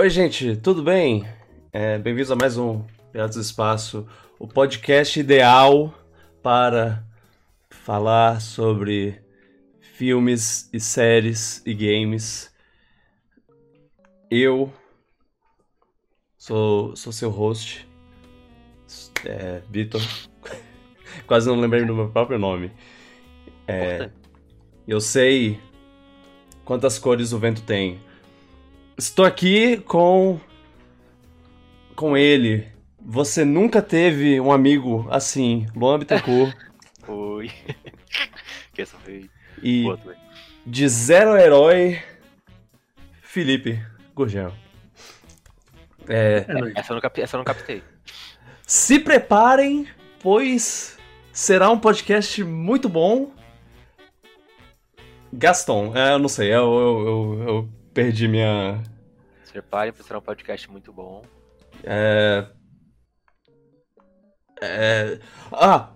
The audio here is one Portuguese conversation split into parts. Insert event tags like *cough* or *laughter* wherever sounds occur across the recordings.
Oi, gente, tudo bem? É, Bem-vindos a mais um Piratas do Espaço, o podcast ideal para falar sobre filmes e séries e games. Eu sou, sou seu host, é, Vitor. *laughs* Quase não lembrei do meu próprio nome. É, eu sei quantas cores o vento tem. Estou aqui com. com ele. Você nunca teve um amigo assim, Luan Bittencourt. *laughs* Oi. que essa foi e boa de zero herói, Felipe Gurgel. É, Essa eu não, cap... essa eu não captei. se preparem, pois será um podcast muito bom. Gaston, é, eu não sei, eu, eu, eu, eu perdi minha, Se preparem, será um podcast muito bom. É... É... Ah!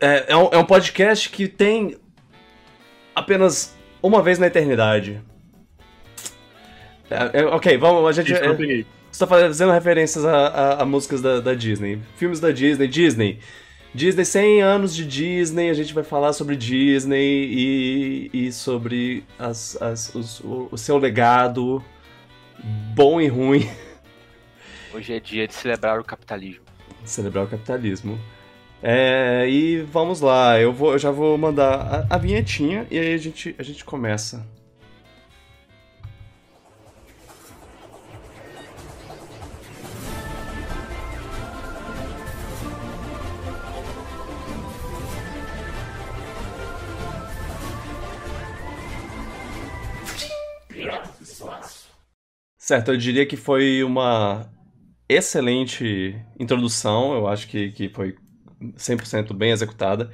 É, é, um, é um podcast que tem apenas uma vez na eternidade. É, é, ok, vamos, a gente. Isso É, peguei. você tá fazendo referências a, a- a músicas da, da Disney. Filmes da Disney, Disney. Disney, 100 anos de Disney, a gente vai falar sobre Disney e, e sobre as, as, os- o, o seu legado, bom e ruim. Hoje é dia de celebrar o capitalismo. celebrar o capitalismo. É, e vamos lá, eu, vou, eu já vou mandar a, a vinhetinha e aí a gente, a gente começa. Certo, eu diria que foi uma excelente introdução, eu acho que, que foi 100% bem executada.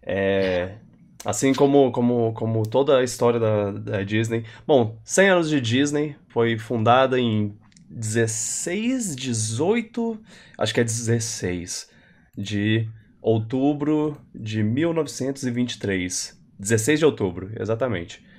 É, assim como, como, como toda a história da, da Disney. Bom, 100 anos de Disney, foi fundada em 16, 18, acho que é 16, de outubro de 1923. 16 de outubro, exatamente.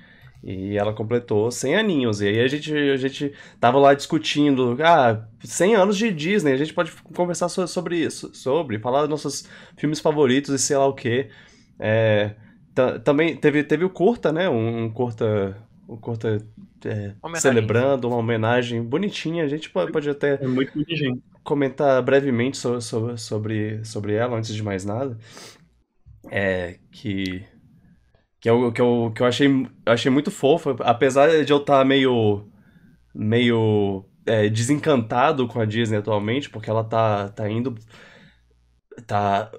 E ela completou 100 aninhos. E aí a gente, a gente tava lá discutindo, ah, 100 anos de Disney, a gente pode conversar so- sobre isso, sobre, falar dos nossos filmes favoritos e sei lá o quê. É, ta- também teve, teve o curta, né? Um, um curta, um curta é, Homenagem. celebrando uma homenagem bonitinha. A gente pode, pode até É comentar brevemente so- so- sobre, sobre ela, antes de mais nada. É que. Que eu, que eu, que eu achei, eu achei muito fofo, apesar de eu estar meio. meio. é, desencantado com a Disney atualmente, porque ela tá, tá indo. Tá,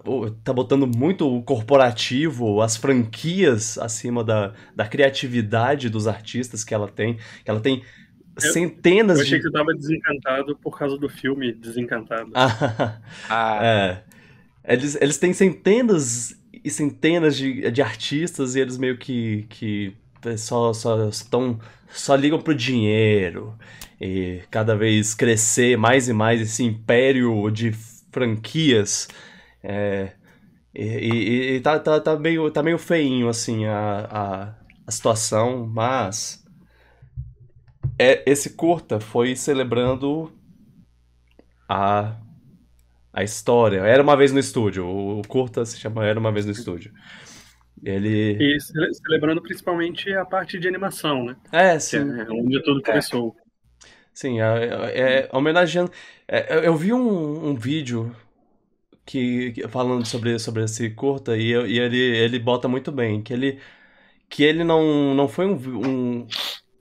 tá botando muito o corporativo, as franquias acima da, da criatividade dos artistas que ela tem. Que ela tem Eu- centenas Eu achei de. que tu tava desencantado por causa do filme Desencantado. *laughs* Ah, Ah, É. Eles, eles têm centenas e centenas de, de artistas e eles meio que, que só, só, estão, só ligam pro dinheiro e cada vez crescer mais e mais esse império de franquias. É, e e- e tá, tá, tá, meio, tá meio feinho assim a, a, a situação, mas é, esse curta foi celebrando a a história. Era uma vez no estúdio. O curta se chama Era uma vez no estúdio. Ele. E cele- celebrando principalmente a parte de animação, né? É, Que sim. é onde tudo começou. Sim, é, é, homenageando. é, eu- vi um, um vídeo que, que- falando sobre, sobre esse curta e, e ele, ele bota muito bem que ele que ele não, não foi um, um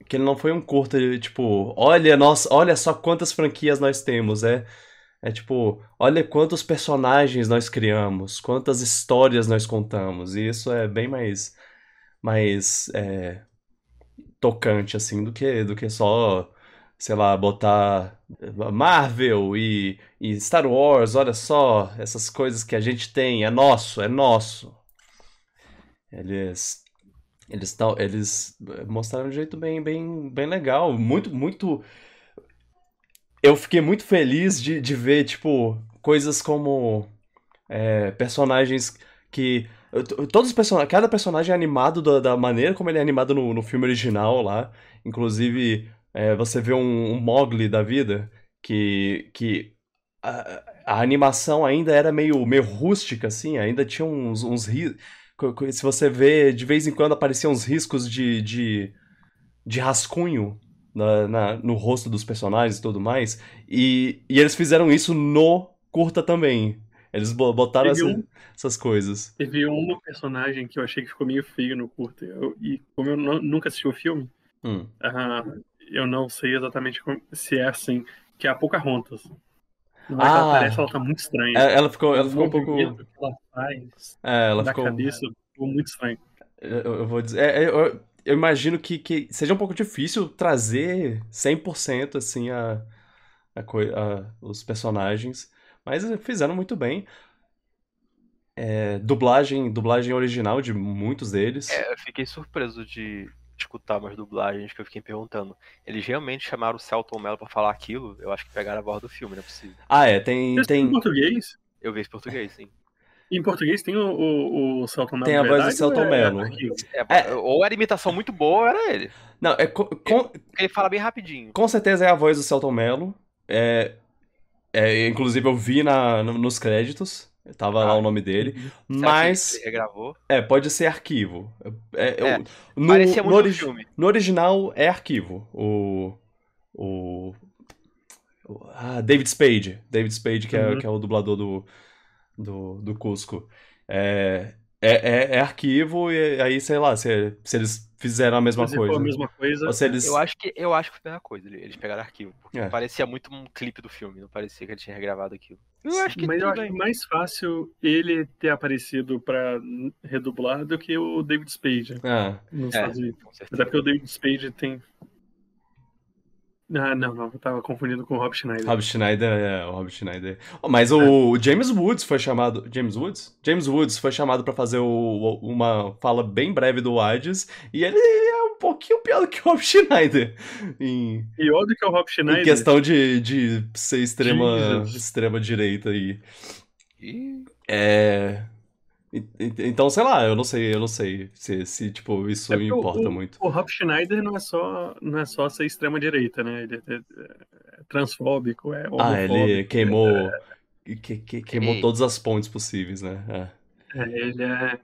que ele não foi um curta tipo olha nós olha só quantas franquias nós temos é é tipo olha quantos personagens nós criamos quantas histórias nós contamos e isso é bem mais mais é, tocante assim do que do que só sei lá, botar Marvel e, e Star Wars, olha só, essas coisas que a gente tem, é nosso, é nosso. Eles eles tão, eles mostraram de um jeito bem bem bem legal, muito muito eu fiquei muito feliz de, de ver tipo coisas como é, personagens que todos os personagens, cada personagem é animado da, da maneira como ele é animado no, no filme original lá, inclusive é, você vê um, um Mowgli da vida que, que a, a animação ainda era meio, meio rústica, assim, ainda tinha uns, uns ri- co- co- Se você vê, de vez em quando apareciam uns riscos de, de, de rascunho na, na- no rosto dos personagens e tudo mais. E, e eles fizeram isso no curta também. Eles bo- botaram essa- um- essas coisas. Teve uma personagem que eu achei que ficou meio feio no curto. Eu- e como eu não- nunca assisti o filme, Hum. ah, eu não sei exatamente como- se é assim, que é a Pocahontas. Hora que Ah. ela aparece, ela tá muito estranha. É, Ela ficou, ela ficou um pouco. que ela faz É, ela da ficou. cabeça ficou muito estranho. Eu, eu vou dizer. é, é, eu, eu imagino que, que seja um pouco difícil trazer 100% assim a, a, coi- a- os personagens, mas fizeram muito bem. É, dublagem, dublagem original de muitos deles. É, eu fiquei surpreso de escutar umas dublagens que eu fiquei perguntando. Eles realmente chamaram o Celton Mello pra falar aquilo? Eu acho que pegaram a voz do filme, não é possível. Ah, é, tem, Em tem, português, Eu vi esse português, sim. Em português tem o, o, o Celton Mello Tem a voz do Celton é Mello. É, É. Ou era imitação muito boa, ou era ele. Não, é co- com, Porque ele fala bem rapidinho. com certeza é a voz do Celton Mello. É, é, inclusive eu vi na, no- nos créditos, tava lá Ah. o nome dele. Será que Mas, ele regravou? é, pode ser arquivo. É, eu- É, no, Parecia muito no origi- filme. No original é arquivo. O. O. ah, David Spade. David Spade, que, é, Uhum. que é o dublador do, do, do Cusco. É, é, é, é arquivo e aí, sei lá, se, se eles fizeram a mesma Se coisa. a mesma coisa, eles. Eu acho que eu acho que foi a mesma coisa. Eles pegaram arquivo. Porque É. parecia muito um clipe do filme. Não parecia que ele tinha regravado aquilo. Eu acho que mas eu acho mais fácil ele ter aparecido pra redublar do que o David Spade Ah, nos É, Estados Unidos. com Mas certeza. é porque o David Spade tem. Ah, não, não, eu tava confundindo com o Rob Schneider. Rob Schneider, é, o Rob Schneider. Oh, mas o James Woods foi chamado. James Woods? James Woods foi chamado pra fazer o- uma fala bem breve do Hades e ele é um pouquinho pior do que o Rob Schneider. Em, Pior do que o Rob em Schneider. questão de, de ser extrema, Jesus. extrema direita aí. Ih, É. Então, sei lá, eu não sei, eu não sei se, se tipo, isso É importa o, muito. O Rob Schneider não é só, não é só ser extrema-direita, né? Ele é, é transfóbico, é Ah, ele queimou. que- que- queimou Ei. todas as pontes possíveis, né? É. É, ele é,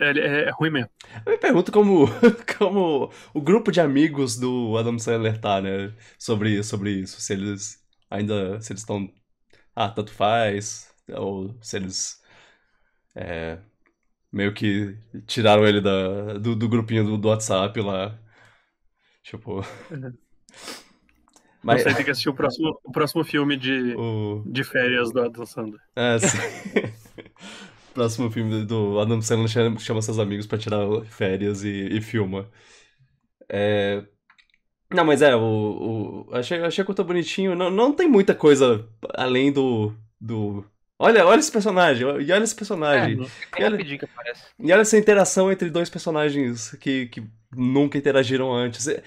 ele é ruim mesmo. Eu me pergunto como, *laughs* como o grupo de amigos do Adam Sandler tá, né? Sobre, sobre isso. Se eles ainda. Se eles estão. Ah, tanto faz. Ou se eles. É, meio que tiraram ele da, do, do grupinho do, do WhatsApp lá. Tipo. Uhum. Mas. Você tem que assistir o próximo, o próximo filme de, O, de férias do Adam Sandler. é, sim. *laughs* Próximo filme do Adam Sandler chama, chama seus amigos pra tirar férias e, e filma. É... Não, mas é, o, o- achei, achei que eu tô bonitinho. Não, não tem muita coisa além do, do... Olha, olha esse personagem, e olha esse personagem. É, bem Olha- rapidinho que aparece. E olha essa interação entre dois personagens que, que nunca interagiram antes. É,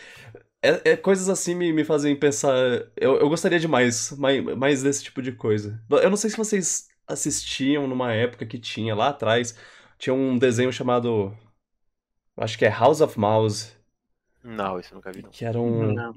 é- é- coisas assim me, me fazem pensar. Eu, eu gostaria de mais, mais, mais desse tipo de coisa. Eu não sei se vocês assistiam numa época que tinha lá atrás. Tinha um desenho chamado. Acho que é House of Mouse. Não, isso eu nunca vi, não. Que era um. Não.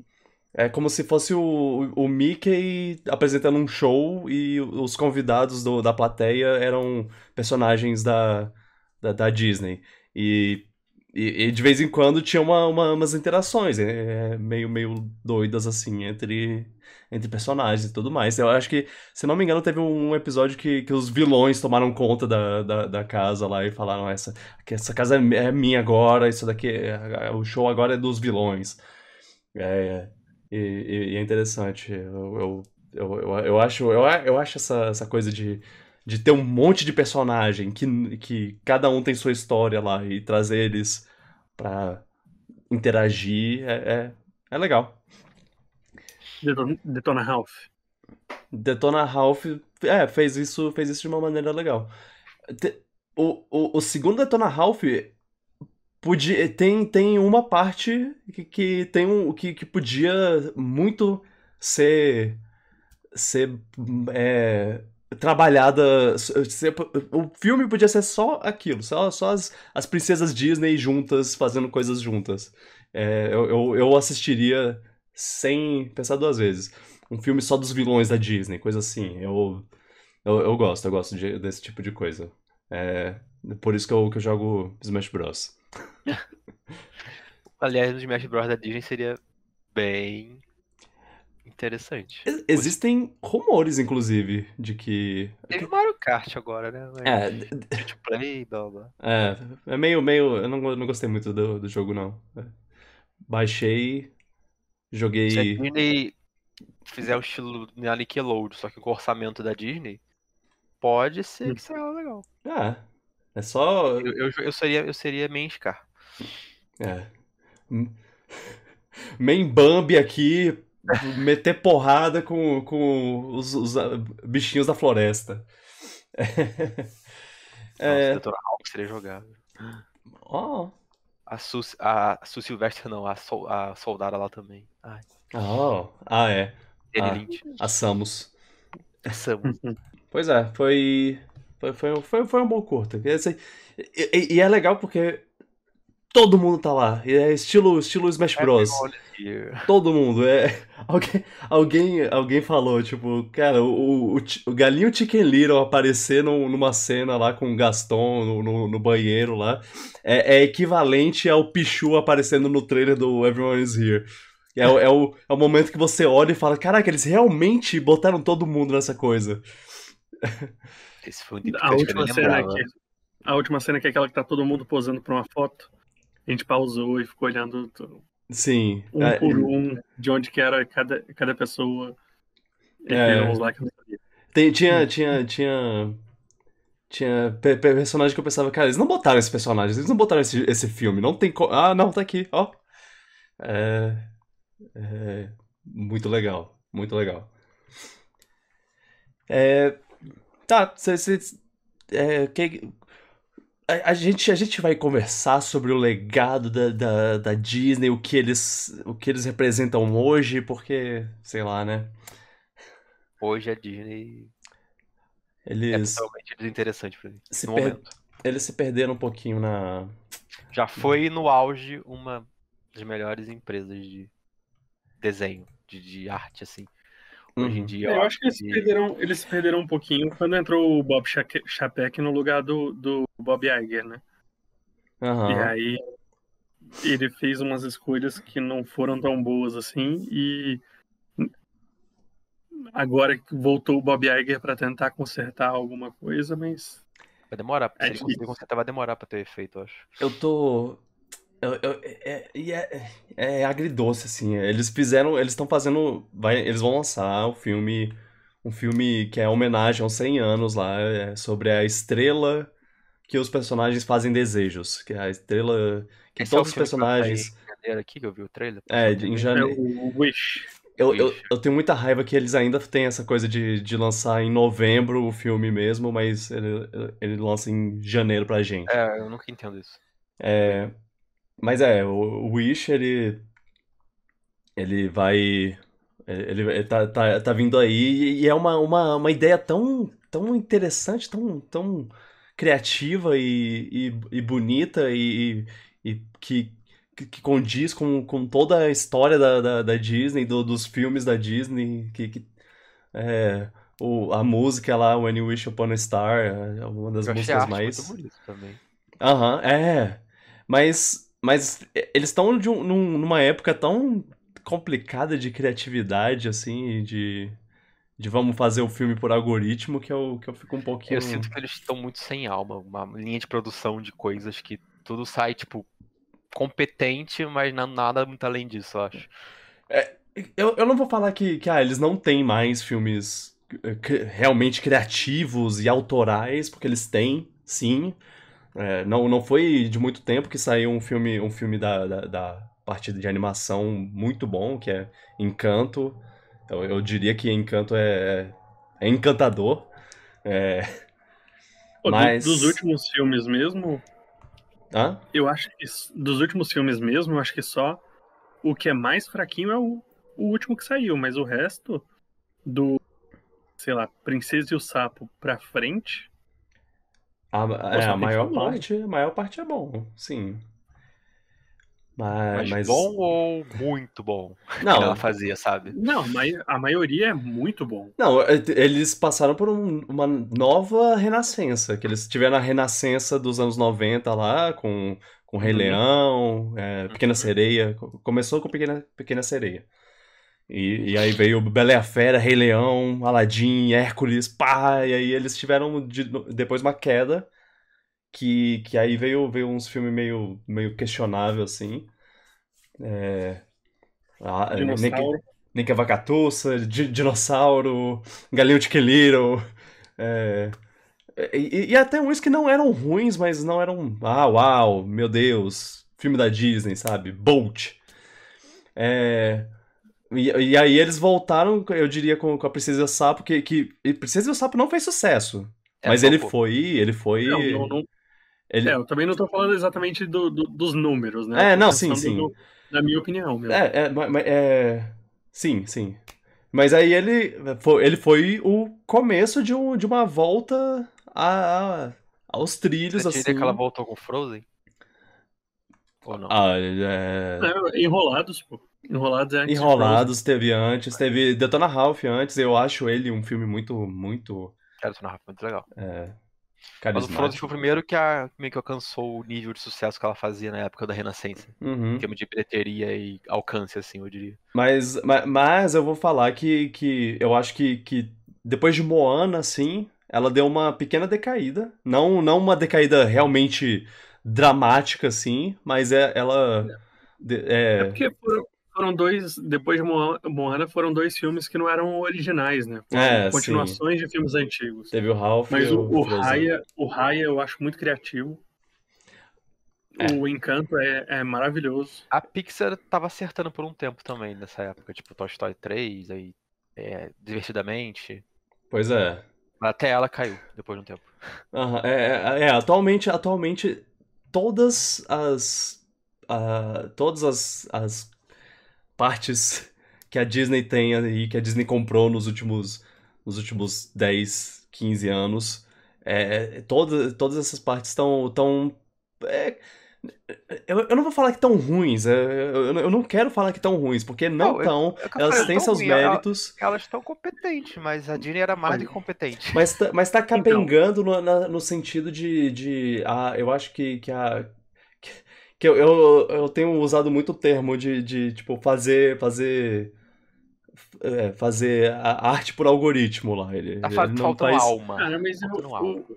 É como se fosse o, o Mickey apresentando um show e os convidados do- da plateia eram personagens da, da, da Disney. E, e, e de vez em quando tinha uma, uma- umas interações é, é, meio, meio doidas assim entre, entre personagens e tudo mais. Eu acho que, se não me engano, teve um episódio que, que os vilões tomaram conta da, da, da casa lá e falaram: essa, que essa casa é é minha agora, isso daqui, é- o show agora é dos vilões. É, e, e- e é interessante. Eu, eu, eu, eu, acho, eu, eu acho essa, essa coisa de, de ter um monte de personagem que, que cada um tem sua história lá e trazer eles pra interagir é, é, é legal. Deton- Detona Ralph. Detona Ralph é, fez isso, fez isso de uma maneira legal. O, o, o segundo Detona Ralph podia, tem, tem uma parte que, que tem um que, que podia muito ser ser é, trabalhada ser- o filme podia ser só aquilo só, só as, as princesas Disney juntas fazendo coisas juntas É, eu, eu, eu assistiria sem pensar duas vezes. Um filme só dos vilões da Disney, coisa assim. Eu, eu, eu gosto, eu gosto de- desse tipo de coisa. É por isso que eu, que eu jogo Smash Bros. *laughs* Aliás, o Smash Bros. da Disney seria bem interessante. Ex- Existem rumores, inclusive, de que. Teve Mario Kart agora, né? É, Free blá blá. é, é meio, meio. Eu não, não gostei muito do, do jogo, não. É. Baixei, Se a joguei. Disney fizer o estilo na Nickelodeon, só que com o orçamento da Disney, pode ser que saia legal. Ah, é só. Eu, eu, eu seria, eu seria main Scar. É. *laughs* Main Bambi aqui, meter porrada com, com os, os, bichinhos da floresta. *laughs* Nossa, É. Hawk seria jogável. Ó. A Su, a Su Silvestre não, a, sol, a soldada lá também. Ai, Oh. Ah, é. Jenny Ah. A Samus. Samus. Pois é, foi. Foi, foi, foi, foi um bom curta. E, e- e é legal porque todo mundo tá lá. E é estilo, estilo Smash Bros. Is here. Todo mundo. É, alguém, alguém, alguém falou, tipo, cara, o, o, o galinho Chicken Little aparecer num- numa cena lá com o Gaston no, no, no banheiro lá é, é equivalente ao Pichu aparecendo no trailer do Everyone is Here. É, é, o, é o momento que você olha e fala: caraca, eles realmente botaram todo mundo nessa coisa. *laughs* Esse foi um A última cena que a última cena que é aquela que tá todo mundo posando pra uma foto. A gente pausou e ficou olhando Sim. um é, por um de onde que era cada, cada pessoa. É. uns lá que eu não sabia. Tem- tinha, tinha, tinha. Tinha pe- personagem que eu pensava, cara, eles não botaram esse personagem, eles não botaram esse, esse filme, não tem co... Ah, não, tá aqui, ó. É, é muito legal, muito legal. É, tá, cê, cê- é, que, a, a gente, a gente vai conversar sobre o legado da, da, da Disney, o que eles, o que eles representam hoje, porque, sei lá, né? Hoje a Disney é Eles, totalmente desinteressante pra mim. se per- eles se perderam um pouquinho na. Já foi no auge uma das melhores empresas de desenho, de, de arte, assim. Hoje em Uhum. dia, Eu acho que eles que- perderam, eles se perderam um pouquinho quando entrou o Bob Chapek no lugar do, do Bob Iger, né? E Aham. aí ele fez umas escolhas que não foram tão boas assim e agora que voltou o Bob Iger para tentar consertar alguma coisa, mas vai demorar. É Se ele conseguir consertar, vai demorar pra ter efeito, eu acho. Eu tô. Eu, eu- é, é, é, é agridoce, assim. Eles fizeram. Eles estão fazendo. Vai, eles vão lançar o filme. Um filme que é homenagem aos 100 anos lá. é sobre a estrela que os personagens fazem desejos. Que é a estrela. Que Esse é todos os que vai personagens. janeiro aqui, que eu vi o trailer. É, em é janeiro. o Wish. Eu, eu, eu tenho muita raiva que eles ainda têm essa coisa de, de lançar em novembro o filme mesmo, mas ele, ele lança em janeiro pra gente. É, eu nunca entendo isso. É, mas é, o, Wish, ele. Ele vai. Ele, ele tá, tá, tá vindo aí e é uma, uma, uma ideia tão, tão interessante, tão, tão criativa e, e, e bonita e, e que, que, condiz com, com toda a história da, da, da Disney, do- dos filmes da Disney, que, que é, o, a música lá, When You Wish Upon a Star, é uma das Eu músicas mais. muito bonita também. Aham, é. Mas, mas eles estão um- num- numa época tão complicada de criatividade, assim, de, de vamos fazer o filme por algoritmo, que eu, que eu fico um pouquinho. Eu sinto que eles estão muito sem alma, uma linha de produção de coisas que tudo sai, tipo, competente, mas não nada muito além disso, eu acho. Eu, eu não vou falar que, que ah, eles não têm mais filmes eh, realmente criativos e autorais, porque eles têm, sim. É, não, não foi de muito tempo que saiu um filme, um filme da, da, da parte de animação muito bom, que é Encanto. Eu, eu diria que Encanto é, é encantador. É, Pô, do- Mas- dos últimos filmes mesmo, hã? eu acho que dos últimos filmes mesmo, eu acho que só o que é mais fraquinho é o, o último que saiu, mas o resto do, sei lá, Princesa e o Sapo pra frente, A, é, a maior parte, a maior parte é bom, sim. Mas, Mas, mas- bom ou muito bom? *laughs* Que Não, ela fazia, sabe? Não, mas a maioria é muito bom. Não, é, eles passaram por um- uma nova renascença, que eles tiveram a renascença dos anos 90 lá, com, com Rei Uhum. Leão, é, Pequena Uhum. Sereia, co- começou com Pequena, Pequena Sereia. E, e aí veio Bela e a Fera, Rei Leão, Aladdin, Hércules, pá, e aí eles tiveram de- depois uma queda, que, que aí veio, veio uns filmes meio, meio questionável, assim. É, nem que- Dinossauro. nem que a vacatuça, di- dinossauro, galinho de Little. É, e, e até uns que não eram ruins, mas não eram. Ah, uau, meu Deus, filme da Disney, sabe? Bolt. É, e, e aí eles voltaram, eu diria, com, com a Princesa e o Sapo, que, que e Princesa e o Sapo não fez sucesso. É, mas ele foi. Ele foi. Não, não, não- ele, É, eu também não tô falando exatamente do- do- dos números, né? É, não, sim, sim. do- da minha opinião, meu. É, é, é, sim, sim. Mas aí ele foi, ele foi o começo de, um, de uma volta a, a- aos trilhos, Você assim. diria que ela voltou com Frozen? Ou não? Ah, é, É, enrolados, pô. Enrolados é antes de Enrolados teve antes, teve Detona Ralph antes. Eu acho ele um filme muito, muito Quero tornar rápido, muito legal. é, Mas o Frozen foi o primeiro que a, meio que alcançou o nível de sucesso que ela fazia na época da Renascença. Uhum. Em termos de bilheteria e alcance, assim, eu diria. Mas, ma- mas eu vou falar que, que eu acho que, que depois de Moana, assim, ela deu uma pequena decaída. Não, não uma decaída realmente dramática, assim, mas é, ela. de- É É, porque foram, foram dois, depois de Moana, foram dois filmes que não eram originais, né? Foram É, continuações de filmes antigos. teve o Ralph Mas e o, o. Raya, o Raya eu acho muito criativo. É. O Encanto é, é maravilhoso. A Pixar tava acertando por um tempo também nessa época, tipo Toy Story 3, aí é, Divertidamente. Pois é. Até ela caiu depois de um tempo. Aham, é, é, é, atualmente, atualmente todas as ah, todas as, as partes que a Disney tem aí, que a Disney comprou nos últimos nos últimos 10, 15 anos, é, todas, todas essas partes estão tão é, eu, eu não vou falar que estão ruins, é, eu, eu não quero falar que estão ruins, porque não eu- estão, é eu elas falei, têm seus ruim, méritos. Elas estão competentes, mas a Disney era mais do que competente. Mas tá, mas tá Então. capengando no, na- no sentido de, de ah, eu acho que, que a que, eu, eu, eu tenho usado muito o termo de, de tipo fazer fazer é, fazer a arte por algoritmo lá. Ele, Tá ele não faz- alma. Cara, mas eu, o-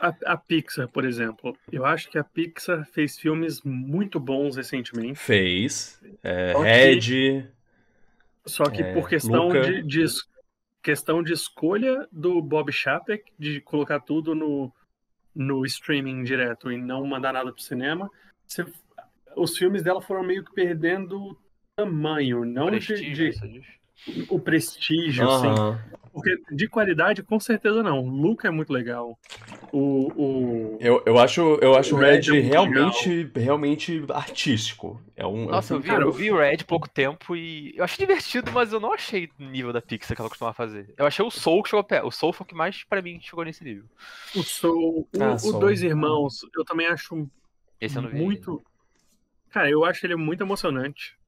a, a Pixar, por exemplo, eu acho que a Pixar fez filmes muito bons recentemente. Fez. É, Só que- Red. Só que É, por questão Luca. de, de es- questão de escolha do Bob Chapek de colocar tudo no, no streaming direto e não mandar nada pro cinema, você- os filmes dela foram meio que perdendo tamanho, não de, Prestígio, de- diz? o prestígio, assim. Aham. Porque de qualidade, com certeza não. O Luca é muito legal. O, o... Eu, eu acho, eu acho o O Red Red é muito realmente, realmente artístico. É um, é um Nossa, eu vi, que eu vi o Red há pouco tempo e eu achei divertido, mas eu não achei o nível da Pixar que ela costumava fazer. Eu achei o Soul que chegou perto. O Soul foi o que mais, pra mim, chegou nesse nível. O Soul, o, Ah, o Soul. Dois Irmãos, eu também acho Esse eu não vi. muito. Cara, eu acho ele muito emocionante.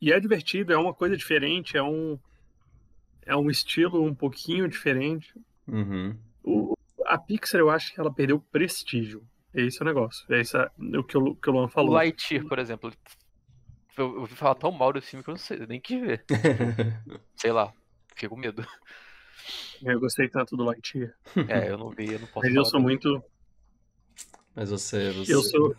E é divertido, é uma coisa diferente, é um. É um estilo um pouquinho diferente. Uhum. O, a Pixar, eu acho que ela perdeu prestígio. Esse é o negócio. É isso, o que o, que o Luan O falou. Lightyear, por exemplo. Eu ouvi falar tão mal desse filme que eu não sei, eu nem quis ver. *laughs* Sei lá, fiquei com medo. Eu gostei tanto do Lightyear. É, eu não vi, eu não posso Mas eu sou muito. Mas você, você... Eu sou.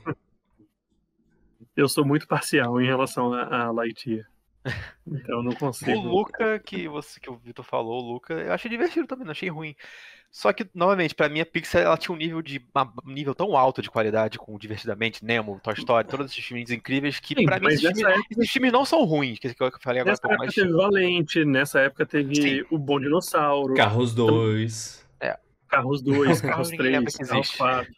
Eu sou muito parcial em relação a, a Lightyear. *laughs* Então eu não consigo. O Luca, que, você, que o Vitor falou, o Luca, eu achei divertido também, não achei ruim. Só que, novamente, pra mim a Pixar ela tinha um nível de um nível tão alto de qualidade com Divertidamente, Nemo, Toy *laughs* Story, todos esses filmes incríveis que Sim, pra mim esses filmes, época- esses filmes não são ruins, que que eu falei agora Nessa pouco, época mas teve Valente, nessa época teve Sim. o Bom Dinossauro, Carros 2. Carros 2, *laughs* Carros ninguém lembra 3, que Carros existe. 4.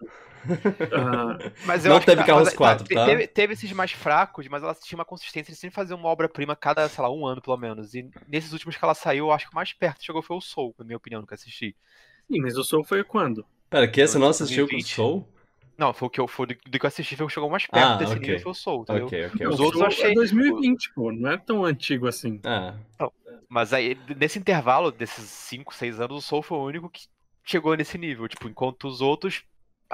Mas eu Não que teve tá- Carros mas, 4, te- tá? Teve, teve esses mais fracos, mas ela tinha uma consistência de sempre fazer uma obra-prima cada, sei lá, um ano pelo menos. E nesses últimos que ela saiu, eu acho que o mais perto chegou foi o Soul, na minha opinião, que eu assisti. sim, mas o Soul foi quando? Pera, que você não assistiu com o 2020. Soul? Não, foi o que eu foi do, do que eu assisti, foi o que chegou mais perto Ah, desse ok. nível foi o Soul, entendeu? Ok, ok. Os O outros eu Soul achei- É 2020, pô, não é tão antigo assim. Ah, Mas aí, nesse intervalo desses 5, 6 anos, o Soul foi o único que chegou nesse nível. Tipo, enquanto os outros,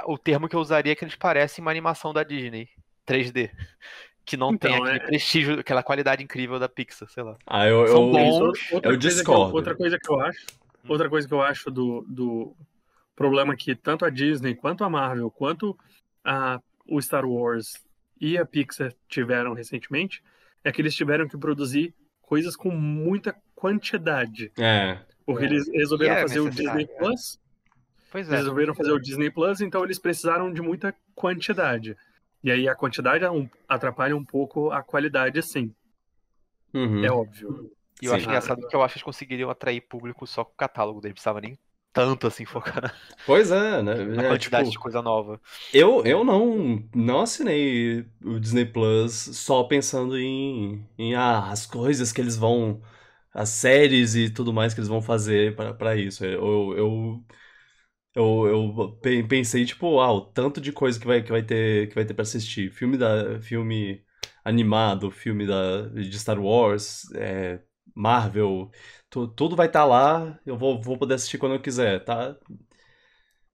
o termo que eu usaria é que eles parecem uma animação da Disney, 3D. Que não tem Então, aquele é- prestígio, aquela qualidade incrível da Pixar, sei lá. ah eu, São eu, bons. Outra eu coisa que discordo. outra coisa que eu acho, outra coisa que eu acho do, do problema que tanto a Disney, quanto a Marvel, quanto a, o Star Wars e a Pixar tiveram recentemente, é que eles tiveram que produzir coisas com muita quantidade. É, Porque eles resolveram é fazer o Disney é. Plus, Pois eles é. resolveram fazer o Disney Plus, então eles precisaram de muita quantidade. E aí a quantidade é atrapalha um pouco a qualidade, sim, uhum. é óbvio. E eu Sim. acho engraçado que eu acho que eles conseguiriam atrair público só com o catálogo deles. Precisava nem tanto assim focar Pois é, né? *laughs* na É, quantidade tipo, de coisa nova. Eu, eu não, não assinei o Disney Plus só pensando em, em ah, as coisas que eles vão. As séries e tudo mais que eles vão fazer pra pra isso. Eu, eu, eu, eu pe- pensei, tipo, ah, o tanto de coisa que vai, que vai ter, que vai ter pra assistir. Filme, da, filme animado, filme da, de Star Wars, é, Marvel, tu- tudo vai estar lá. Eu vou, vou poder assistir quando eu quiser, tá?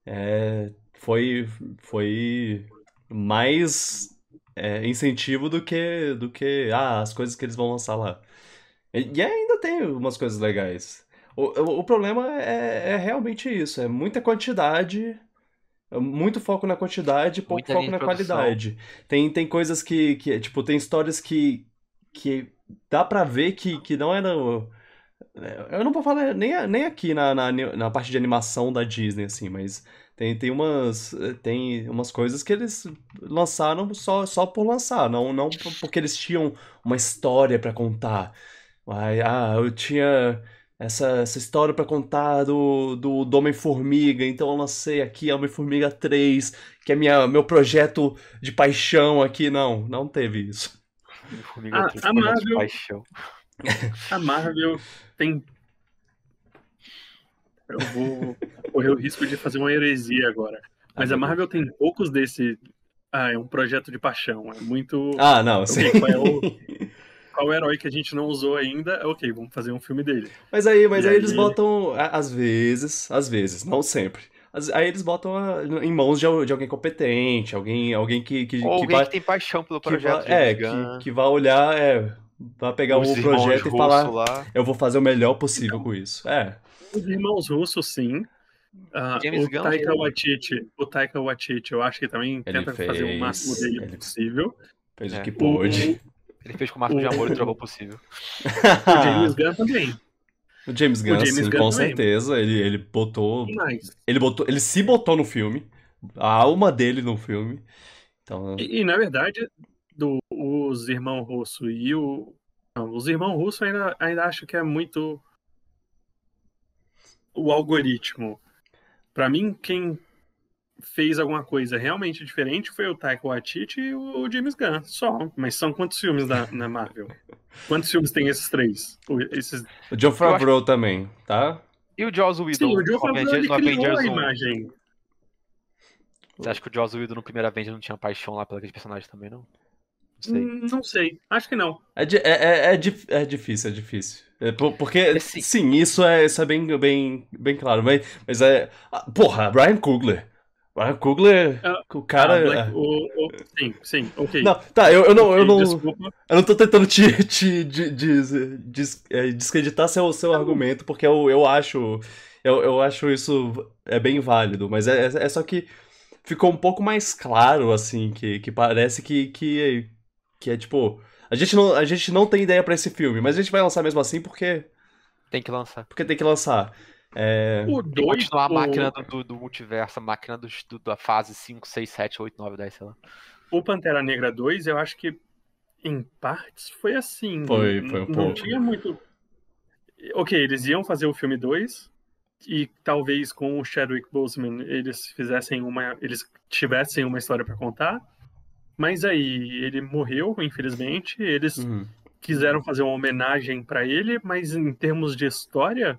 É, foi, foi mais é, incentivo do que, do que ah, as coisas que eles vão lançar lá. E, e ainda tem umas coisas legais. O, o, problema é, é realmente isso, é muita quantidade, é muito foco na quantidade, pouco Muita foco na produção. qualidade. Tem, tem coisas que, que, tipo, tem histórias que, que dá pra ver que, que não eram... Eu não vou falar nem, nem aqui na, na, na parte de animação da Disney, assim, mas tem, tem umas tem umas coisas que eles lançaram só, só por lançar, não, não porque eles tinham uma história pra contar. Ai, ah, eu tinha essa, essa história pra contar do, do, do Homem-Formiga, então eu lancei aqui Homem-Formiga 3, que é minha, meu projeto de paixão aqui. Não, não teve isso. Formiga Ah, a Marvel- paixão. *laughs* A Marvel tem. Eu vou correr o risco de fazer uma heresia agora. Mas a Marvel tem poucos desse. Ah, é um projeto de paixão. É muito. Ah, não, sim. É o- *laughs* Qual herói que a gente não usou ainda? Ok, vamos fazer um filme dele. Mas aí, mas E aí eles aí? botam, às vezes, às vezes, não sempre. Aí eles botam a- em mãos de, de alguém competente, alguém, alguém que, que, Ou que alguém vai, que tem paixão pelo que projeto. vai- é, que, que vai olhar, é, vai pegar os o projeto e falar, lá. eu vou fazer o melhor possível com isso. É, Os irmãos russos, sim. James o Gunn, Taika ele- Waititi, o Taika Waititi, eu acho que também Ele tenta fazer o fez, máximo dele ele- possível. fez É. o que O, pôde. Ele fez com o máximo de amor e trovão possível. *laughs* o James Gunn também. O James Gunn, James sim, Gunn com também. certeza, ele, ele botou, ele botou, ele se botou no filme, a alma dele no filme. Então, e, e, na verdade, do, os irmãos Russo e o. Não, os irmãos Russo ainda, ainda acho que é muito o algoritmo. Pra mim, quem fez alguma coisa realmente diferente foi o Taika Waititi e o James Gunn, só. Mas são quantos filmes na, na Marvel? Quantos filmes tem esses três? O- Esses... o John Favreau também, tá? E o Joss Whedon Sim, o John Favreau Avengers, ele criou Avengers a 1. imagem. Você acha que o Joss Whedon no primeiro Avengers não tinha paixão lá pelo aquele personagem também, não? Não sei. Hum, Não sei, acho que não. É, é, é, é, é difícil, é difícil. É, por- porque, Esse- sim, isso é, isso é bem, bem, bem claro. Mas, mas é. ah, Porra, Brian Coogler. Brian Coogler, Ah, o cara. Ah, Black- o- o- sim, sim, ok. Não, tá, eu, eu não, eu Ok, não, Desculpa. eu não tô tentando te, *laughs* te de- de- des- é, descreditar seu, seu argumento, porque eu, eu acho. Eu, eu acho isso é bem válido, mas é, é só que ficou um pouco mais claro, assim, que, que parece que, que, que é tipo. A gente, não, a gente não tem ideia pra esse filme, mas a gente vai lançar mesmo assim porque, Tem que lançar. porque tem que lançar. É, O Tem que 2, continuar a o, máquina do, do, do multiverso, a máquina dos- do- da fase 5, 6, 7, 8, 9, 10, sei lá. o Pantera Negra 2, eu acho que em partes foi assim. Foi- foi um Não pouco. tinha muito. Ok, eles iam fazer o filme 2 e talvez com o Chadwick Boseman eles fizessem uma. Eles tivessem uma história pra contar. Mas aí ele morreu, infelizmente. Eles uhum. quiseram fazer uma homenagem pra ele, mas em termos de história,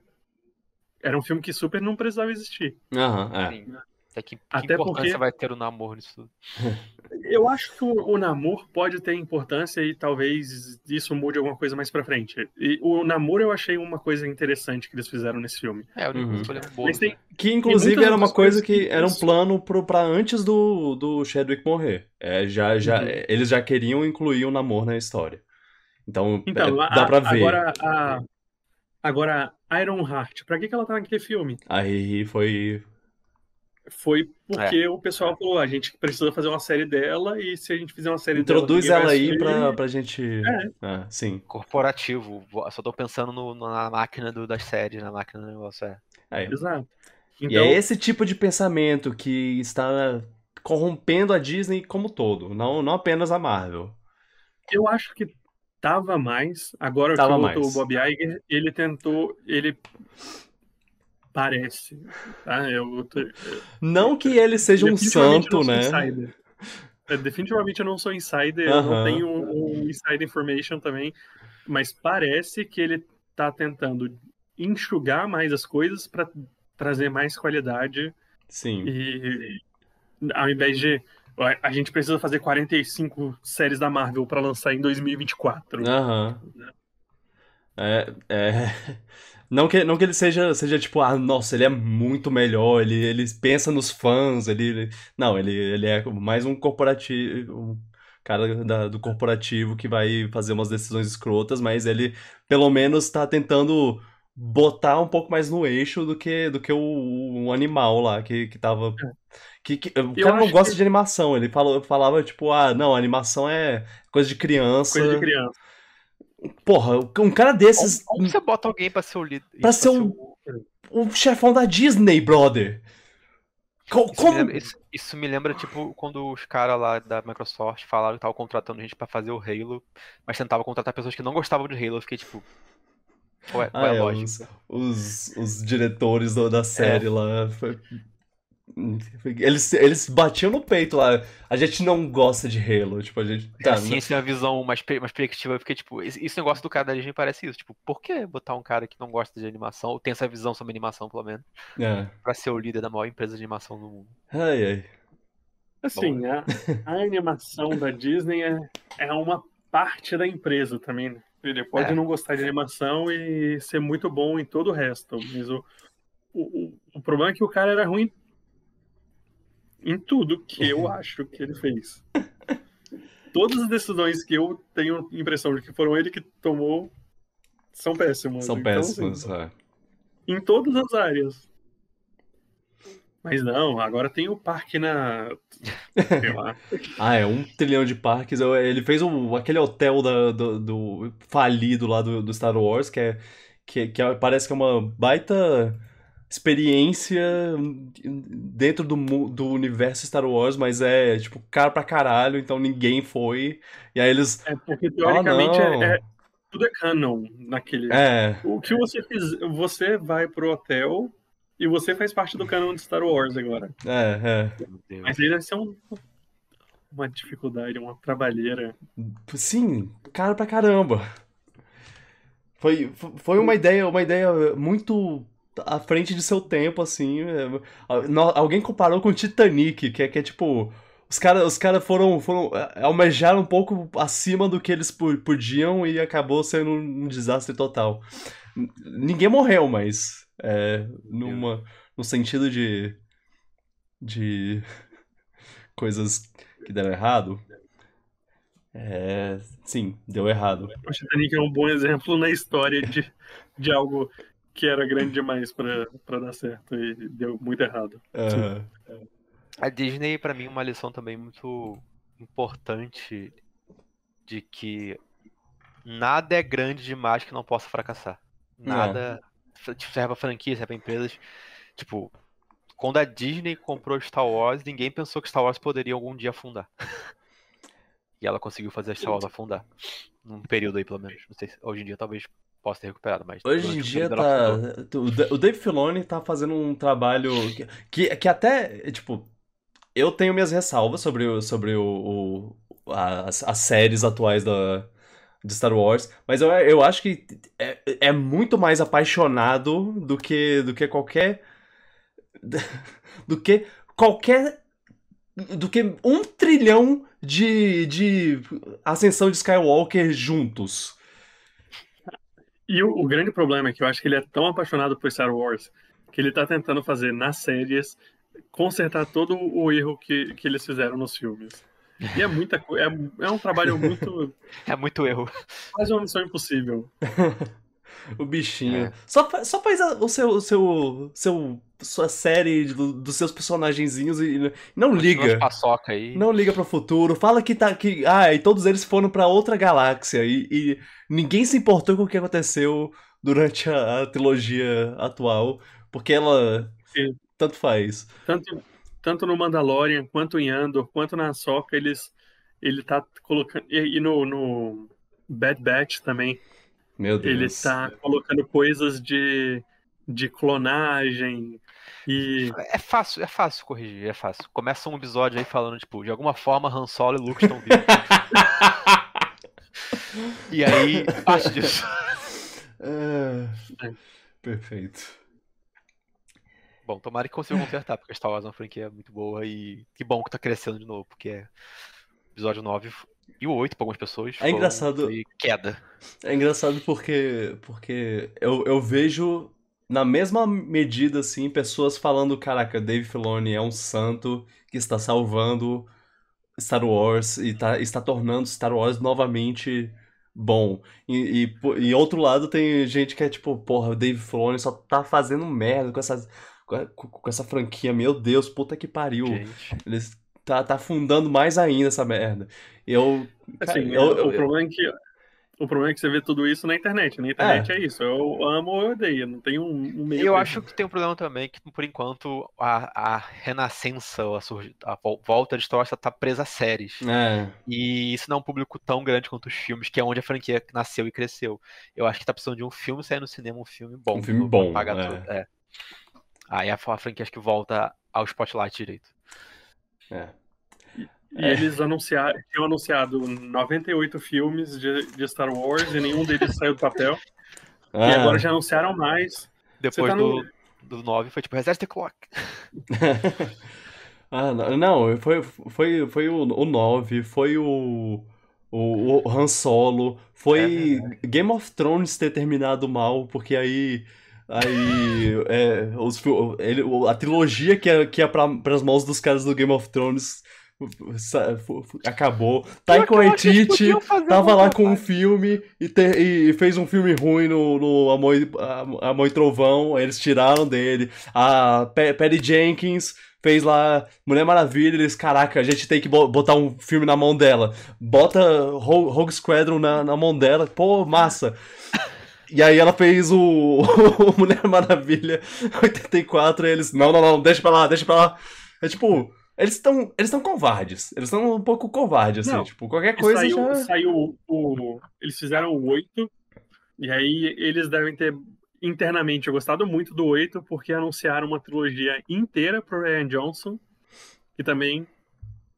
era um filme que super não precisava existir. Aham, é. Sim. Até que, que Até importância porque- vai ter o namoro nisso tudo? *laughs* Eu acho que o, o namoro pode ter importância e talvez isso mude alguma coisa mais pra frente. E o namoro eu achei uma coisa interessante que eles fizeram nesse filme. É, o Uhum. boa. Tem, Que inclusive era uma coisa que que era um plano pro, pra antes do, do Chadwick morrer. É, já, já, Uhum. Eles já queriam incluir o namoro na história. Então, Então, é, a- dá pra ver. Agora, a, agora, Iron Heart, pra que, que ela tá naquele filme? A Riri foi. Foi porque É. o pessoal falou, a gente precisa fazer uma série dela e se a gente fizer uma série Introduz dela... ela ninguém aí pra, pra gente. É. Ah, sim. Corporativo. Só tô pensando no- na máquina do, das séries, na máquina do negócio. É. É. Exato. E Então, é esse tipo de pensamento que está corrompendo a Disney como todo, não, não apenas a Marvel. eu acho que tava mais. Agora Tava que voltou mais. o Bob Iger, ele tentou... Ele parece, tá? Eu, tô- Não que ele seja um santo, né? insider. É, definitivamente eu não sou insider, eu não tenho um, inside information também, mas parece que ele tá tentando enxugar mais as coisas para trazer mais qualidade Sim. e ao invés de "Ué, a gente precisa fazer 45 séries da Marvel para lançar em 2024. Aham. É, é. *laughs* Não que, não que ele seja, seja tipo, ah, nossa, ele é muito melhor, ele, ele pensa nos fãs, ele, ele- Não, ele, ele é mais um corporativo, um cara da- do corporativo que vai fazer umas decisões escrotas, mas ele pelo menos tá tentando botar um pouco mais no eixo do que, do que o, o animal lá, que, que tava... Que, que- o Eu cara não gosta que- de animação, ele falou, falava tipo, ah, não, animação é coisa de criança... Coisa de criança. Porra, um cara desses, Como, como você bota alguém pra ser o líder? Pra ser um- o chefão da Disney, brother. Co- Isso, me Como? lembra, isso- isso me lembra, tipo, quando os caras lá da Microsoft falaram que estavam contratando gente pra fazer o Halo, mas tentavam contratar pessoas que não gostavam de Halo. Eu fiquei tipo. Qual é, qual é Ah, a é, lógica? os, os, os diretores do- da série lá. foi- *laughs* Eles, eles batiam no peito lá. A gente não gosta de Halo. Tipo, a gente. Tá, assim, essa é uma visão mais, mais perspectiva, fiquei tipo, esse, esse negócio do cara da Disney parece isso. Tipo, por que botar um cara que não gosta de animação, ou tem essa visão sobre animação, pelo menos, é. pra ser o líder da maior empresa de animação do mundo? Ai, ai. Assim, a, a animação da Disney é, é uma parte da empresa também. né? Ele pode É. não gostar de animação e ser muito bom em todo o resto, mas o, o- o problema é que o cara era ruim em tudo que eu acho que ele fez. Todas as decisões que eu tenho impressão de que foram ele que tomou são péssimas. São Então, péssimos. assim, é. em todas as áreas. Mas não, agora tem o parque na. *laughs* Sei lá. Ah, é um trilhão de parques. Ele fez o, aquele hotel da- do, do falido lá do, do Star Wars, que é, que, que é- parece que é uma baita experiência dentro do, do universo Star Wars, mas é tipo caro pra caralho, então ninguém foi. E aí eles. É porque teoricamente Ah, é, é- tudo é canon naquele. É, O que você fizer, você vai pro hotel e você faz parte do canon de Star Wars agora. é, Deus. Mas aí deve ser um- uma dificuldade, uma trabalheira. é. Sim, caro pra caramba. Foi, foi uma ideia, uma ideia muito à frente de seu tempo, assim. é, Alguém comparou com Titanic, que é, que é tipo. Os caras os cara foram, foram. é, almejaram um pouco acima do que eles podiam e acabou sendo um desastre total. Ninguém morreu, mas. É, numa, no sentido de. de. *laughs* coisas que deram errado. É, sim, deu errado. O Titanic é um bom exemplo na história de, de algo que era grande demais pra pra dar certo e deu muito errado. Aham. A Disney, pra mim, é uma lição também muito importante de que nada é grande demais que não possa fracassar. Nada. Tipo, serve pra franquia, serve pra empresas. Tipo, quando a Disney comprou Star Wars, ninguém pensou que Star Wars poderia algum dia afundar. *laughs* e ela conseguiu fazer a Star Wars afundar. Num período aí, pelo menos. Não sei se hoje em dia talvez ter recuperado, mas. Hoje em dia tá. O Dave Filoni tá fazendo um trabalho que, que, que até, tipo, eu tenho minhas ressalvas sobre, o- sobre o, o- as, as séries atuais da, de Star Wars, mas eu, eu acho que é, é muito mais apaixonado do que, do que qualquer. *laughs* do que qualquer. do que um trilhão de, de ascensão de Skywalker juntos. E o, o, grande problema é que eu acho que ele é tão apaixonado por Star Wars que ele tá tentando fazer nas séries consertar todo o erro que, que eles fizeram nos filmes. E é muita coisa. É, é um trabalho muito. *laughs* é muito erro. Quase uma missão impossível. *laughs* o bichinho. É. Só, só faz o seu, o seu, seu sua série do, dos seus personagenzinhos e não liga. Paçoca aí. Não liga pro futuro. Fala que tá que ah, e todos eles foram para outra galáxia e, e, ninguém se importou com o que aconteceu durante a, a trilogia atual, porque ela Sim. tanto faz. Tanto tanto no Mandalorian quanto em Andor, quanto na Soca, eles ele tá colocando e, e no, no Bad Batch também. Meu Deus. Ele tá colocando coisas de de clonagem, e... É fácil, é fácil corrigir, é fácil. Começa um episódio aí falando, tipo, de alguma forma Han Solo e Luke estão vivos. *laughs* e aí, parte disso. É... Perfeito. Bom, tomara que consiga consertar, porque Star Wars é uma franquia muito boa e que bom que tá crescendo de novo, porque é episódio 9 e o 8 para algumas pessoas. É engraçado. Queda. É engraçado porque, porque eu, eu vejo na mesma medida, assim, pessoas falando, caraca, Dave Filoni é um santo que está salvando Star Wars e tá, está tornando Star Wars novamente bom. E, e, e outro lado tem gente que é tipo, porra, o Dave Filoni só tá fazendo merda com essas com essa franquia, meu Deus, puta que pariu. Gente. Eles tá, tá afundando mais ainda essa merda. Eu, assim, eu, eu, o problema é que o problema é que você vê tudo isso na internet. Na internet é, é isso. Eu amo ou eu odeio. Não tem um, um meio. Eu acho que tem um problema também que, por enquanto, a, a renascença, a, a volta de Star Wars tá presa a séries. É. E isso não é um público tão grande quanto os filmes, que é onde a franquia nasceu e cresceu. Eu acho que tá precisando de um filme sair no cinema, um filme bom. Um filme bom. Pagar é. Tudo. é. Aí a, a franquia acho que volta ao spotlight direito. É. E é. eles anunciaram, tinham anunciado 98 filmes de, de, Star Wars e nenhum deles saiu do papel. *laughs* Ah. E agora já anunciaram mais. Depois tá do, no... do 9 foi tipo Reset the Clock. *laughs* ah, não, foi, foi, foi o, o 9, foi o, o, o Han Solo, foi é, Game of Thrones ter terminado mal, porque aí. Aí, é, os, ele, a trilogia que ia, que ia pra, pras mãos dos caras do Game of Thrones acabou. Taika Waititi tava lá com um filme e, ter, e, fez um filme ruim no, no Amor, Amor e Trovão, eles tiraram dele. A Patty Jenkins fez lá Mulher Maravilha, eles, caraca, a gente tem que botar um filme na mão dela. Bota Rogue Squadron na, na mão dela, pô, massa. E aí ela fez o, *laughs* o Mulher Maravilha 84 e eles, não, não, não, deixa pra lá, deixa pra lá. É tipo, eles estão eles covardes. Eles estão um pouco covardes, assim. Não, tipo, qualquer coisa saiu, já... Saiu o... Eles fizeram o 8. E aí eles devem ter internamente gostado muito do 8 porque anunciaram uma trilogia inteira pro Ryan Johnson. E também,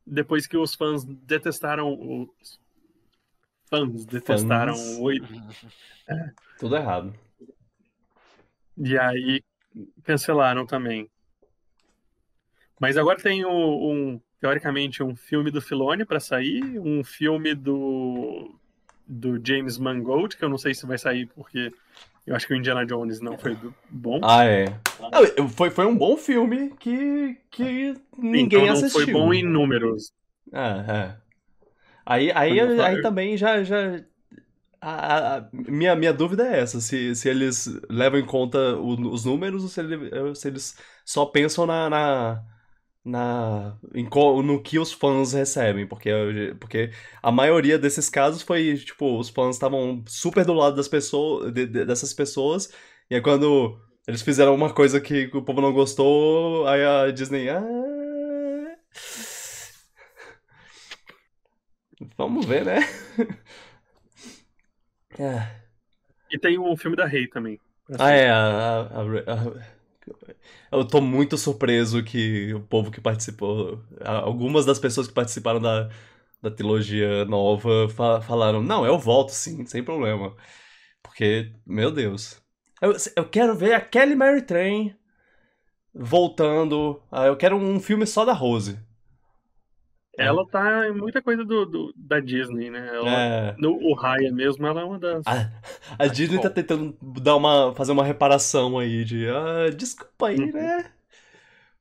depois que os fãs detestaram os fãs detestaram fãs. o 8. É. Tudo errado. E aí cancelaram também. Mas agora tem um, um teoricamente, um filme do Filone para sair, um filme do, do James Mangold, que eu não sei se vai sair porque eu acho que o Indiana Jones não foi bom. Ah, é. foi, foi um bom filme que, que ninguém então não assistiu. Foi bom em números. Ah, é. Aí, aí, aí, aí também já. já a, a, minha, minha dúvida é essa: se, se eles levam em conta o, os números ou se, ele, se eles só pensam na, na na em, no que os fãs recebem, porque, porque a maioria desses casos foi, tipo, os fãs estavam super do lado das pessoas, de, de, dessas pessoas, e aí quando eles fizeram uma coisa que o povo não gostou, aí a Disney, ah... Vamos ver, né? *laughs* é. E tem o filme da Rei também. Ah, é, a, a, a eu tô muito surpreso que o povo que participou, algumas das pessoas que participaram da, da trilogia nova falaram: não, eu volto sim, sem problema. Porque, meu Deus. Eu, eu quero ver a Kelly Mary Train voltando. Ah, eu quero um filme só da Rose. Ela tá em muita coisa do, do- da Disney, né? Ela, É. no, o Raya mesmo, ela é uma das. A, a Disney bom. tá tentando dar uma, fazer uma reparação aí de. Ah, desculpa aí, Uhum. né?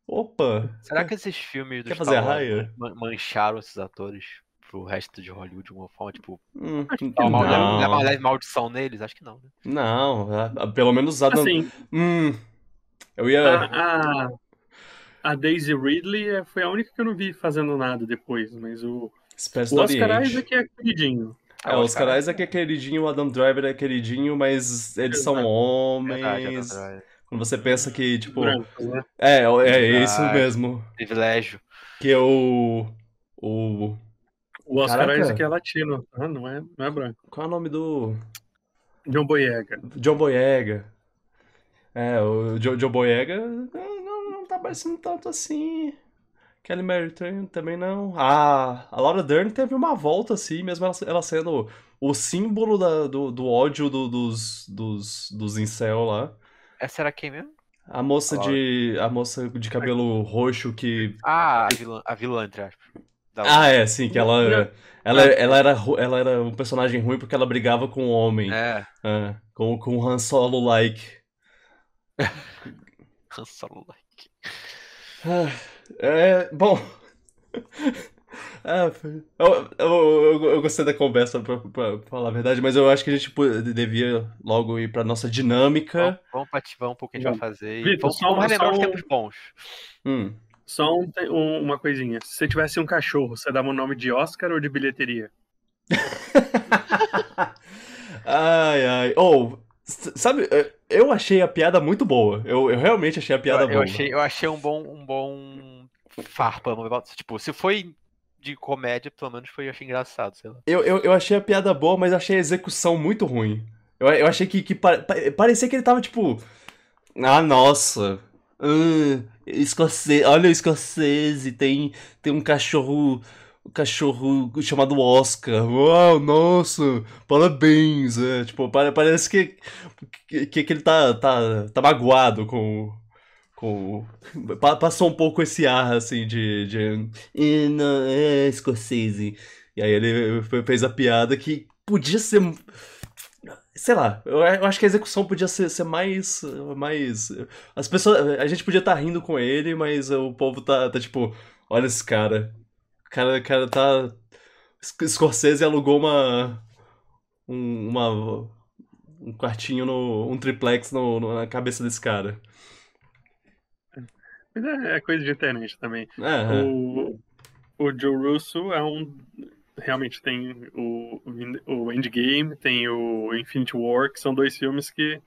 Opa! Será que esses filmes do Quer fazer Wars mancharam esses atores pro resto de Hollywood de alguma forma? Tipo, Hum, Acho que dá uma, uma leve maldição neles? Acho que não, né? não, pelo menos Adam. Assim, Hum, eu ia. a, a, a Daisy Ridley é- foi a única que eu não vi fazendo nada depois, mas o, Espécie o Oscar. Isaac é queridinho. É, o Oscar Isaac é queridinho, o Adam Driver é queridinho, mas eles são Exato. homens. Verdade, Quando você pensa que, tipo. Brancos, né? É, é isso mesmo. Privilégio. Que o. O. O Oscar Caraca. Isaac é latino, ah, não, é, não é branco. Qual é o nome do. John Boyega. John Boyega. É, o Jo- John Boyega tá parecendo tanto assim. Kelly Mary Tran também não. Ah, a Laura Dern teve uma volta assim, mesmo ela, ela sendo o símbolo da- do, do ódio do- dos, dos, dos incel lá. Essa era quem mesmo? A moça A de. A moça de cabelo roxo que. Ah, a vilã, a vilã entre aspas. Ah, é, sim, que ela. Não. Ela, ela, era, ela era um personagem ruim porque ela brigava com o homem. É, É, com, com o Han Solo-like. *laughs* Han Solo like. Ah, É, bom. *laughs* Ah, eu, eu, eu, eu gostei da conversa, pra, pra falar a verdade, mas eu acho que a gente devia logo ir pra nossa dinâmica. Vamos, vamos pra ativar um pouco o que a gente vai fazer. E Vitor, vamos, só- vamos relembrar só os tempos bons. Hum. Só um- um- uma coisinha. Se você tivesse um cachorro, você dava o nome de Oscar ou de bilheteria? *laughs* Ai, ai. Ou, s- sabe, eh, eu achei a piada muito boa. Eu, eu realmente achei a piada eu, boa. eu achei, eu achei um bom, um bom farpa. Tipo, se foi de comédia, pelo menos foi, eu achei engraçado, sei lá. Eu, eu, eu achei a piada boa, mas achei a execução muito ruim. Eu, eu achei que, que pa- pa- parecia que ele tava tipo. Ah, nossa. Ah, escocês, olha o escocês, e tem, tem um cachorro. Cachorro chamado Oscar. Uau, nossa, parabéns. É, tipo, pare- parece que, que, que ele tá, tá, tá magoado com. com pa- passou um pouco esse ar assim de. de "Eh, não, é escocês. E e aí ele fe- fez a piada que podia ser. Sei lá, eu acho que a execução podia ser, ser mais. mais. As pessoas. A gente podia estar rindo com ele, mas o povo tá, tá tipo. Olha esse cara. O cara, cara tá. Sc- Scorsese alugou uma. um- uma. um quartinho no. um triplex no, no- na cabeça desse cara. Mas é, é coisa de internet também. É, é. O, o Joe Russo é um. Realmente tem o, o Endgame, tem o Infinity War, que são dois filmes que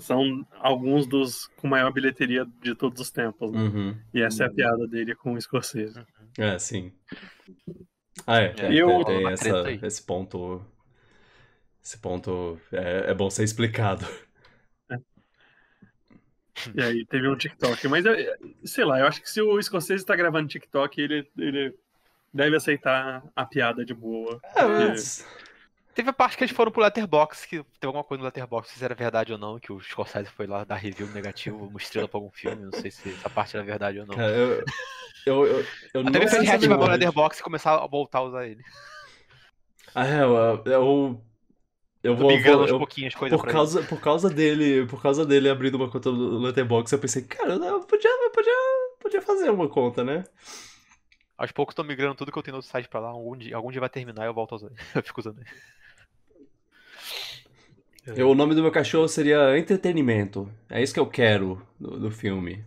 são alguns dos com maior bilheteria de todos os tempos. né? Uhum. E essa é a piada dele com o escocese. É, sim. Ah, é. É, tem- eu- tem essa- esse ponto. Esse ponto é, é bom ser explicado. E aí teve um TikTok. Mas, eu- sei lá, eu acho que se o escocese está gravando TikTok, ele, ele deve aceitar a piada de boa. É, Porque- mas- Teve a parte que eles foram pro Letterboxd, que teve alguma coisa no Letterboxd, se era verdade ou não, que o Scorsese foi lá dar review negativo, uma estrela pra algum filme, não sei se essa parte era verdade ou não. Cara, eu. Eu, eu, eu não Até se sei se reativar verdade. Letterboxd e começar a voltar a usar ele. Ah, é, eu. Eu, eu vou. vou- eu- pouquinhos as coisas por causa, por causa dele, por causa dele abrindo uma conta do Letterboxd, eu pensei, cara, eu podia, eu podia, podia fazer uma conta, né? Aos poucos tô migrando tudo que eu tenho no site pra lá, algum dia, algum dia vai terminar e eu volto a usar. *laughs* Eu fico usando ele. Eu, o nome do meu cachorro seria Entretenimento. É isso que eu quero do, do filme.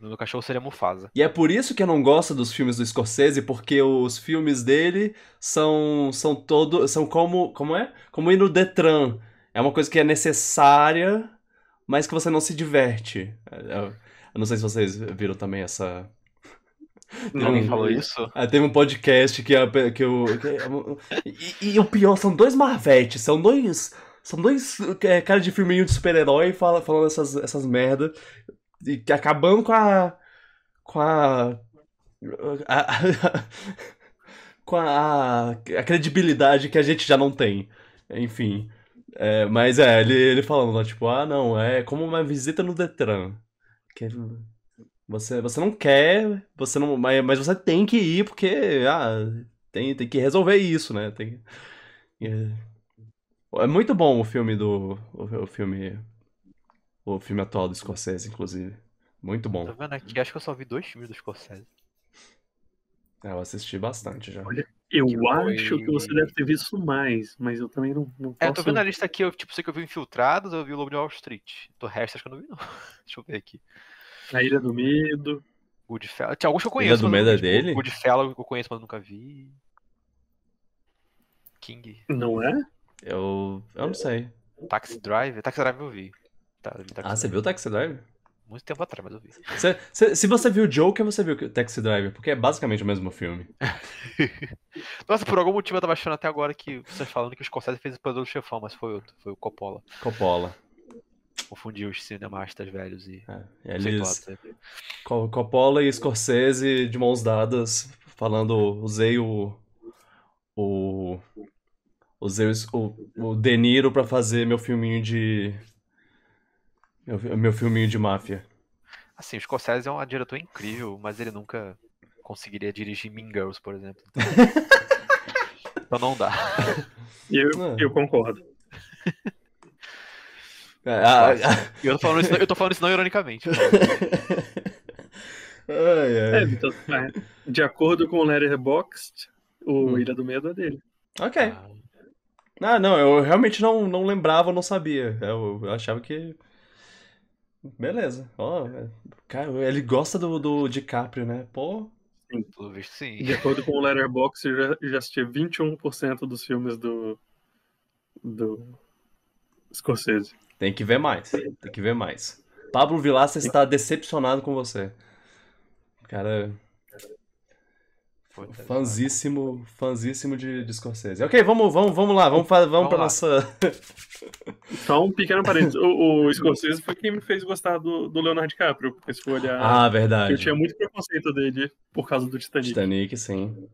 No meu cachorro seria Mufasa. E é por isso que eu não gosto dos filmes do Scorsese, porque os filmes dele são são todo são como como é? Como ir no Detran. É uma coisa que é necessária, mas que você não se diverte. Eu, eu não sei se vocês viram também essa Não, Alguém falou isso? ah, teve um podcast que, a- que eu. que- e, e o pior, são dois Marvetes, são dois. São dois é, cara de filminho de super-herói fala, falando essas, essas. E acabando com a. Com a. a- *laughs* com a, a credibilidade que a gente já não tem. Enfim. É, mas é, ele, ele falando lá, tipo, ah, não, é como uma visita no Detran. que você, você não quer, você não, mas, mas você tem que ir porque ah, tem, tem que resolver isso, né? Tem, é, é muito bom o filme do o, o filme o filme atual do Scorsese, inclusive. Muito bom. Tô vendo aqui, acho que eu só vi dois filmes do Scorsese. É, eu assisti bastante já. Olha, eu Que acho foi- que você deve ter visto mais, mas eu também não, não É, posso... eu tô vendo a lista aqui, eu tipo, sei que eu vi Infiltrados, eu vi o Lobo de Wall Street. Do resto, acho que eu não vi, não. *laughs* Deixa eu ver aqui. A Ilha do Medo. Goodfellas. Tinha alguns que eu Ilha conheço. do mas eu Medo é. Tipo, dele? Goodfellas eu conheço, mas eu nunca vi. King. Não é? Eu, eu não sei. Taxi Driver. Taxi Driver eu vi. Tá, eu vi Taxi Ah, você viu o Taxi Driver? Muito tempo atrás, mas eu vi. Você- você- se você viu Joker, você viu o Taxi Driver, porque é basicamente o mesmo filme. *laughs* Nossa, por algum motivo eu tava achando até agora que vocês falando que o Scorsese fez o Poderoso Chefão, mas foi outro. Foi o Coppola. Coppola. Confundiu os cinemastas velhos e É, eles? Co- Coppola e Scorsese de mãos dadas, falando, usei o. O. Usei o, o De Niro pra fazer meu filminho de. Meu, meu filminho de máfia. Assim, o Scorsese é um diretor incrível, mas ele nunca conseguiria dirigir Mean Girls, por exemplo. *laughs* Então não dá. Eu, eu concordo. É, eu tô falando isso, eu tô falando isso não ironicamente. *laughs* Ai, É, ai. Vitor, é, de acordo com o Letterboxd, o Hum. Ilha do Medo é dele. Ok. Ah, Ah, não, eu realmente não, não lembrava, não sabia. Eu, eu achava que. Beleza. Ó, é, cara, ele gosta do, do DiCaprio, né? Pô. pelo visto sim. De acordo com o Letterboxd, eu já, já assisti 21% dos filmes do, do Scorsese. Tem que ver mais. Tem que ver mais. Pablo Vilaça está decepcionado com você. Cara, Puta, fãzíssimo, fãzíssimo de, de Scorsese. Ok, vamos, vamos, vamos lá, vamos, vamos, Vamos pra lá. nossa. *laughs* Só um pequeno parênteses. O, o Scorsese foi quem me fez gostar do, do Leonardo DiCaprio. Porque se for olhar, Ah, eu verdade. tinha muito preconceito dele por causa do Titanic. Titanic, sim.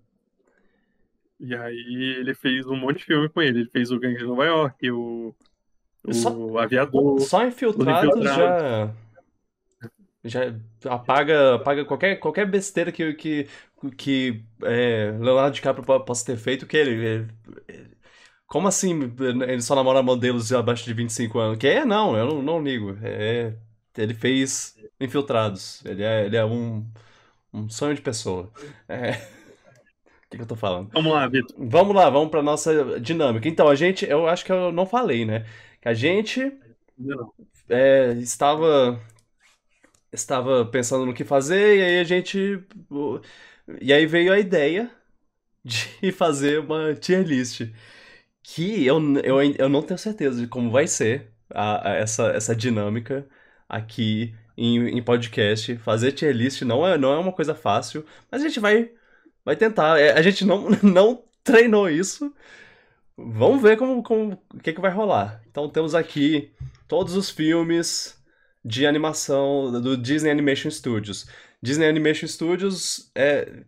E aí ele fez um monte de filme com ele. Ele fez o Gangue de Nova York, o, o Só- Aviador. Só infiltrados Os já. Já apaga, apaga qualquer, qualquer besteira que, que, que é, Leonardo DiCaprio po- possa ter feito. Que ele, ele- Como assim ele só namora modelos abaixo de 25 anos? Que é, não, eu não, não ligo. É, ele fez Infiltrados. Ele é, ele é um, um sonho de pessoa. É. O que, que eu tô falando? Vamos lá, Vitor. Vamos lá, vamos pra nossa dinâmica. Então, a gente, eu acho que eu não falei, né? Que a gente é, estava estava pensando no que fazer e aí a gente e aí veio a ideia de *laughs* fazer uma tier list que eu, eu, eu não tenho certeza de como vai ser a- a- essa, essa dinâmica aqui em, em podcast. Fazer tier list não é, não é uma coisa fácil mas a gente vai vai tentar. É, a gente não, *laughs* não treinou isso. Vamos ver como, como o que, que vai rolar. Então temos aqui todos os filmes de animação do Disney Animation Studios. Disney Animation Studios é,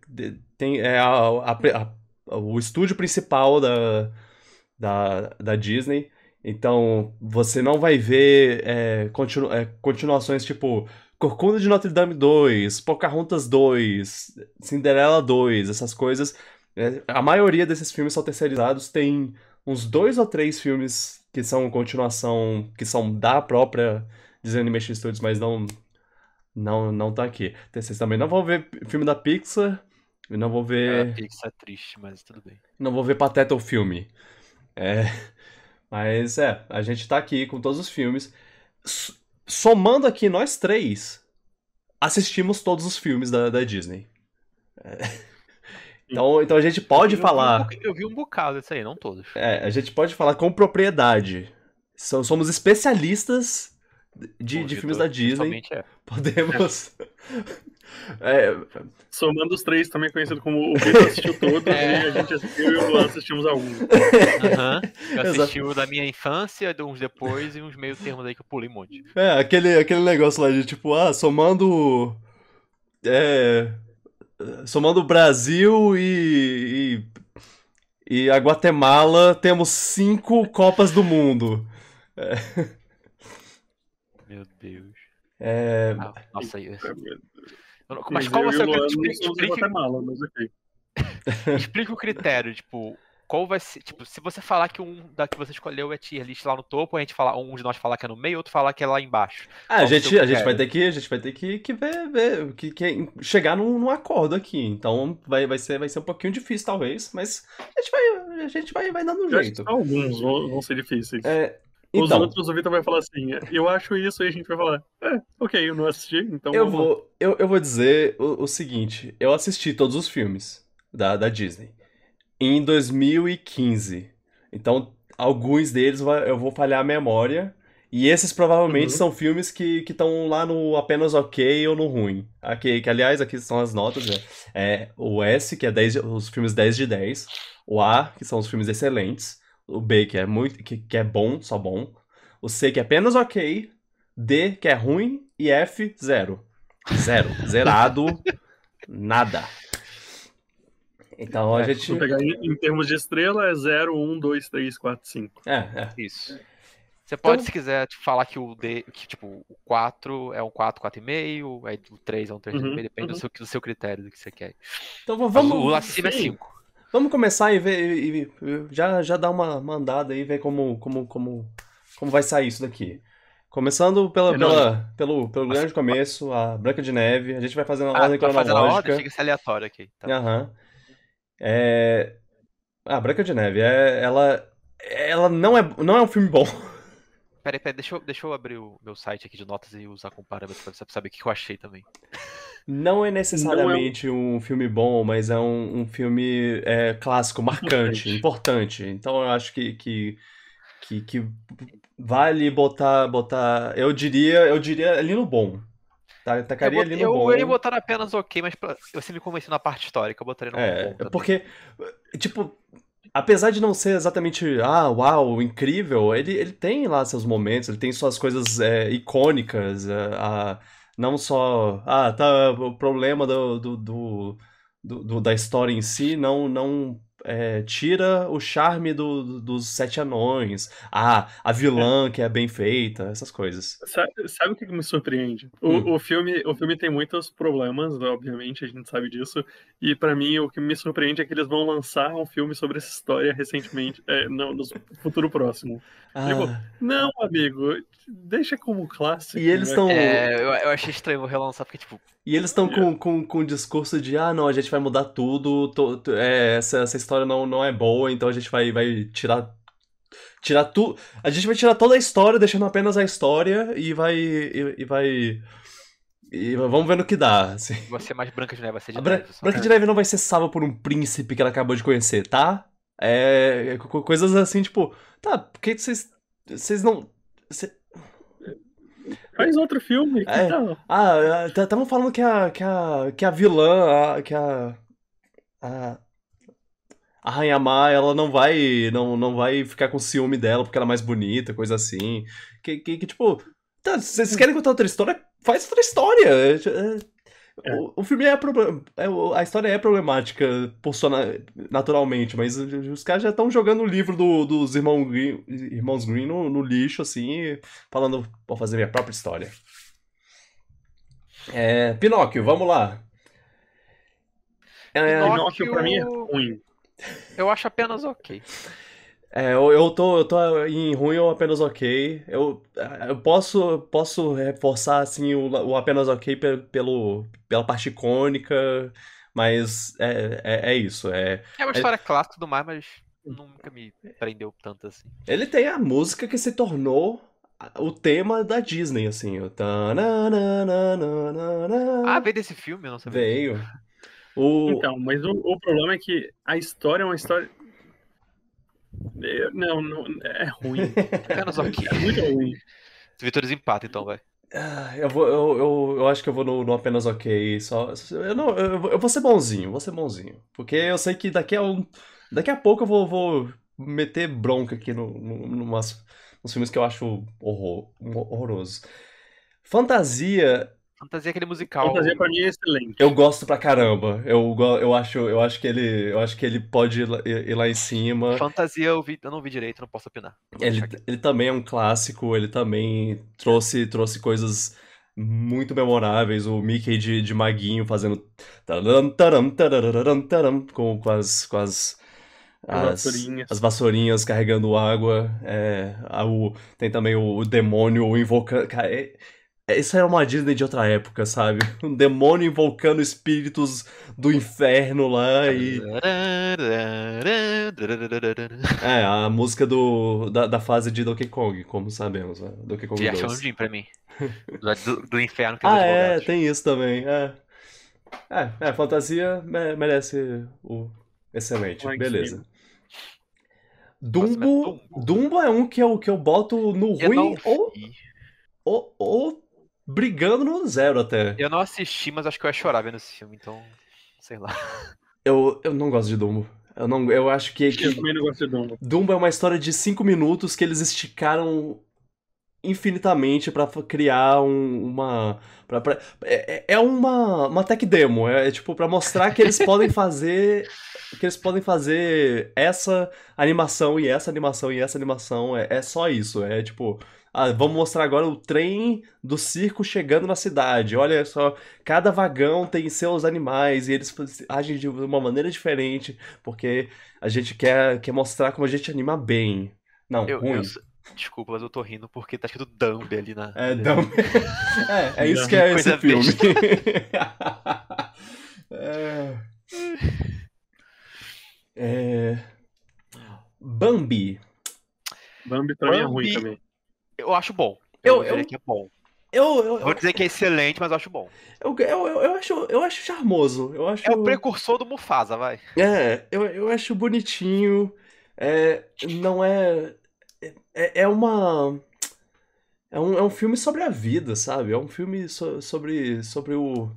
tem, é a- a- a- o estúdio principal da, da, da Disney. Então você não vai ver é, continu- é, continuações tipo Corcunda de Notre Dame 2, Pocahontas 2, Cinderela 2, essas coisas. É, a maioria desses filmes são terceirizados. Tem uns dois ou três filmes que são continuação, que são da própria Disney Animation Studios, mas não não não tá aqui. Vocês também não vão ver filme da Pixar, e não vou É, ver, Pixar é triste, mas tudo bem. não vou ver Pateta o filme. É, *laughs* mas é, a gente tá aqui com todos os filmes. Somando aqui nós três, assistimos todos os filmes da, da Disney. É. *laughs* Então, então a gente pode Eu um falar. boca- Eu vi um bocado disso aí, não todos. É, a gente pode falar com propriedade. So- Somos especialistas de, de filmes da Disney. é. Podemos. *laughs* É, Somando os três, também conhecido como o Vitor *laughs* assistiu todos, É. e a gente assistiu e o Luan assistimos alguns. Aham. *laughs* Eu assisti o da minha infância, de uns depois e uns meio termos aí que eu pulei um monte. é, aquele, aquele negócio lá de tipo, ah, somando. É. Somando o Brasil e, e. e a Guatemala, temos cinco Copas do Mundo. Meu Deus. É, Ah, nossa. É, Mas qual eu você explica, explica, *laughs* o critério, tipo, qual vai ser, tipo, se você falar que um da que você escolheu é tier list lá no topo, a gente falar, um de nós falar que é no meio, outro falar que é lá embaixo. Ah, a gente, a gente vai ter que, a gente vai ter que, que ver, ver que, que chegar num, num acordo aqui. Então vai, vai, ser, vai ser um pouquinho difícil, talvez, mas a gente vai, a gente vai, vai dando um Eu jeito. alguns vão, vão ser difíceis. É, Os então, outros, o Vitor vai falar assim, eu acho isso, e a gente vai falar, é, ok, eu não assisti, então eu vamos vou, eu, eu vou dizer o, o seguinte: eu assisti todos os filmes da, da Disney em 2015. Então, alguns deles eu vou falhar a memória. E esses provavelmente Uhum. são filmes que estão lá no apenas ok ou no ruim. Aqui, que, aliás, aqui são as notas. né? É, o S, que é 10, de- os filmes 10 de 10. O A, que são os filmes excelentes. O B, que é muito que, que é bom, só bom. O C, que é apenas ok. D, que é ruim. E F, zero. Zero. *laughs* Zerado. nada. Então a É, gente. Se eu pegar em, em termos de estrela, é 0, 1, 2, 3, 4, 5. É, é. Isso. Você pode, Então- se quiser, tipo, falar que o D, que, tipo, o 4 é um 4, 4,5, aí o 3 é um 3,5, Uhum, depende do, uhum. seu, do seu critério, do que você quer. Então vamos. o acima é sim. 5. Vamos começar e ver. e- e- já, já dar uma mandada aí, ver como, como, como, como vai sair isso daqui. Começando pela, não, pela, pelo, pelo grande começo, a Branca de Neve. A gente vai fazer na Ah, ordem vai fazer na ordem? cronológica. Chega a ser aleatório aqui. Tá. Aham. É... A Branca de Neve, é, ela, ela não, é, não é um filme bom. Peraí, peraí, deixa eu, deixa eu abrir o meu site aqui de notas e usar como parâmetro pra você saber o que eu achei também. Não é necessariamente um filme bom, mas é um, um filme é, clássico, marcante, importante. Então eu acho que, que, que, que vale botar, botar. Eu diria, eu diria ali no bom. Tá, Eu, tacaria bot- ali no eu, bom. eu ia botar apenas ok, mas pra, você me convenceu na parte histórica, eu botaria no É, bom porque, tipo, apesar de não ser exatamente, ah, uau, incrível, ele, ele tem lá seus momentos, ele tem suas coisas é, icônicas, é, a- não só, ah, tá, o problema do, do, do- do- da história em si não, não é, tira o charme do- do- dos sete anões, ah, a vilã que é bem feita, essas coisas. Sabe, sabe o que me surpreende? O, Hum. o filme, o filme tem muitos problemas, obviamente, a gente sabe disso. E pra mim, o que me surpreende é que eles vão lançar um filme sobre essa história recentemente, é, no, no futuro próximo. Tipo, Ah, Não, amigo, deixa como clássico. e eles né? estão É, eu, eu achei estranho vou relançar, porque, tipo, E eles estão com, com, com o discurso de, ah, não, a gente vai mudar tudo, to- to- é, essa, essa história não, não é boa, então a gente vai, vai tirar. Tirar tudo. A gente vai tirar toda a história, deixando apenas a história e vai. E, e vai. E vamos ver no que dá. assim. vai ser mais Branca de Neve, vai ser de Bran- neve. Branca de Neve não vai ser salva por um príncipe que ela acabou de conhecer, tá? É. é co- coisas assim, tipo. Tá, por que vocês. Vocês não. cê- Faz outro filme, É. tal? Ah, estavam falando que a, que a, que a vilã, a- que a, a, a Má, ela não vai, não, não vai ficar com ciúme dela porque ela é mais bonita, coisa assim. Que, que, que, tipo, tá, vocês querem contar outra história? Faz outra história. É, é, O, o filme é, problem- é a história é problemática naturalmente, mas os caras já estão jogando o livro do- dos irmãos Green, irmãos Green no, no lixo, assim, falando, vou fazer minha própria história. É, Pinóquio, vamos lá. É, Pinóquio- Pinóquio pra mim é ruim. Eu acho apenas ok. É, eu, eu tô, eu tô em ruim ou apenas ok. Eu, eu posso, posso reforçar assim o, o apenas ok pe- pelo, pela parte icônica, mas é, é, é isso. É, É uma história clássica e tudo mais, mas nunca me prendeu tanto assim. Ele tem a música que se tornou o tema da Disney, assim. O tananana. Ah, veio desse filme? Eu não sabia. veio. O, Então, mas o, o problema é que a história é uma história. É, Não, não, é ruim. *laughs* Apenas ok. É muito ruim. Os Vitórios empatam, então, vai. Ah, eu, vou, eu, eu, eu acho que eu vou no, no apenas ok. Só, eu, não, eu, vou- eu vou ser bonzinho, vou ser bonzinho. Porque eu sei que daqui a, um, daqui a pouco eu vou, vou meter bronca aqui no, no, numas, nos filmes que eu acho horror, horroroso. Fantasia, Fantasia é aquele musical. Fantasia pra mim é excelente. eu gosto pra caramba. Eu, eu, acho, eu, acho que ele, eu acho que ele pode ir lá, ir lá em cima. Fantasia eu, vi, eu não vi direito, não posso opinar. Ele, ele também é um clássico, ele também trouxe, trouxe coisas muito memoráveis. O Mickey de, de maguinho fazendo taram, taram, tarararam, taram, com, com as, com as, As as, vassourinhas. as vassourinhas carregando água. É, a- o, tem também o, o demônio invocando. É- é- isso era uma Disney de outra época, sabe? *laughs* Um demônio invocando espíritos do inferno lá e. É, a música do, da, da fase de Donkey Kong, como sabemos, né? Donkey Kong De 2. Achando pra mim. Do, do inferno que é Ah, é, tem isso também. É, é, é fantasia me- merece o excelente, beleza. Dumbo, é Dumbo. Dumbo é um que eu, que eu boto no Eu ruim ou, ou, ou brigando no zero até. Eu não assisti, mas acho que eu ia chorar vendo esse filme, então. Sei lá. Eu, eu não gosto de Dumbo. Eu, não, eu acho que, que Eu também não gosto de Dumbo. Dumbo é uma história de cinco minutos que eles esticaram infinitamente pra f- criar um- uma. pra- pra- é, é- é uma, uma tech demo, é, é tipo pra mostrar que eles podem fazer. Que eles podem fazer essa animação e essa animação e essa animação. É, é só isso. É tipo. Ah, vamos mostrar agora o trem do circo chegando na cidade. Olha só, cada vagão tem seus animais e eles agem de uma maneira diferente, porque a gente quer, quer mostrar como a gente anima bem. Não, Eu, ruim. eu- desculpa, mas eu tô rindo porque tá escrito Dumb ali na. É, dumb. *laughs* é, é isso que é esse filme. *laughs* é... É... Bambi. Bambi pra mim é Bambi- ruim também. Eu acho bom. Eu- Eu, diria eu- que é bom. Eu, eu, Vou dizer que é excelente, mas eu acho bom. eu, eu, eu, acho, eu acho charmoso. Eu acho... É o precursor do Mufasa, vai. É, eu, eu acho bonitinho. É, não é, é. É uma. É um, é um filme sobre a vida, sabe? É um filme so- sobre, sobre o,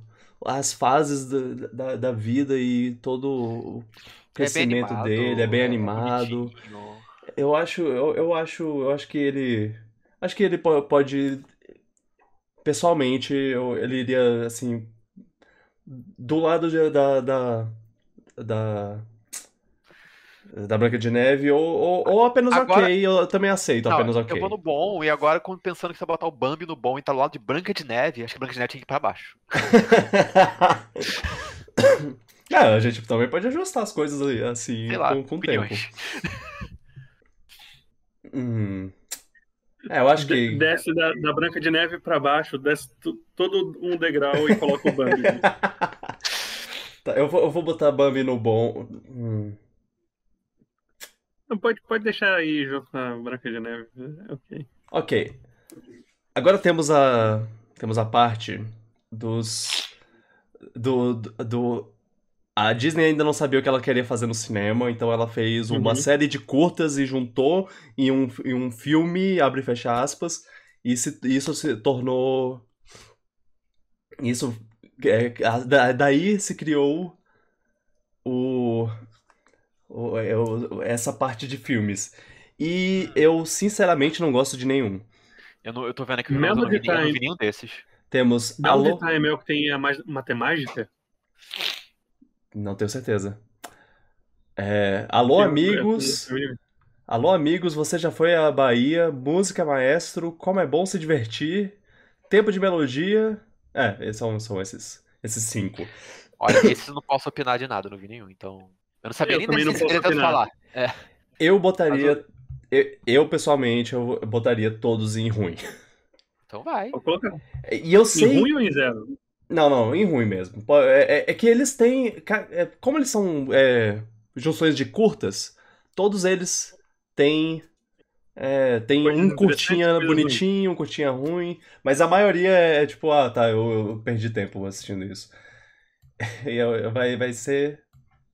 as fases da, da, da vida e todo o crescimento animado, dele. É bem animado. bonitinho. Eu acho, eu, eu acho, eu acho que ele, acho que ele po- pode, pessoalmente, eu- ele iria assim, do lado de- da, da, da, da Branca de Neve ou, ou, ou apenas Agora- ok, eu também aceito Não, apenas ok. Eu vou no bom, e agora pensando que você botar o Bambi no bom e tá do lado de Branca de Neve, acho que Branca de Neve tinha que ir pra baixo. *laughs* É, a gente também pode ajustar as coisas assim Sei lá, com, com o tempo. Hum. É, eu acho que Desce da, da Branca de Neve pra baixo, desce todo um degrau e coloca o Bambi. *laughs* Tá, eu vou, eu vou botar Bambi no bom. Hum. Pode, pode deixar aí junto com a Branca de Neve. É Ok. Ok. Agora temos a temos a parte dos do, do, do- a Disney ainda não sabia o que ela queria fazer no cinema, então ela fez uma Uhum. série de curtas e juntou em um, em um filme, abre e fecha aspas, e se- isso se tornou isso é, a- daí se criou o, o- é, o- essa parte de filmes. E eu sinceramente não gosto de nenhum. Eu, não, eu tô vendo aqui, eu não vi, eu não Time. vi nenhum desses. Temos Alô. detalhe meu que tem a mais- matemática. Não tenho certeza. É, Alô, amigos. Alô, amigos, você já foi à Bahia? Música, maestro, como é bom se divertir. Tempo de melodia. É, esses são, são esses, esses cinco. Olha, esses eu não posso opinar de nada, eu não vi nenhum, então. Eu não sabia Eu nem desses que opinar. falar. Eu botaria. Eu, eu, pessoalmente, eu botaria todos em ruim. Então vai. Vou colocar. E eu Em sei. ruim ou em zero? Não, não, em ruim mesmo. É, é- é que eles têm. é, Como eles são é, junções de curtas, todos eles têm. é, tem um curtinha bonitinho, um curtinha ruim, mas a maioria é tipo, ah, tá, eu, eu perdi tempo assistindo isso. *laughs* E eu- vai, vai ser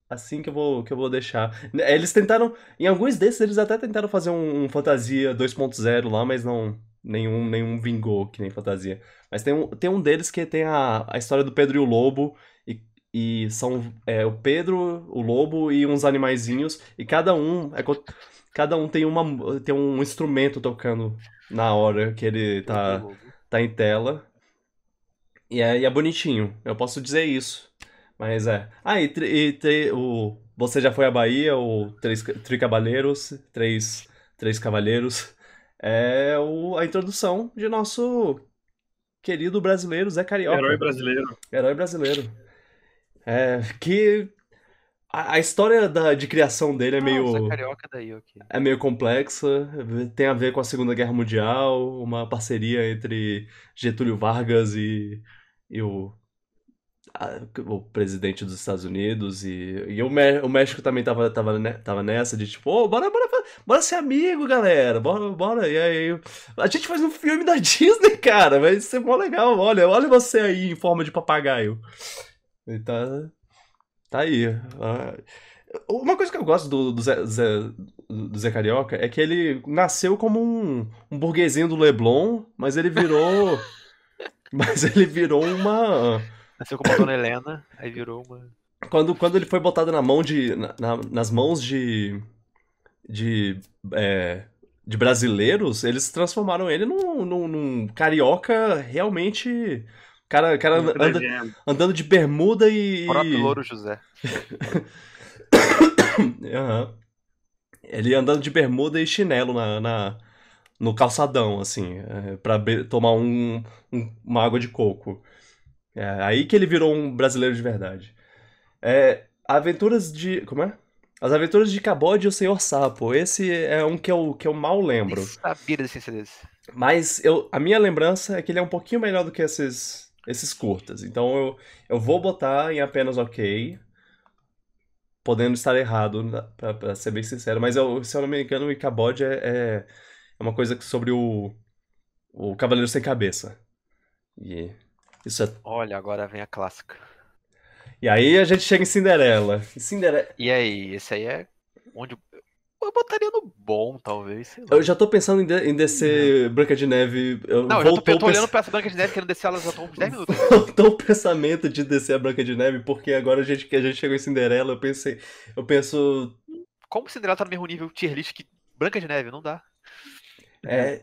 assim que eu vou, que eu vou deixar. Eles tentaram. Em alguns desses, eles até tentaram fazer um, um Fantasia 2.0 lá, mas não. Nenhum, nenhum vingou que nem Fantasia. Mas tem um, tem um deles que tem a, a história do Pedro e o Lobo. E, e são é, o Pedro, o Lobo e uns animaizinhos. E cada um. é cada um tem, uma, tem um instrumento tocando na hora que ele tá, tá em tela. E é, e é bonitinho, eu posso dizer isso. Mas é. Ah, e, e o, você já foi à Bahia, o Três, Tricabaleiros, Três, Três Cavaleiros. É o, a introdução de nosso querido brasileiro Zé Carioca. Herói brasileiro. Herói brasileiro. É, que a, a história da, de criação dele é Ah, meio Zé Carioca daí, ok. é meio complexa, tem a ver com a Segunda Guerra Mundial, uma parceria entre Getúlio Vargas e, e o, o presidente dos Estados Unidos, e, e o, o México também tava, tava, ne- tava nessa de tipo, ô, bora, bora, bora ser amigo, galera, bora, bora, e aí, a gente faz um filme da *laughs* Disney, cara, vai ser mó legal, olha, olha você aí em forma de papagaio. E tá, tá aí. uma coisa que eu gosto do, do, Zé, Zé- do Zé Carioca é que ele nasceu como um, um burguesinho do Leblon, mas ele virou. *laughs* mas ele virou uma. Nasceu como a Dona Helena, aí virou uma. Quando, quando ele foi botado na mão de. na- na- nas mãos de. de. é, de brasileiros, eles transformaram ele num, num, num carioca realmente. Cara, cara anda- andando de bermuda e. Próprio Louro José. *coughs* Aham. Ele andando de bermuda e chinelo na, na- no calçadão, assim, é, pra be- tomar um, um- uma água de coco. É aí que ele virou um brasileiro de verdade. É, Aventuras de. Como é? As Aventuras de Cabode e o Senhor Sapo. Esse é um que eu, que eu mal lembro. Nem sabia da existência desse. Mas eu, a minha lembrança é que ele é um pouquinho melhor do que esses, esses curtas. Então eu, eu vou botar em apenas ok. Podendo estar errado, pra, pra ser bem sincero. Mas eu, se eu não me engano, o Icabod é, é, é uma coisa que sobre o, o Cavaleiro Sem Cabeça. E isso é... Olha, agora vem a clássica. E aí a gente chega em Cinderela. E Cinderela... E aí, esse aí é onde. Eu botaria no bom, talvez. Eu já tô pensando em, de- em descer Branca de Neve. Eu Não, eu tô, eu tô olhando pra essa Branca de Neve querendo descer ela já uns 10 minutos. *laughs* Voltou o pensamento de descer a Branca de Neve, porque agora a gente, que a gente chegou em Cinderela, eu pensei. Eu penso. Como Cinderela tá no mesmo nível tier list que Branca de Neve? Não dá. É.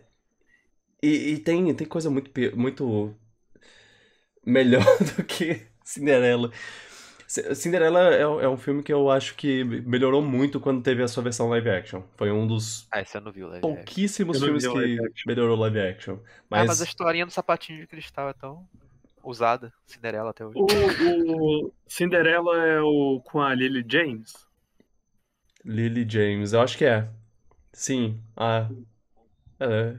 E, e tem, tem coisa muito, muito melhor *laughs* do que Cinderela. Cinderela é, é um filme que eu acho que melhorou muito quando teve a sua versão live action. Foi um dos Ah, esse eu não vi o live. pouquíssimos Eu não filmes vi o que live action. melhorou live action. Ah, Mas, mas a historinha do sapatinho de cristal é tão usada. Cinderela até hoje. O, o Cinderela é o com a Lily James. Lily James, eu acho que é. Sim. Ah. É.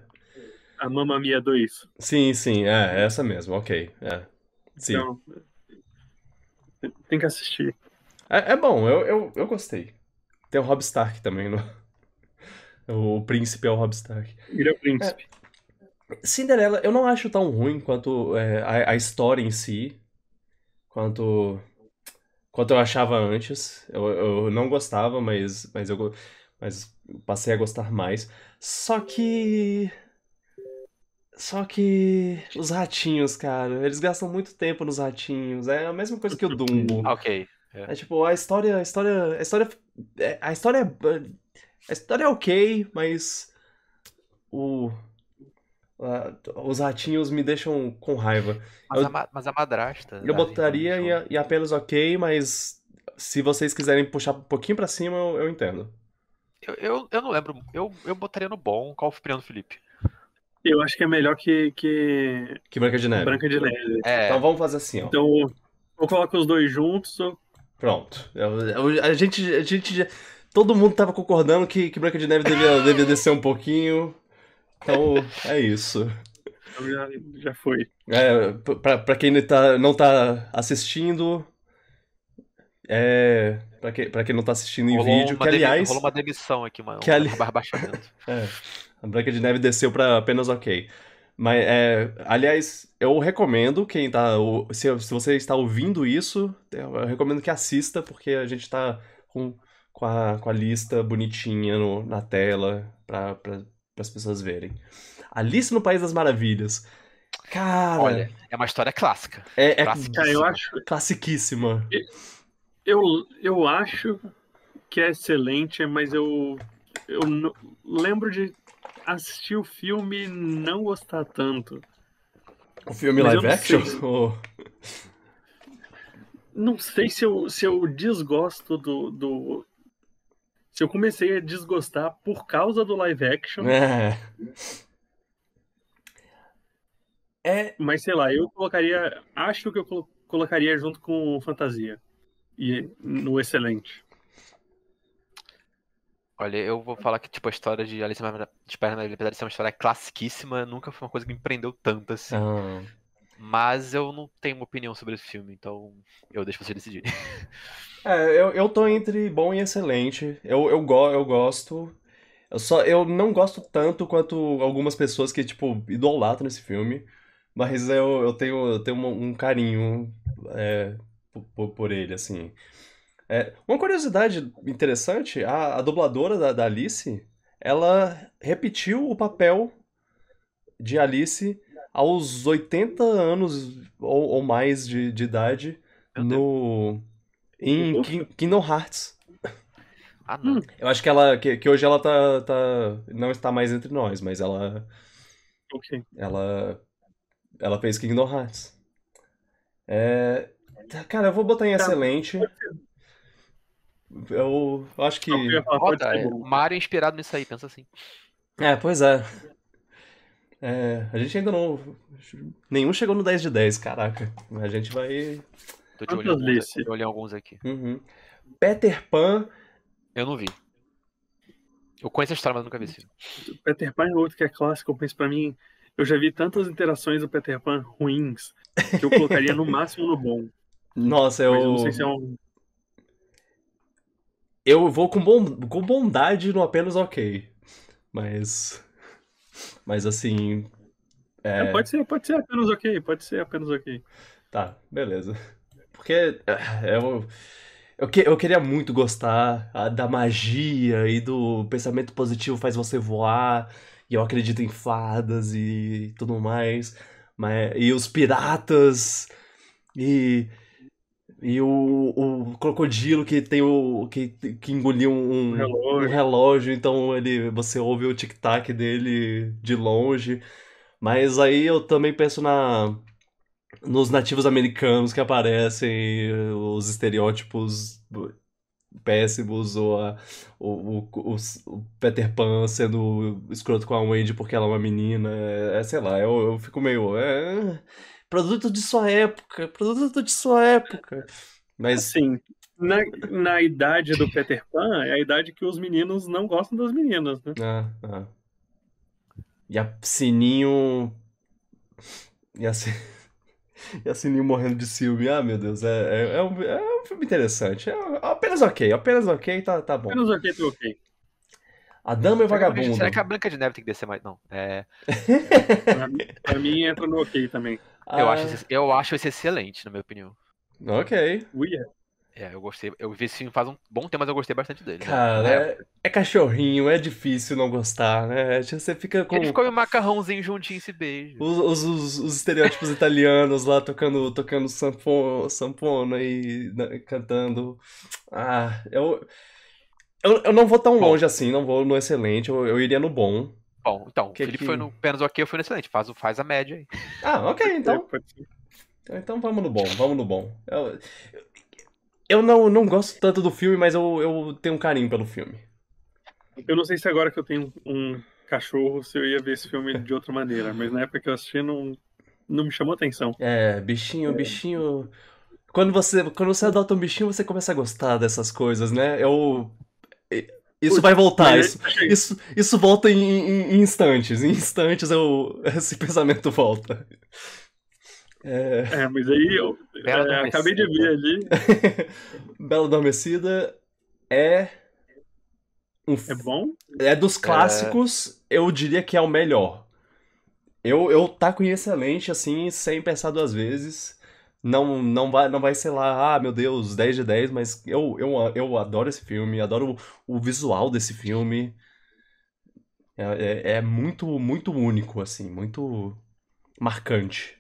A Mamma Mia 2. Sim, sim, é, essa mesmo, ok. É. Sim. Então, tem que assistir. É, é bom, eu, eu, eu gostei. Tem o Rob Stark também, no... *laughs* O príncipe é o Rob Stark. Ele é o príncipe. Cinderela, eu não acho tão ruim quanto é, a, a história em si, quanto quanto eu achava antes. Eu, eu não gostava, mas, mas eu mas passei a gostar mais. Só que só que os ratinhos, cara, eles gastam muito tempo nos ratinhos. É a mesma coisa que o Dumbo. Ah, ok. É tipo, a história, a história, a história, é- a história, é- a história é ok, mas o a- os ratinhos me deixam com raiva. Mas, Eu- a, ma- mas a madrasta. Eu da botaria Virgínia em, em apenas ok, mas se vocês quiserem puxar um pouquinho pra cima, eu, eu entendo. Eu, eu, eu não lembro. Eu, eu botaria no bom. Qual foi o Felipe? Eu acho que é melhor que, que Que Branca de Neve. Branca de Neve. É. Então vamos fazer assim, ó. Então, ou coloca os dois juntos, ou Pronto. Eu- eu- a gente, a gente já- todo mundo tava concordando que, que Branca de Neve devia, devia descer um pouquinho. Então, é isso. então já, já foi. É, pra, pra quem não tá, não tá assistindo, é, pra, que, pra quem não tá assistindo em rolou vídeo, que demi- aliás, rolou uma demissão aqui, mano. que ali- Um *laughs* é, a Branca de Neve desceu pra apenas ok. Mas, é, aliás, eu recomendo quem tá, se, se você está ouvindo isso, eu recomendo que assista, porque a gente tá com, com, a, com a lista bonitinha no- na tela pra, pra, as pessoas verem. Alice no País das Maravilhas. Cara, Olha, é uma história clássica. é, é clássica. Cara, eu acho, classiquíssima. eu, eu acho que é excelente, mas eu, eu lembro de assistir o filme e não gostar tanto. O filme Mas live não action? sei. *laughs* Ou- Não sei se eu, se eu desgosto do, do. Se eu comecei a desgostar por causa do live action. É. É. Mas sei lá, eu colocaria. Acho que eu colo- colocaria junto com Fantasia. E no excelente. Olha, eu vou falar que, tipo, a história de Alice no País das Maravilhas, apesar de ser uma história classiquíssima, nunca foi uma coisa que me prendeu tanto assim. Ah, Mas eu não tenho uma opinião sobre esse filme, então eu deixo você decidir. *laughs* É, eu, eu tô entre bom e excelente. Eu, eu, go, eu gosto. Eu só eu não gosto tanto quanto algumas pessoas que, tipo, idolatram esse filme. Mas eu, eu tenho, eu tenho um, um carinho é, por, por ele, assim. É, uma curiosidade interessante, a, a dubladora da, da Alice, ela repetiu o papel de Alice aos 80 anos ou, ou mais de, de idade no em Ufa. Kin- Kingdom Hearts. Ah, não. Eu acho que ela que, que hoje ela tá, tá não está mais entre nós, mas ela Ok. ela ela fez Kingdom Hearts. É, tá, cara, eu vou botar em Tá. excelente. Eu acho que Eu Roda, é. Mario é inspirado nisso aí, pensa assim. é, pois é. É, a gente ainda não nenhum chegou no 10 de 10, caraca. A gente vai Tô em Quantas alguns, tô em alguns aqui. Uhum. Peter Pan Eu não vi. Eu conheço a história, mas nunca vi esse filme. Peter Pan é outro que é clássico, mas pra mim, eu já vi tantas interações do Peter Pan ruins que eu colocaria no máximo no bom. *laughs* Nossa, eu Mas eu não sei se é um. Eu vou com, bom, com bondade no apenas ok. Mas. Mas assim. É, É, pode ser, pode ser apenas ok, pode ser apenas ok. Tá, beleza. Porque é, eu, eu, que- eu queria muito gostar ah, da magia e do pensamento positivo faz você voar. E eu acredito em fadas e tudo mais. Mas, e os piratas. E. E o, o crocodilo que tem o. que, que engoliu um, Um relógio. um relógio, então ele, você ouve o tic-tac dele de longe. Mas aí eu também penso na, nos nativos americanos que aparecem, os estereótipos péssimos, ou a- o, o, o, Peter Pan sendo escroto com a Wendy porque ela é uma menina. É, sei lá, eu, eu fico meio. É, produto de sua época, produto de sua época. Mas. Assim, na, na idade do Peter Pan, é a idade que os meninos não gostam das meninas, né? Ah, ah. E a Sininho. E a, *laughs* e a Sininho morrendo de ciúme. Ah, meu Deus, é, é, é um, é um filme interessante. É apenas ok, apenas ok, tá, tá bom. Apenas ok, tá ok. A Dama e o Vagabundo. Será que a Branca de Neve tem que descer mais? Não. É, Pra, mim- pra mim entra no ok também. eu, Ah, acho esse, eu acho esse excelente, na minha opinião. Ok. Ui, é. É, eu gostei. Eu vi esse filme faz um bom tempo, mas eu gostei bastante dele. né? Cara, Na é, é cachorrinho, é difícil não gostar, né? Você fica com Eles comem macarrãozinho juntinho e se beijam. os, os, os- os estereótipos italianos lá tocando, tocando sanfona, sanfona e né, cantando. Ah, eu, eu, eu não vou tão Bom. longe assim, não vou no excelente, eu, eu iria no bom. Bom, então, Que o Felipe que- foi no apenas ok, eu fui no excelente. Faz, o- faz a média aí. Ah, ok, É, *laughs* então. ser. Então vamos no bom, vamos no bom. Eu, eu não, não gosto tanto do filme, mas eu, eu tenho um carinho pelo filme. Eu não sei se agora que eu tenho um cachorro, se eu ia ver esse filme de outra maneira, mas na época que eu assisti não, não me chamou atenção. É, bichinho, bichinho. Quando você, quando você adota um bichinho, você começa a gostar dessas coisas, né? Eu. Isso vai voltar, isso, isso, isso volta em, em- em instantes. Em instantes eu, *laughs* esse pensamento volta. É, É, mas aí eu é, acabei de ver ali. *laughs* Bela Adormecida é. Um, É bom? É dos clássicos, eu diria que é o melhor. Eu, eu taco em excelente, assim, sem pensar duas vezes. Não, não, vai, não vai ser lá, ah, meu Deus, 10 de 10, mas eu, eu, eu adoro esse filme, adoro o, o visual desse filme. É, é, é muito, muito único, assim, muito marcante.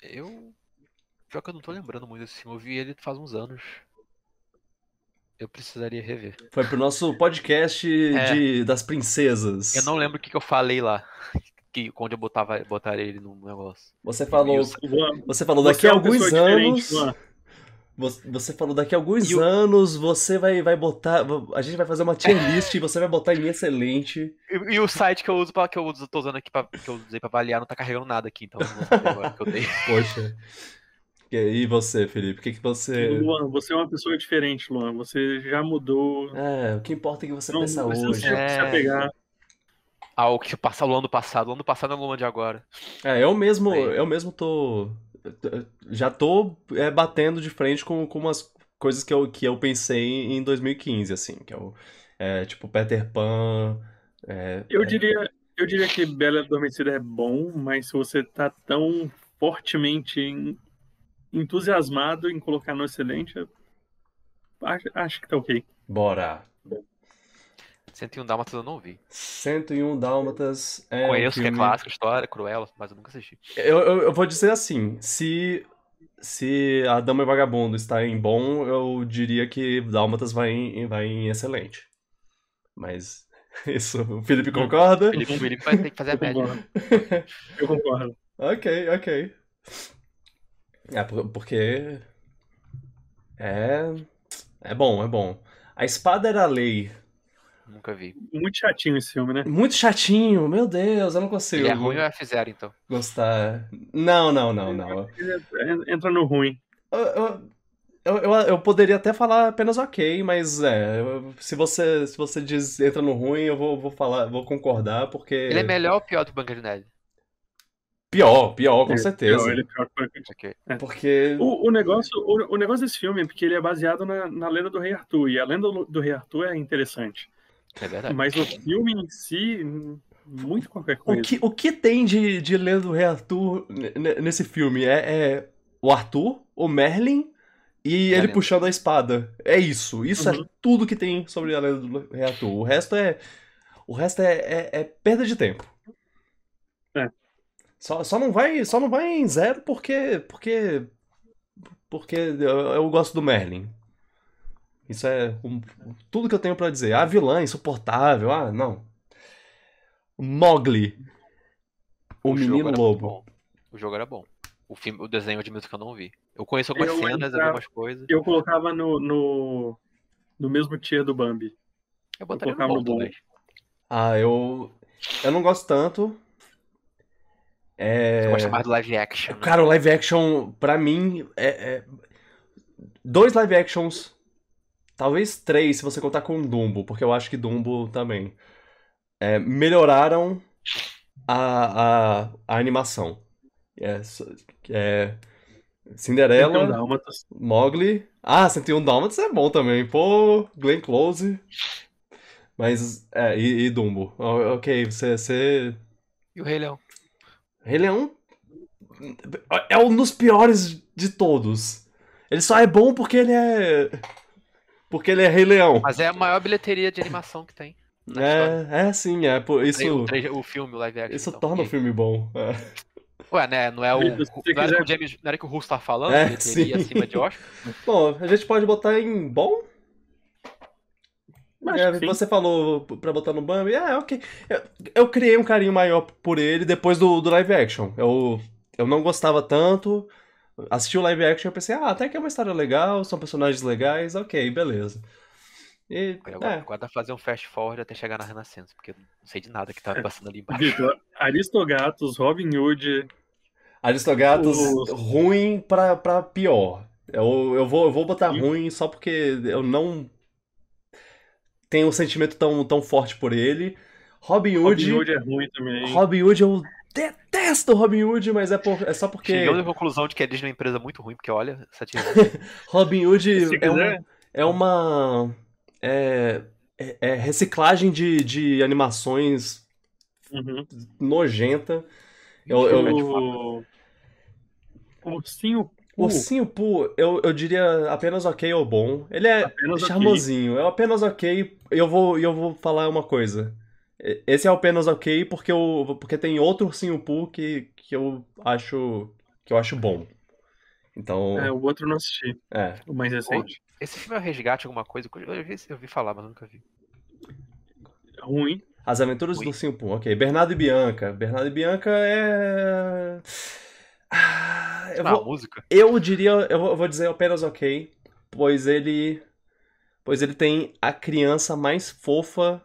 Eu. Pior que eu não tô lembrando muito desse filme. Eu vi ele faz uns anos. Eu precisaria rever. Foi pro nosso podcast de, das princesas. É. Eu não lembro o que, que eu falei lá. Que, onde eu botava, botaria ele num negócio. Você falou, Luan, você falou você daqui é a alguns anos. Você você falou daqui a alguns E o- anos você vai, vai botar. A gente vai fazer uma tier list e você vai botar em excelente. E, e o site que eu uso para que eu uso, tô usando aqui pra, que eu usei pra avaliar não tá carregando nada aqui, então vou saber agora que eu dei. *laughs* Poxa. E aí você, Felipe? O que, que você. Luan, você é uma pessoa diferente, Luan. Você já mudou. É, o que importa é que você não pensa não precisa hoje. se, É. se apegar. Ah, o que passa o ano passado. O ano passado é o Luma de agora. É, eu mesmo, Aí. eu mesmo tô. Já tô é, batendo de frente com, com umas coisas que eu, que eu pensei em 2015, assim, que é o. É, tipo, Peter Pan. é, Eu é, diria, eu diria que Bela Adormecida é bom, mas se você tá tão fortemente en- entusiasmado em colocar no excelente, eu acho, acho que tá ok. Bora. 101 Dálmatas eu não vi. 101 Dálmatas é um Conheço que é filme- clássico, história, cruel, mas eu nunca assisti. Eu, eu, eu vou dizer assim, se, se a Dama e Vagabundo está em bom, eu diria que Dálmatas vai em, vai em excelente. Mas *laughs* isso, o Felipe concorda? Felipe, o Felipe vai ter que fazer a *laughs* Eu média. concordo. Eu concordo. Ok, ok. É, por- porque é é bom, é bom. A Espada era a Lei. Nunca vi. Muito chatinho esse filme, né? Muito chatinho, meu Deus, eu não consigo Ele é ruim ou é F0, então? gostar. Não, não, não, não. Ele Entra no ruim. Eu, eu, eu, eu- poderia até falar apenas ok, mas é, se você se você diz entra no ruim, eu vou, vou falar, vou concordar, porque Ele é melhor ou pior do Branca de Neve? pior, pior, com Ele- certeza. Ele é pior que- Ok. Porque O, o negócio, o, o negócio desse filme é porque ele é baseado na, na lenda do Rei Arthur. E a lenda do, do Rei Arthur é interessante. É verdade. Mas o filme em si, muito qualquer o coisa. que, o que tem de, de lenda do Rei Arthur nesse filme? É, é o Arthur, o Merlin e a ele lenda. puxando a espada. É isso. Isso é Uhum. tudo que tem sobre a lenda do Rei Arthur. O resto é. O resto é, é, é perda de tempo. É. Só, só não vai, só não vai em zero porque. Porque. Porque eu, eu gosto do Merlin. Isso é um- tudo que eu tenho pra dizer. A vilã insuportável. Ah, não. Mowgli. O, jogo menino lobo. bom. O jogo era bom. O, filme, o desenho eu admito que eu não vi. Eu conheço algumas Eu cenas, entrava- algumas coisas. Eu colocava no, no, no mesmo tier do Bambi. Eu botaria no colocava no bom. Ah, eu. Eu não gosto tanto. É. Você gosta mais do live action. né? Cara, o live action, pra mim, é, é- Dois live actions. Talvez três, se você contar com Dumbo, porque eu acho que Dumbo também. é, melhoraram a, a, a animação. É, é, Cinderela. Mowgli. Ah, 101 Dálmatas é bom também. Pô, Glenn Close. Mas, é, e, e Dumbo. Ok, você, você E o Rei Leão? Rei Leão é um dos piores de todos. Ele só é bom porque ele é. Porque ele é Rei Leão. Mas é a maior bilheteria de animação que tem. É, é sim, é. por- O, Isso, tre- o filme, o live action. isso então. torna o filme bom. É. Ué, né? Não é o. Não era, quiser- que o James, não era que o Russo tava falando? É, bilheteria sim. acima de Oscar? *laughs* Bom, a gente pode botar em bom. É, você falou pra botar no Bambi. É, ok. Eu, eu criei um carinho maior por ele depois do, do live action. Eu, eu não gostava tanto. Assisti o live action e pensei, ah, até que é uma história legal, são personagens legais, ok, beleza. E, Agora, é, agora dá pra fazer um fast forward até chegar na Renascença, porque eu não sei de nada que tá *laughs* passando ali embaixo. Vitor, Aristogatos, Robin Hood. Aristogatos Os- ruim pra, pra pior. Eu, eu, vou, eu vou botar E- ruim só porque eu não tenho um sentimento tão, tão forte por ele. Robin Hood. Robin Hood é ruim também. Robin Hood, eu detesto Robin Hood, mas é, por, é só porque Chegamos à conclusão de que a Disney é uma empresa muito ruim, porque olha, *laughs* Robin Hood Se é uma, é uma é, é- é reciclagem de, de animações uhum. nojenta. Eu, eu, o... o Ursinho o Pooh, Ursinho Pooh, eu, eu diria apenas ok ou bom. Ele é apenas charmosinho, é apenas ok. Eu vou, eu vou falar uma coisa. Esse é apenas ok porque, eu, porque tem outro Ursinho Pooh que, que eu acho que eu acho bom. Então, É, o outro eu não assisti, é. o mais recente. Esse filme é o resgate, alguma coisa. Eu vi, eu vi falar, mas eu nunca vi. Ruim. As Aventuras do Ui. Ursinho Pooh, ok. Bernardo e Bianca. Bernardo e Bianca é. Ah, eu Ah, vou, música. eu diria, eu vou- eu vou dizer apenas ok, pois ele, pois ele tem a criança mais fofa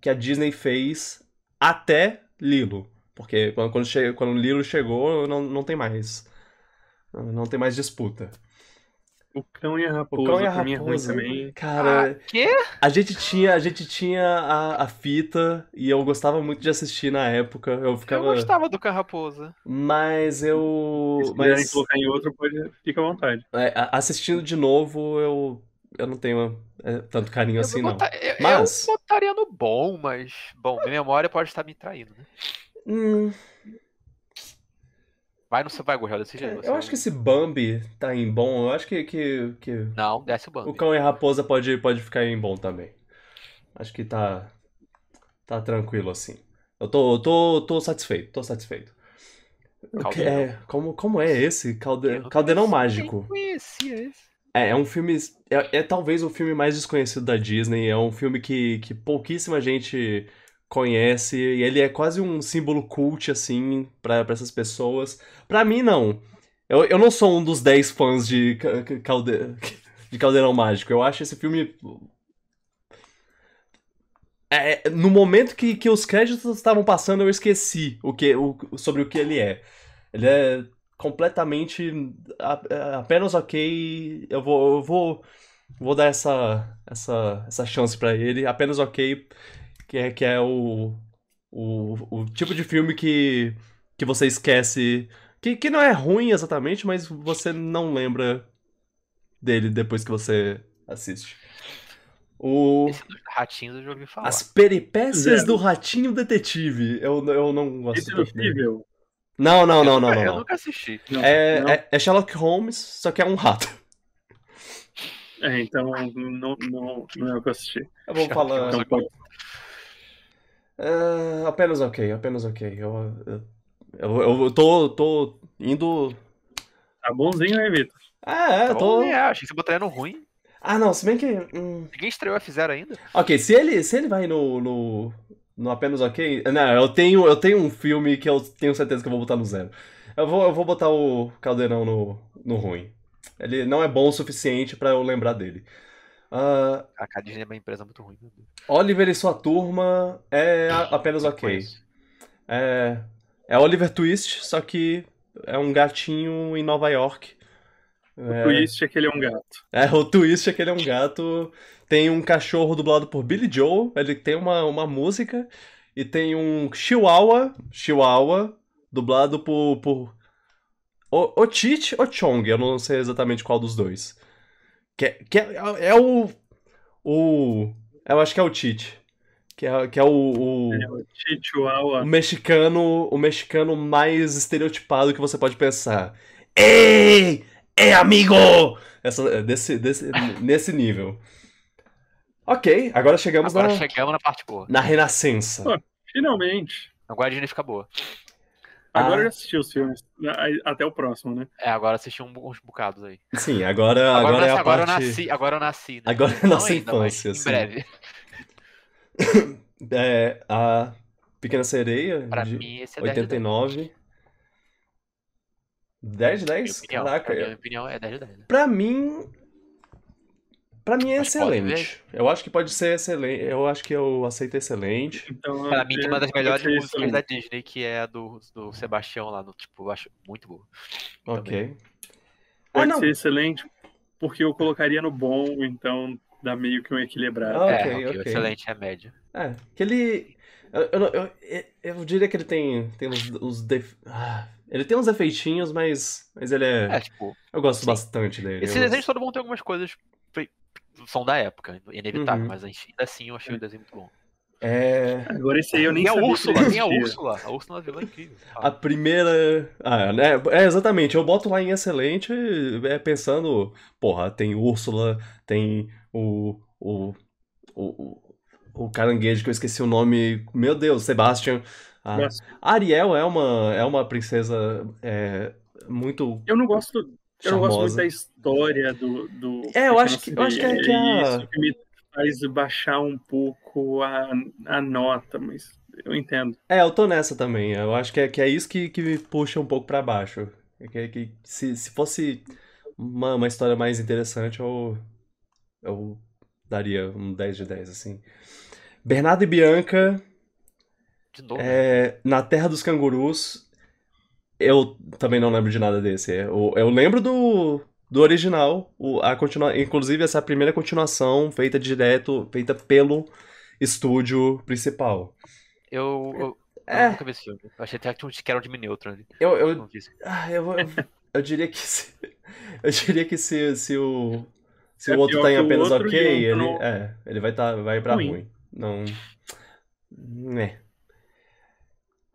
que a Disney fez até Lilo, porque quando quando, che, quando Lilo chegou não, não tem mais, não tem mais disputa. O cão e a O raposa, Cão e a é ruim Raposa, também. cara, Ah, quê? a gente tinha, a gente tinha a, a fita e eu gostava muito de assistir na época, eu Eu ficava, gostava do Carraposa. mas eu, Se quiserem mas colocar em outro, pode, fica à vontade. É, assistindo de novo, eu, eu não tenho é, tanto carinho Eu, assim, não. bota- eu- eu Mas- botaria no bom, mas. Bom, minha memória pode estar me traindo, né? Hum, Vai no vai Gurgel desse jeito. você eu é acho que esse Bambi tá em bom. Eu acho que, que, que Não, desce o banco. o Cão e a Raposa pode, pode ficar em bom também. Acho que tá, tá tranquilo assim. Eu tô, tô, tô satisfeito, tô satisfeito. Caldeirão. é, como, como é esse? Calde, Eu não Caldeirão Mágico. nem conhecia esse. É, é um filme. É, é talvez o filme mais desconhecido da Disney. É um filme que, que pouquíssima gente conhece. E ele é quase um símbolo cult, assim, pra essas pessoas. Pra mim, não. Eu, eu não sou um dos 10 fãs de, Ca- Ca- Calde... de Caldeirão Mágico. Eu acho esse filme. É, no momento que, que os créditos estavam passando, eu esqueci o que, o, sobre o que ele é. Ele é completamente apenas ok. Eu vou, eu vou, vou dar essa, essa, essa chance pra ele. Apenas ok, que é, que é o, o, o tipo de filme que, que você esquece. Que, que não é ruim exatamente, mas você não lembra dele depois que você assiste. O, Esse dos ratinhos eu já ouvi falar. as peripécias Zero. do Ratinho Detetive. Eu, eu não gosto Esse Não, não, não, não, não. Eu não. nunca assisti. Não, É, não. é, é Sherlock Holmes, só que é um rato. É, então não, não, não é o que eu assisti. Eu vou falar. Então, É, apenas ok, apenas ok. Eu, eu, eu, eu tô, tô indo. Tá bonzinho, né, Vitor? Ah, é, eu tô. bom, é, achei que você botaria no ruim. Ah, não, se bem que. hum, Ninguém estreou a F0 ainda. Ok, se ele, se ele vai no, no, no apenas ok. Não, eu tenho, eu tenho um filme que eu tenho certeza que eu vou botar no zero. Eu vou, eu vou botar o Caldeirão no, no ruim. Ele não é bom o suficiente pra eu lembrar dele. Ah, A Disney é uma empresa muito ruim. meu Deus. Oliver e sua turma é apenas ok. É, é Oliver Twist, só que é um gatinho em Nova York. O É, twist é que ele é um gato. é, o Twist é que ele é um gato. Tem um cachorro dublado por Billy Joel. Ele tem uma, uma música. E tem um Chihuahua. Chihuahua. Dublado por. por o, o Chich ou Chong. Eu não sei exatamente qual dos dois. Que, é- que é, é o. O. Eu acho que é o Chich. Que é, que é o- o... É o Chihuahua. O mexicano, o mexicano mais estereotipado que você pode pensar. Ei! Ei, amigo! Essa, desse, desse, nesse nível. Ok, agora chegamos Agora na, chegamos na parte boa. na Renascença. Pô. Finalmente. Agora a Disney fica boa. Agora Ah. eu já assisti os filmes. A- Até o próximo, né? É, agora assisti uns bocados aí. Sim, agora, Agora, agora, eu é a agora eu parte... nasci, agora eu nasci. Né? Agora é a nossa ainda, infância, Em breve. *coughs* É, a Pequena Sereia, Pra de mim, esse é 10 de 10. 89. 10 de Minha 10? opinião, Caraca, pra minha opinião é 10 de 10. né? Pra mim. Pra mim é Mas excelente. Eu acho que pode ser excelente. Eu acho que eu aceito excelente. Então, Pra mim tem uma das melhores músicas isso. da Disney, que é a do, do Sebastião lá no, tipo, eu acho muito boa. Ok. Ah, Pode não. ser excelente, porque eu colocaria no bom, então dá meio que um equilibrado. Ah, é, ok, ok, o ok. excelente é média. É, que ele. Eu, eu, eu, eu- eu diria que ele tem, tem uns, uns def... ah, ele tem uns defeitinhos, mas, mas ele é. É, tipo, eu gosto sim. bastante dele. Esse eu desenho gosto. todo mundo tem algumas coisas que são da época, inevitável, Uhum. mas ainda assim eu achei o desenho muito bom. É. Agora esse aí eu nem Tem a sabia Úrsula, ele tem a existia. Úrsula. A Úrsula vilã é incrível. A primeira. Ah, né? É, exatamente. Eu boto lá em excelente é, pensando. Porra, tem Úrsula, tem o. O. O, o, o caranguejo que eu esqueci o nome. Meu Deus, Sebastian. A Nossa, Ariel é uma, é uma princesa é, muito. eu não gosto. Eu não gosto muito da história do. do É, eu acho que- eu acho que é- que é a- Isso que me faz baixar um pouco a, a nota, mas eu entendo. É, eu tô nessa também. Eu acho que é, que é isso que, que me puxa um pouco pra baixo. Que, que se, se fosse uma, uma história mais interessante, eu, eu daria um 10 de 10, assim. Bernardo e Bianca, De novo. é, na Terra dos Cangurus, eu também não lembro de nada desse. Eu, eu lembro do, do original, o, a continua, inclusive essa é a primeira continuação feita direto, feita pelo estúdio principal. Eu, eu, eu É. nunca vi esse filme. Eu achei até que tinha um que era um Neutron ali. Eu, eu. Ah, eu, eu, eu diria que se, *laughs* eu diria que se, se o se É o outro tá em apenas ok, ele não- é, ele vai tá vai para Ruim. ruim. Não né.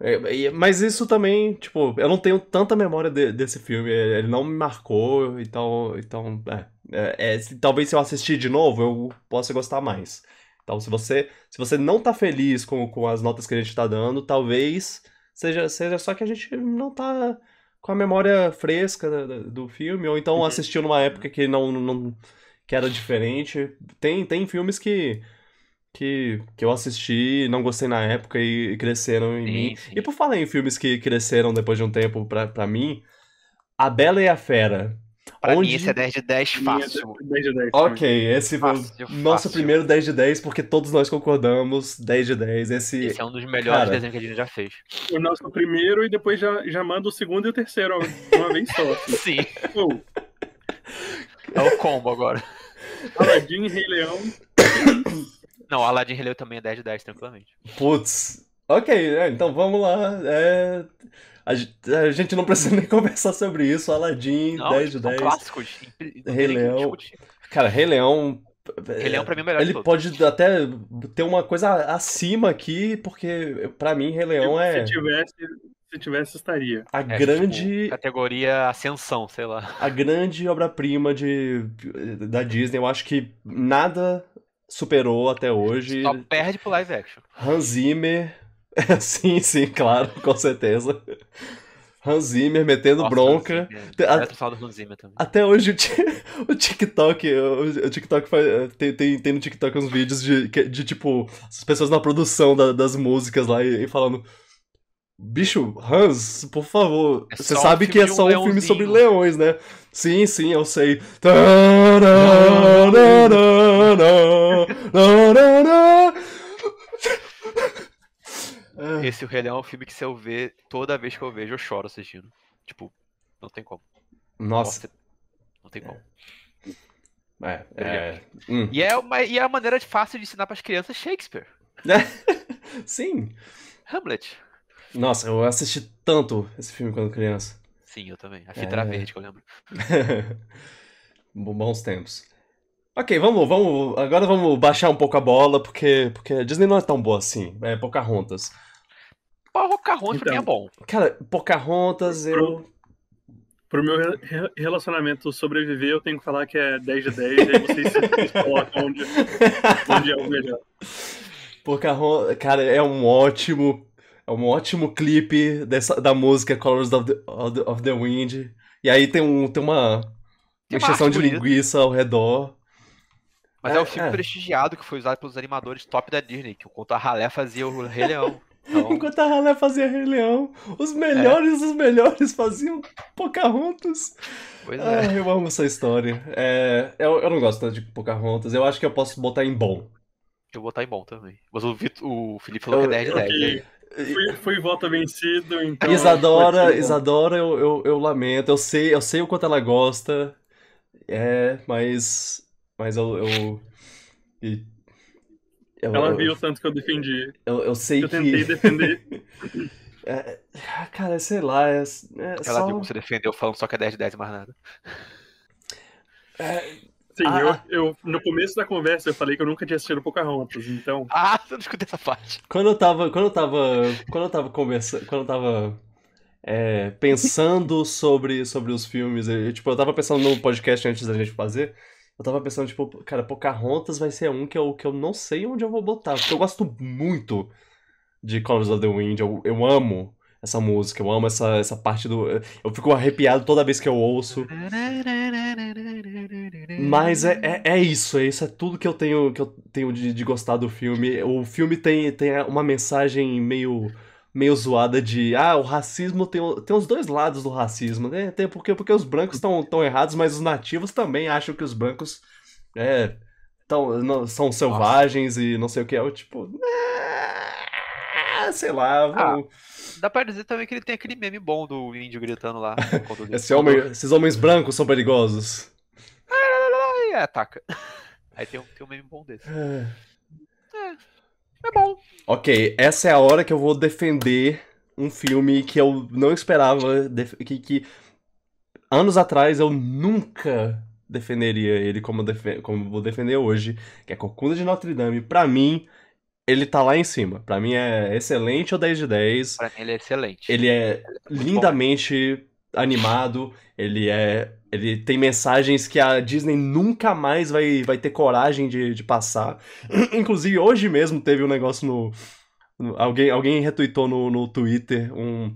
É, mas isso também, tipo, eu não tenho tanta memória de- desse filme, é, ele não me marcou, então, então é, é, é, talvez se eu assistir de novo eu possa gostar mais. Então, se você se você não tá feliz com, com as notas que a gente tá dando, talvez seja, seja só que a gente não tá com a memória fresca da- do filme, ou então Uhum. assistiu numa época que não, não que era diferente. Tem, tem filmes que, que, que eu assisti, não gostei na época e, e cresceram em Sim, mim. sim. E por falar em filmes que cresceram depois de um tempo pra, pra mim, A Bela e a Fera. Pra onde... mim, esse é 10 de 10 fácil. 10 de 10. Ok, esse foi o Fácil, nosso fácil. primeiro 10 de 10, porque todos nós concordamos, 10 de 10. Esse, Esse é um dos melhores Cara. desenhos que a Disney já fez. O nosso primeiro e depois já, já manda o segundo e o terceiro de uma vez só. assim. *laughs* Sim, Pô, é o combo agora. Aladdin, Rei Leão. *coughs* Não, Aladdin Releu também é 10 de 10, tranquilamente. Putz. Ok, é, então vamos lá. É, a, a gente não precisa *laughs* nem conversar sobre isso. Aladdin, Não, 10 de são 10. clássicos. Rei Leão. Cara, Rei Leão. Rei Leão pra mim é o melhor Ele pode até ter uma coisa acima aqui, porque pra mim Rei Leão é Se tivesse, se tivesse, estaria. a É, grande, tipo, categoria Ascensão, sei lá. a grande obra-prima de da Disney. Eu acho que nada superou até hoje. Só perde pro live action. Hans Zimmer. *laughs* sim, sim, claro, com certeza. Hans Zimmer metendo Nossa, bronca. Hans Zimmer. A- também. Até hoje o, ti- *laughs* o TikTok, o, TikTok faz, tem, tem, tem no TikTok uns vídeos de, de tipo, as pessoas na produção da- das músicas lá e, e falando. Bicho, Hans, por favor, É você um sabe que é filme um só um filme leãozinho." sobre leões, né? Sim, sim, eu sei. *laughs* Esse O Rei Leão é um filme que se eu ver, toda vez que eu vejo, eu choro assistindo. Tipo, não tem como. Nossa, Não tem como. é, é, hum. E é, uma, e é a maneira fácil de ensinar pras crianças Shakespeare. *laughs* Sim. Hamlet. Nossa, eu assisti tanto esse filme quando criança. Sim, eu também. A fita era É. verde, que eu lembro. *laughs* Bo- Bons tempos. Ok, vamos, vamos. Agora vamos baixar um pouco a bola, porque, porque a Disney não é tão boa assim. É Pocahontas. Pocahontas pra mim é Então. bom. Cara, Pocahontas, eu. Pro meu re- re- relacionamento sobreviver, eu tenho que falar que é 10 de 10, aí vocês vocês *laughs* colocam onde, onde é o melhor. Pocahontas, cara, é um ótimo. É um ótimo clipe dessa, da música Colors of the, of the, of the Wind. E aí tem, um, tem uma arte de bonita. linguiça ao redor. Mas é, É, o filme é. prestigiado que foi usado pelos animadores top da Disney, que enquanto a Ralé fazia o Rei Leão. *laughs* Então, Enquanto a Ralé fazia Rei Leão, os melhores dos melhores faziam Pocahontas. pois é. Ah, eu amo essa história. É, eu, eu não gosto tanto de Pocahontas. Eu acho que eu posso botar em bom. Eu vou botar em bom também. Mas o, Vitor, o Felipe falou que é 10 de 10. Ok. né? Fui, fui voto vencido, então. Isadora. Isadora, eu, eu, eu lamento. Eu sei, eu sei o quanto ela gosta. É, mas. Mas eu. Eu, eu, Ela viu o tanto que eu defendi. eu, eu sei Eu tentei que. defender. *laughs* é, cara, sei lá. É, é Ela só. viu como você defendeu falando só que é 10 de 10 e mais nada. é, Sim, Ah. eu, eu, no começo da conversa eu falei que eu nunca tinha assistido Pocahontas, então. Ah, *laughs* eu não escutei essa parte. Quando eu tava, quando eu tava, quando eu tava conversando, quando eu tava é, pensando sobre, sobre os filmes, eu, tipo, eu tava pensando no podcast antes da gente fazer, eu tava pensando, tipo, cara, Pocahontas vai ser um que eu, que eu não sei onde eu vou botar, porque eu gosto muito de Colors of the Wind, eu, eu amo essa música, eu amo essa, essa parte do... Eu fico arrepiado toda vez que eu ouço, mas é, é, é isso, é isso, é tudo que eu tenho, que eu tenho de, de gostar do filme. O filme tem, tem uma mensagem meio meio zoada de ah, o racismo tem, tem os dois lados do racismo, né? Tem porque, porque os brancos estão tão errados, mas os nativos também acham que os brancos é, tão, não, são selvagens e não sei o que. É tipo. É, sei lá. Ah, dá pra dizer também que ele tem aquele meme bom do índio gritando lá. *laughs* Esse homem, esses homens brancos são perigosos. É, ataca. Aí tem um, tem um meme bom desse. É. é. É bom. Ok, essa é a hora que eu vou defender um filme que eu não esperava. Que, que anos atrás eu nunca defenderia ele como, def como vou defender hoje, que é Corcunda de Notre Dame. Pra mim, ele tá lá em cima. Pra mim é excelente ou 10 de 10. Pra mim ele é excelente. Ele é, ele é lindamente bom. animado, ele é ele tem mensagens que a Disney nunca mais vai, vai ter coragem de, de passar. *clears throat* Inclusive, hoje mesmo teve um negócio no. no alguém, alguém retweetou no, no Twitter um,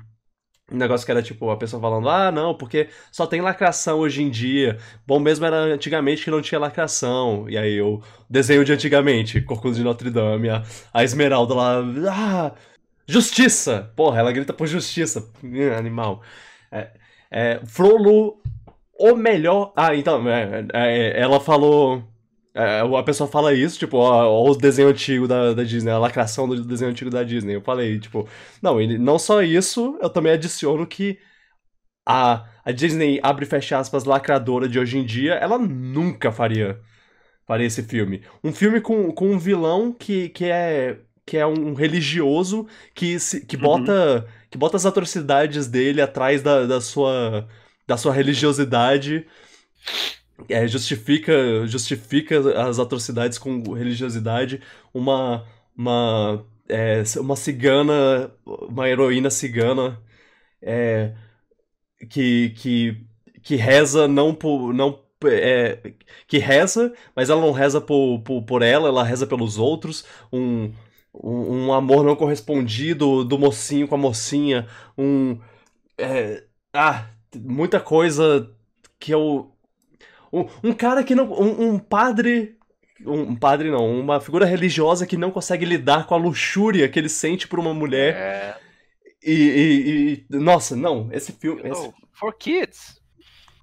um negócio que era tipo a pessoa falando: ah, não, porque só tem lacração hoje em dia. Bom mesmo era antigamente que não tinha lacração. E aí o desenho de antigamente, Corcunda de Notre Dame, a, a Esmeralda lá. Ah! Justiça! Porra, ela grita por justiça. Animal. É, é, Frollo o melhor. Ah, então, é, é, ela falou. É, a pessoa fala isso, tipo, ó, ó, o desenho antigo da, da Disney, a lacração do desenho antigo da Disney. Eu falei, tipo, não, ele, não só isso, eu também adiciono que a, a Disney, abre e fecha aspas, lacradora de hoje em dia, ela nunca faria, faria esse filme. Um filme com, com um vilão que, que é que é um religioso que, se, que, uhum. bota, que bota as atrocidades dele atrás da, da sua da sua religiosidade. É, justifica, justifica as atrocidades com religiosidade. Uma, uma, é, uma cigana, uma heroína cigana é, que, que, que reza não por. Não, é, que reza, mas ela não reza por, por, por ela, ela reza pelos outros. Um, um, um amor não correspondido do mocinho com a mocinha. Um. É, ah, muita coisa que eu. Um, um cara que não. Um, um padre. Um, padre não, uma figura religiosa que não consegue lidar com a luxúria que ele sente por uma mulher. É... E, e, e, Nossa, não, esse filme. Esse... For kids.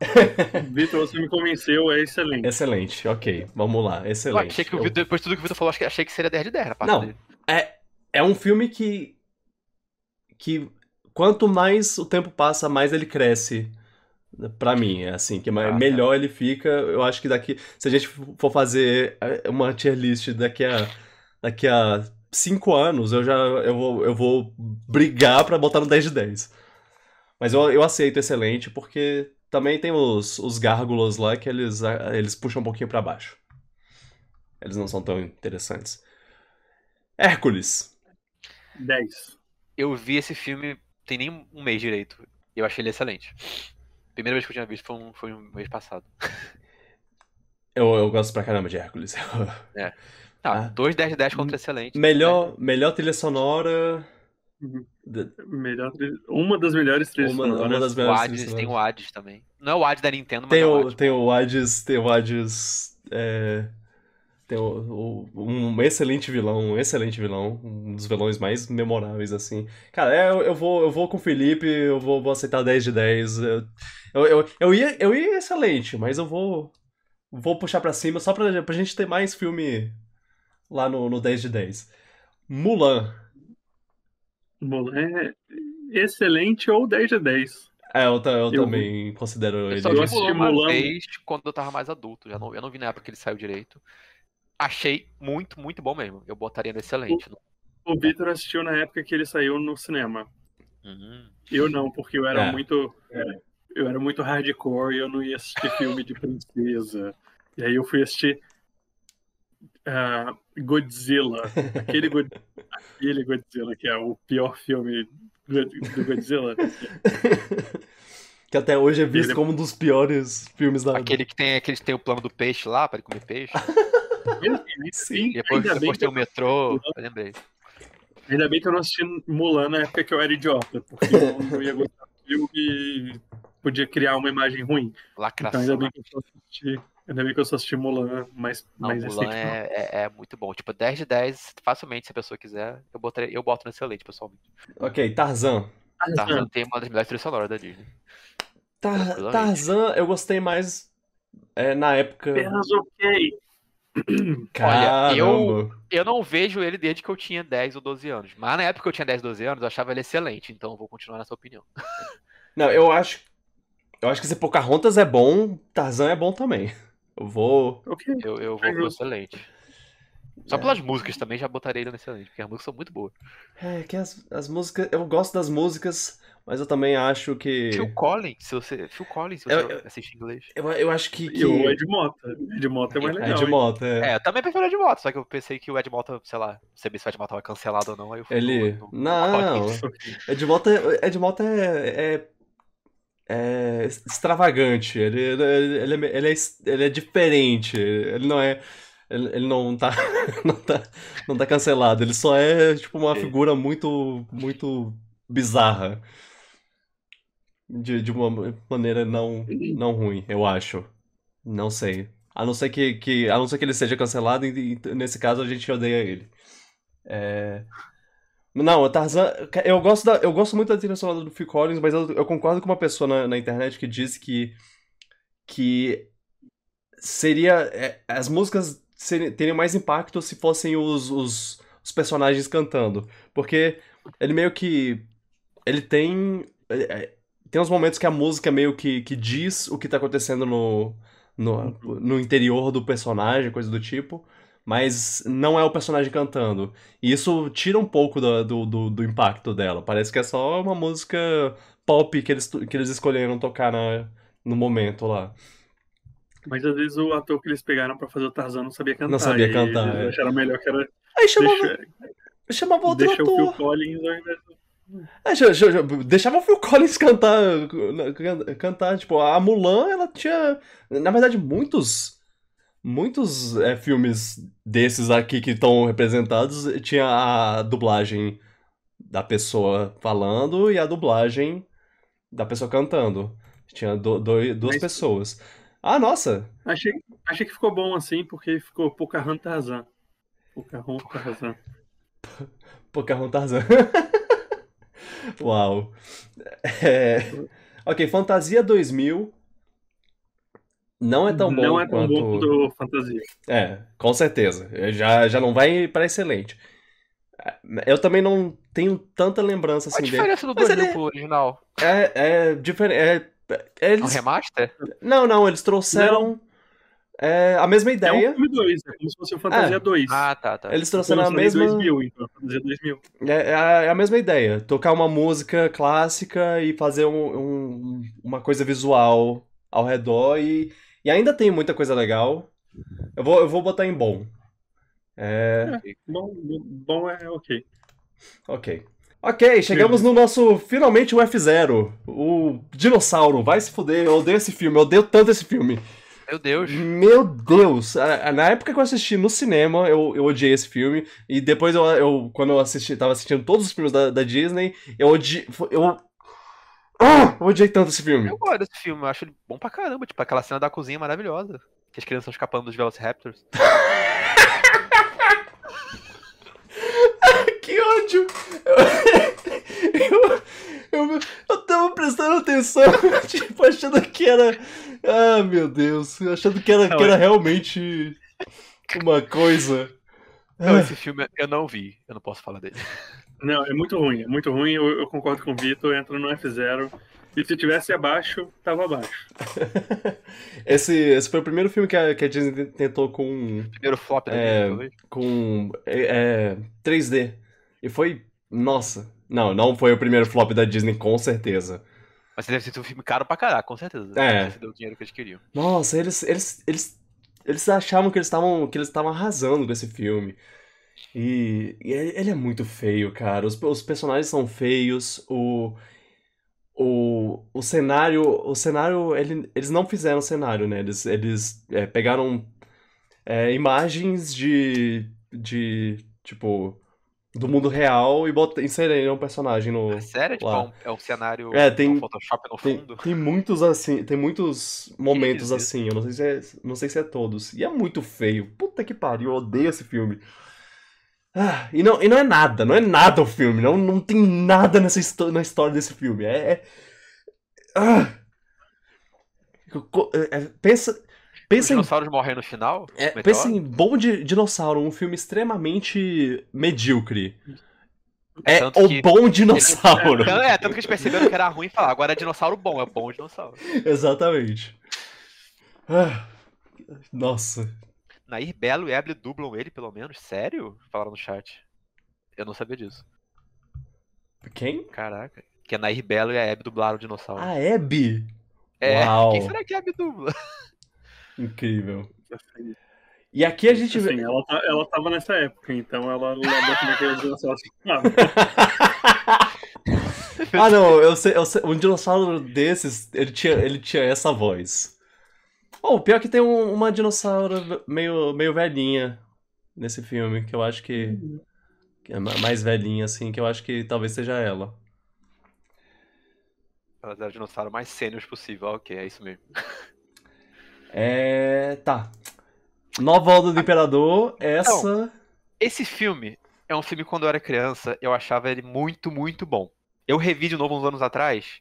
*laughs* Vitor, você me convenceu, é excelente. Excelente, ok. Vamos lá, excelente. Eu achei que o Vitor, depois de tudo que o Vitor falou, achei que seria 10 de 10 a parte Não, dele. É, é um filme que. que quanto mais o tempo passa, mais ele cresce. Pra mim, é assim, que ah, tá. melhor ele fica. Eu acho que daqui. Se a gente for fazer é, uma tier list daqui a. Daqui a cinco anos, eu já eu vou, eu vou brigar pra botar no 10 de 10. Mas eu, eu aceito excelente, porque também tem os, os gárgulas lá que eles, eles puxam um pouquinho para baixo. Eles não são tão interessantes. Hércules. 10. Eu vi esse filme tem nem um mês direito. Eu achei ele excelente. Primeira vez que eu tinha visto foi um, foi um mês passado. *laughs* Eu, eu gosto pra caramba de Hércules. *laughs* É. Tá, ah. 2 10 de 10 contra excelente. Melhor, né? melhor trilha sonora. Uhum. Melhor, uma das melhores trilhas uma, sonoras. Uma das melhores o Hades, tem o Hades também. Não é o Hades da Nintendo, mas tem é o, o Hades. Tem o Hades, tem o Hades. É... Tem o, o, um excelente vilão, um excelente vilão, um dos vilões mais memoráveis, assim. Cara, é, eu, eu, vou, eu vou com o Felipe, eu vou, vou aceitar 10 de 10. Eu, eu, eu, eu, ia, eu ia excelente, mas eu vou, vou puxar pra cima só pra, pra gente ter mais filme lá no, no 10 de 10. Mulan. Mulan é excelente ou 10 de 10. É, eu, eu, eu também considero eu ele. Só vi Mulan uma vez quando eu tava mais adulto. Já não, eu não vi na época que ele saiu direito achei muito, muito bom mesmo. Eu botaria no excelente. O, o Vitor assistiu na época que ele saiu no cinema. Uhum. Eu não, porque eu era é. muito. É, eu era muito hardcore e eu não ia assistir filme de princesa. E aí eu fui assistir uh, Godzilla. Aquele, God... aquele Godzilla, que é o pior filme do Godzilla. que até hoje é visto ele... como um dos piores filmes da Aquele que tem, aquele que tem o plano do peixe lá, para ele comer peixe. *laughs* Sim, depois, depois tem o metrô, eu lembrei. Ainda bem que eu não assisti Mulan na época que eu era idiota, porque *laughs* eu não ia gostar do filme e podia criar uma imagem ruim. Lacração. Então ainda bem que eu só assisti Ainda bem que eu só assisti Mulan mais, Não, mais Mulan recente. é, é, é muito bom. Tipo, 10 de 10, facilmente, se a pessoa quiser, eu, botaria, eu boto no excelente, pessoalmente. Ok, Tarzan. Tarzan tem uma das melhores trilhas sonoras da Disney. Tar. Tarzan, eu gostei mais é, na época. Apenas ok. *clears throat* Caramba. eu- Eu não vejo ele desde que eu tinha 10 ou 12 anos. Mas na época que eu tinha 10, 12 anos, eu achava ele excelente. Então eu vou continuar nessa opinião. *laughs* Não, eu acho. Eu acho que se Pocahontas é bom, Tarzan é bom também. Eu vou. Ok. Eu, eu vou pro excelente. Só É. pelas músicas também já botaria ele no excelente, porque as músicas são muito boas. É que as, as músicas. Eu gosto das músicas, mas eu também acho que. Phil Collins, se você. Phil Collins, se Eu- você eu- assiste em inglês. Eu, eu acho que. que... E o Ed Mota. Ed Mota é mais legal. hein? moto, é. É, eu também prefiro o Ed Mota, só que eu pensei que o Ed Mota, sei lá, não sabia se o Ed Mota tava cancelado ou não, aí eu fui Ele. no- no- Não, Collins. *laughs* Ed Mota, Ed Mota é, é, é extravagante. Ele, ele, ele, é, ele, é, ele é diferente. Ele não é. Ele, ele não tá, *laughs* não tá. Não tá cancelado. Ele só é tipo uma figura muito. muito bizarra. De, de uma maneira não, não ruim, eu acho. Não sei. A não ser que, que, a não ser que ele seja cancelado, e, e nesse caso a gente odeia ele. É... Não, o Tarzan. Eu gosto, da, eu gosto muito da trilha sonora do Phil Collins, mas eu, eu concordo com uma pessoa na, na internet que disse que. que seria. é, as músicas seri- teriam mais impacto se fossem os, os, os personagens cantando. Porque ele meio que. Ele tem. é, é, tem uns momentos que a música meio que, que diz o que tá acontecendo no, no, no interior do personagem, coisa do tipo. Mas não é o personagem cantando. E isso tira um pouco do, do, do, do impacto dela. Parece que é só uma música pop que eles, que eles escolheram tocar na, no momento lá. Mas às vezes o ator que eles pegaram pra fazer o Tarzan não sabia cantar. Não sabia cantar, Eles é. acharam melhor que era Aí chamava, deixar, chamava outro deixar o Phil ator. Collins ao invés do... É, deixava o Phil Collins cantar, can- cantar, tipo, a Mulan, ela tinha, na verdade, muitos, muitos é, filmes desses aqui que estão representados, tinha a dublagem da pessoa falando e a dublagem da pessoa cantando. Tinha do- do- duas Mas- pessoas. Ah, nossa! Achei, achei que ficou bom assim, porque ficou Pocahontas Tarzan. Pocahontas Tarzan. *laughs* Pocahontas Tarzan. *laughs* Uau. É, Ok, Fantasia 2000 não é tão bom não é tão quanto... bom quanto o Fantasia. É, com certeza. Já, já não vai para excelente. Eu também não tenho tanta lembrança Qual a assim dele. diferença do Mas 2000 ele- pro original? É, é diferente. É, é, É um eles... remaster? Não, não, eles trouxeram é, a mesma É um ideia. filme 2, é como se fosse o Fantasia Ah. 2. Ah, tá, tá. Eles Foi trouxeram a lançado em mesma. 2000, então, Fantasia 2000. É, é a, é a mesma ideia. Tocar uma música clássica e fazer um- um- uma coisa visual ao redor. E, e ainda tem muita coisa legal. Eu vou, eu vou botar em bom. É, Bom, bom é ok. ok. Ok, chegamos no nosso. Finalmente o F0. O dinossauro. Vai se fuder. Eu odeio esse filme. Eu odeio tanto esse filme. Meu Deus. Meu Deus! Na época que eu assisti no cinema, eu, eu odiei esse filme. E depois, eu, eu- quando eu assisti, tava assistindo todos os filmes da, da Disney, eu odiei. Eu, Ah, eu odiei tanto esse filme. Eu gosto desse filme, eu acho ele bom pra caramba. Tipo, aquela cena da cozinha maravilhosa. Que as crianças estão escapando dos Velociraptors. *laughs* Que ódio! *laughs* Eu, eu, eu, eu tava prestando atenção, *laughs* tipo, achando que era. Ah, meu Deus, achando que era, Não, que era é- realmente uma coisa. Não, Ah, esse filme eu não vi, eu não posso falar dele. Não, é muito ruim, é muito ruim. Eu, eu concordo com o Vitor, entra no F0. E se tivesse abaixo, tava abaixo. *laughs* Esse, esse foi o primeiro filme que a, que a Disney tentou com, Primeiro flop da É. Disney, com é, é, 3D. E foi. Nossa. Não, não foi o primeiro flop da Disney, com certeza. Mas deve ter um filme caro pra caraca, com certeza. É. Deu o dinheiro que eles queriam. Nossa, eles, eles, eles, eles achavam que eles estavam que eles estavam arrasando com esse filme. E, e ele ele é muito feio, cara. Os, os personagens são feios. O, o, o cenário, o cenário, ele- eles não fizeram cenário, né? Eles, eles é, pegaram é, imagens de, de, tipo, do mundo real e bota, inseriram um personagem no. Sério? Tipo, é um, é um cenário É, tem- Photoshop no Tem, fundo? tem muitos assim, tem muitos momentos Isso. assim, eu não sei se é, não sei se é todos. E é muito feio. Puta que pariu, eu odeio esse filme. Ah, e, não, e não é nada, não é nada o filme, não, não tem nada nessa na história desse filme. É. é- ah. É- é- pensa. Os em, dinossauros morrem no final? é, pensa em Bom Di- Dinossauro, um filme extremamente medíocre. É Tanto o que- Bom Dinossauro. *laughs* É, tanto que eles perceberam que era ruim falaram, agora é dinossauro bom, é bom dinossauro. Exatamente. Ah, nossa. Nair Belo e Eble dublam ele, pelo menos? Sério? Falaram no chat. Eu não sabia disso. Quem? Caraca. Que a Nair Belo e a Hebe dublaram o dinossauro. A Abby. é, uau. quem será que a Hebe dubla? *laughs* Incrível. E aqui a gente Assim, vê. ela, tá- ela tava nessa época, então ela lembra como é que os dinossauros *laughs* falavam. ah, não, eu sei, eu sei. Um dinossauro desses, ele tinha, ele tinha essa voz. Oh, o pior que tem um- uma dinossauro meio, meio velhinha nesse filme, que eu acho que. que é ma- mais velhinha, assim, que eu acho que talvez seja ela. Elas eram o dinossauro mais sênior possível. Ok, é isso mesmo. *laughs* É. Tá. Nova Onda do Imperador, essa. Esse filme é um filme quando eu era criança, eu achava ele muito, muito bom. Eu revi de novo uns anos atrás.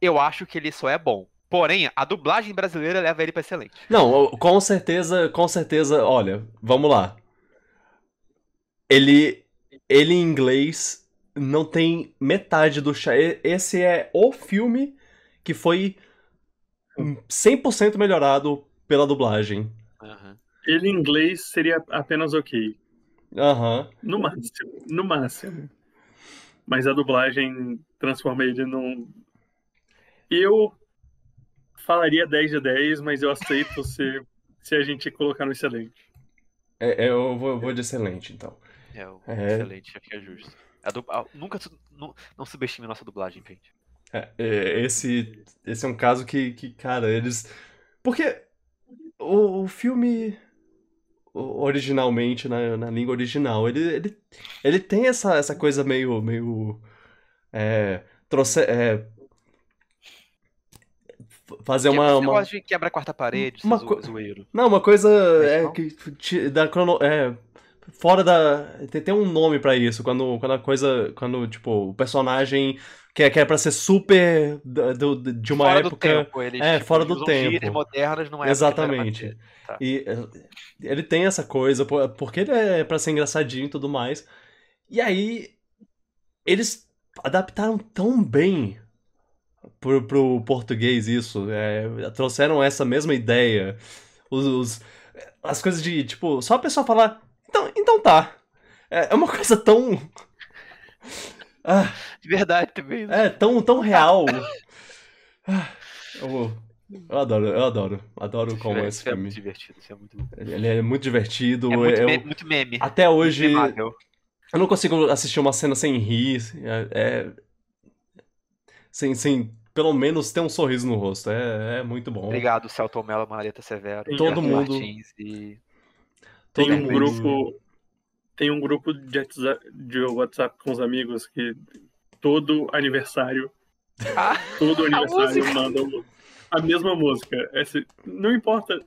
Eu acho que ele só é bom. Porém, a dublagem brasileira leva ele pra excelente. Não, com certeza, com certeza, olha, vamos lá. Ele, ele em inglês não tem metade do Esse é o filme que foi 100% melhorado pela dublagem. Aham. Ele em inglês seria apenas ok. Aham. No máximo. No máximo. Mas a dublagem transforma ele num. Eu falaria 10 de 10, mas eu aceito *laughs* se, se a gente colocar no excelente. É, é, eu vou, eu vou de excelente, então. É, o- É. excelente, acho que é justo. A du- a- nunca su- nu- não subestime nossa dublagem, gente. É, é, esse, esse é um caso que, que, cara, eles. Porque o, o filme originalmente, na, na língua original, ele, ele, ele tem essa, essa coisa meio. meio é, trouxe, é, fazer Que- uma. esse uma de quebra a quarta parede, uma co- zoeiro. não, uma coisa é, que da crono, é, fora da tem, tem um nome pra isso, quando, quando a coisa, quando tipo, o personagem que é, que é pra ser super da- do- de uma fora época do tempo, eles, é, tipo, fora do tempo. modernas numa era pra Exatamente. Tá. E é, ele tem essa coisa, por- porque ele é pra ser engraçadinho e tudo mais. E aí eles adaptaram tão bem pro, pro português isso, é, trouxeram essa mesma ideia. Os, os- as coisas de, tipo, só a pessoa falar, então, então tá. É, é uma *laughs* coisa tão. Ah, De verdade também. né? é, tão, tão real. Ah, *laughs* eu, eu adoro, eu adoro. Adoro como Isso é- esse é filme. muito divertido, isso é muito bom. Ele é muito divertido. É muito, eu- me- muito meme. até hoje, memável. eu não consigo assistir uma cena sem rir. É, é- sem, sem pelo menos ter um sorriso no rosto. É, é muito bom. Obrigado, Celton Mello, Marieta Severo, Todo mundo- Martins e Todo Tem um mundo- grupo. Tem um grupo de WhatsApp, de WhatsApp com os amigos que todo aniversário, Ah, todo aniversário mandam a mesma música. Esse, não importa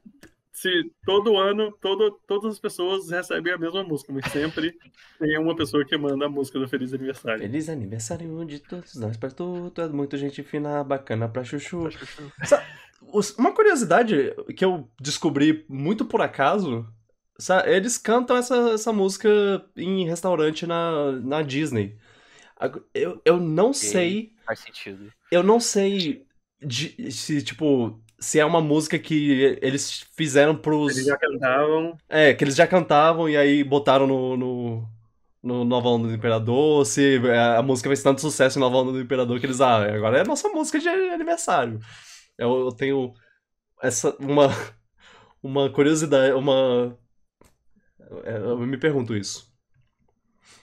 se todo ano todo, todas as pessoas recebem a mesma música, mas sempre tem uma pessoa que manda a música do Feliz Aniversário. Feliz aniversário de todos nós, pra tu, tu é muito gente fina, bacana pra chuchu. Sa- os- Uma curiosidade que eu descobri muito por acaso, eles cantam essa, essa música em restaurante na, na Disney. Eu, eu não sei, faz sentido. eu não sei de- se, tipo, se é uma música que eles fizeram pros... Eles já cantavam. É, que eles já cantavam e aí botaram no, no, no Nova Onda do Imperador, se é, a música fez tanto sucesso em Nova Onda do Imperador que eles, ah, agora é a nossa música de aniversário. Eu, eu tenho essa, uma, *laughs* uma curiosidade, uma... é, Eu me pergunto isso.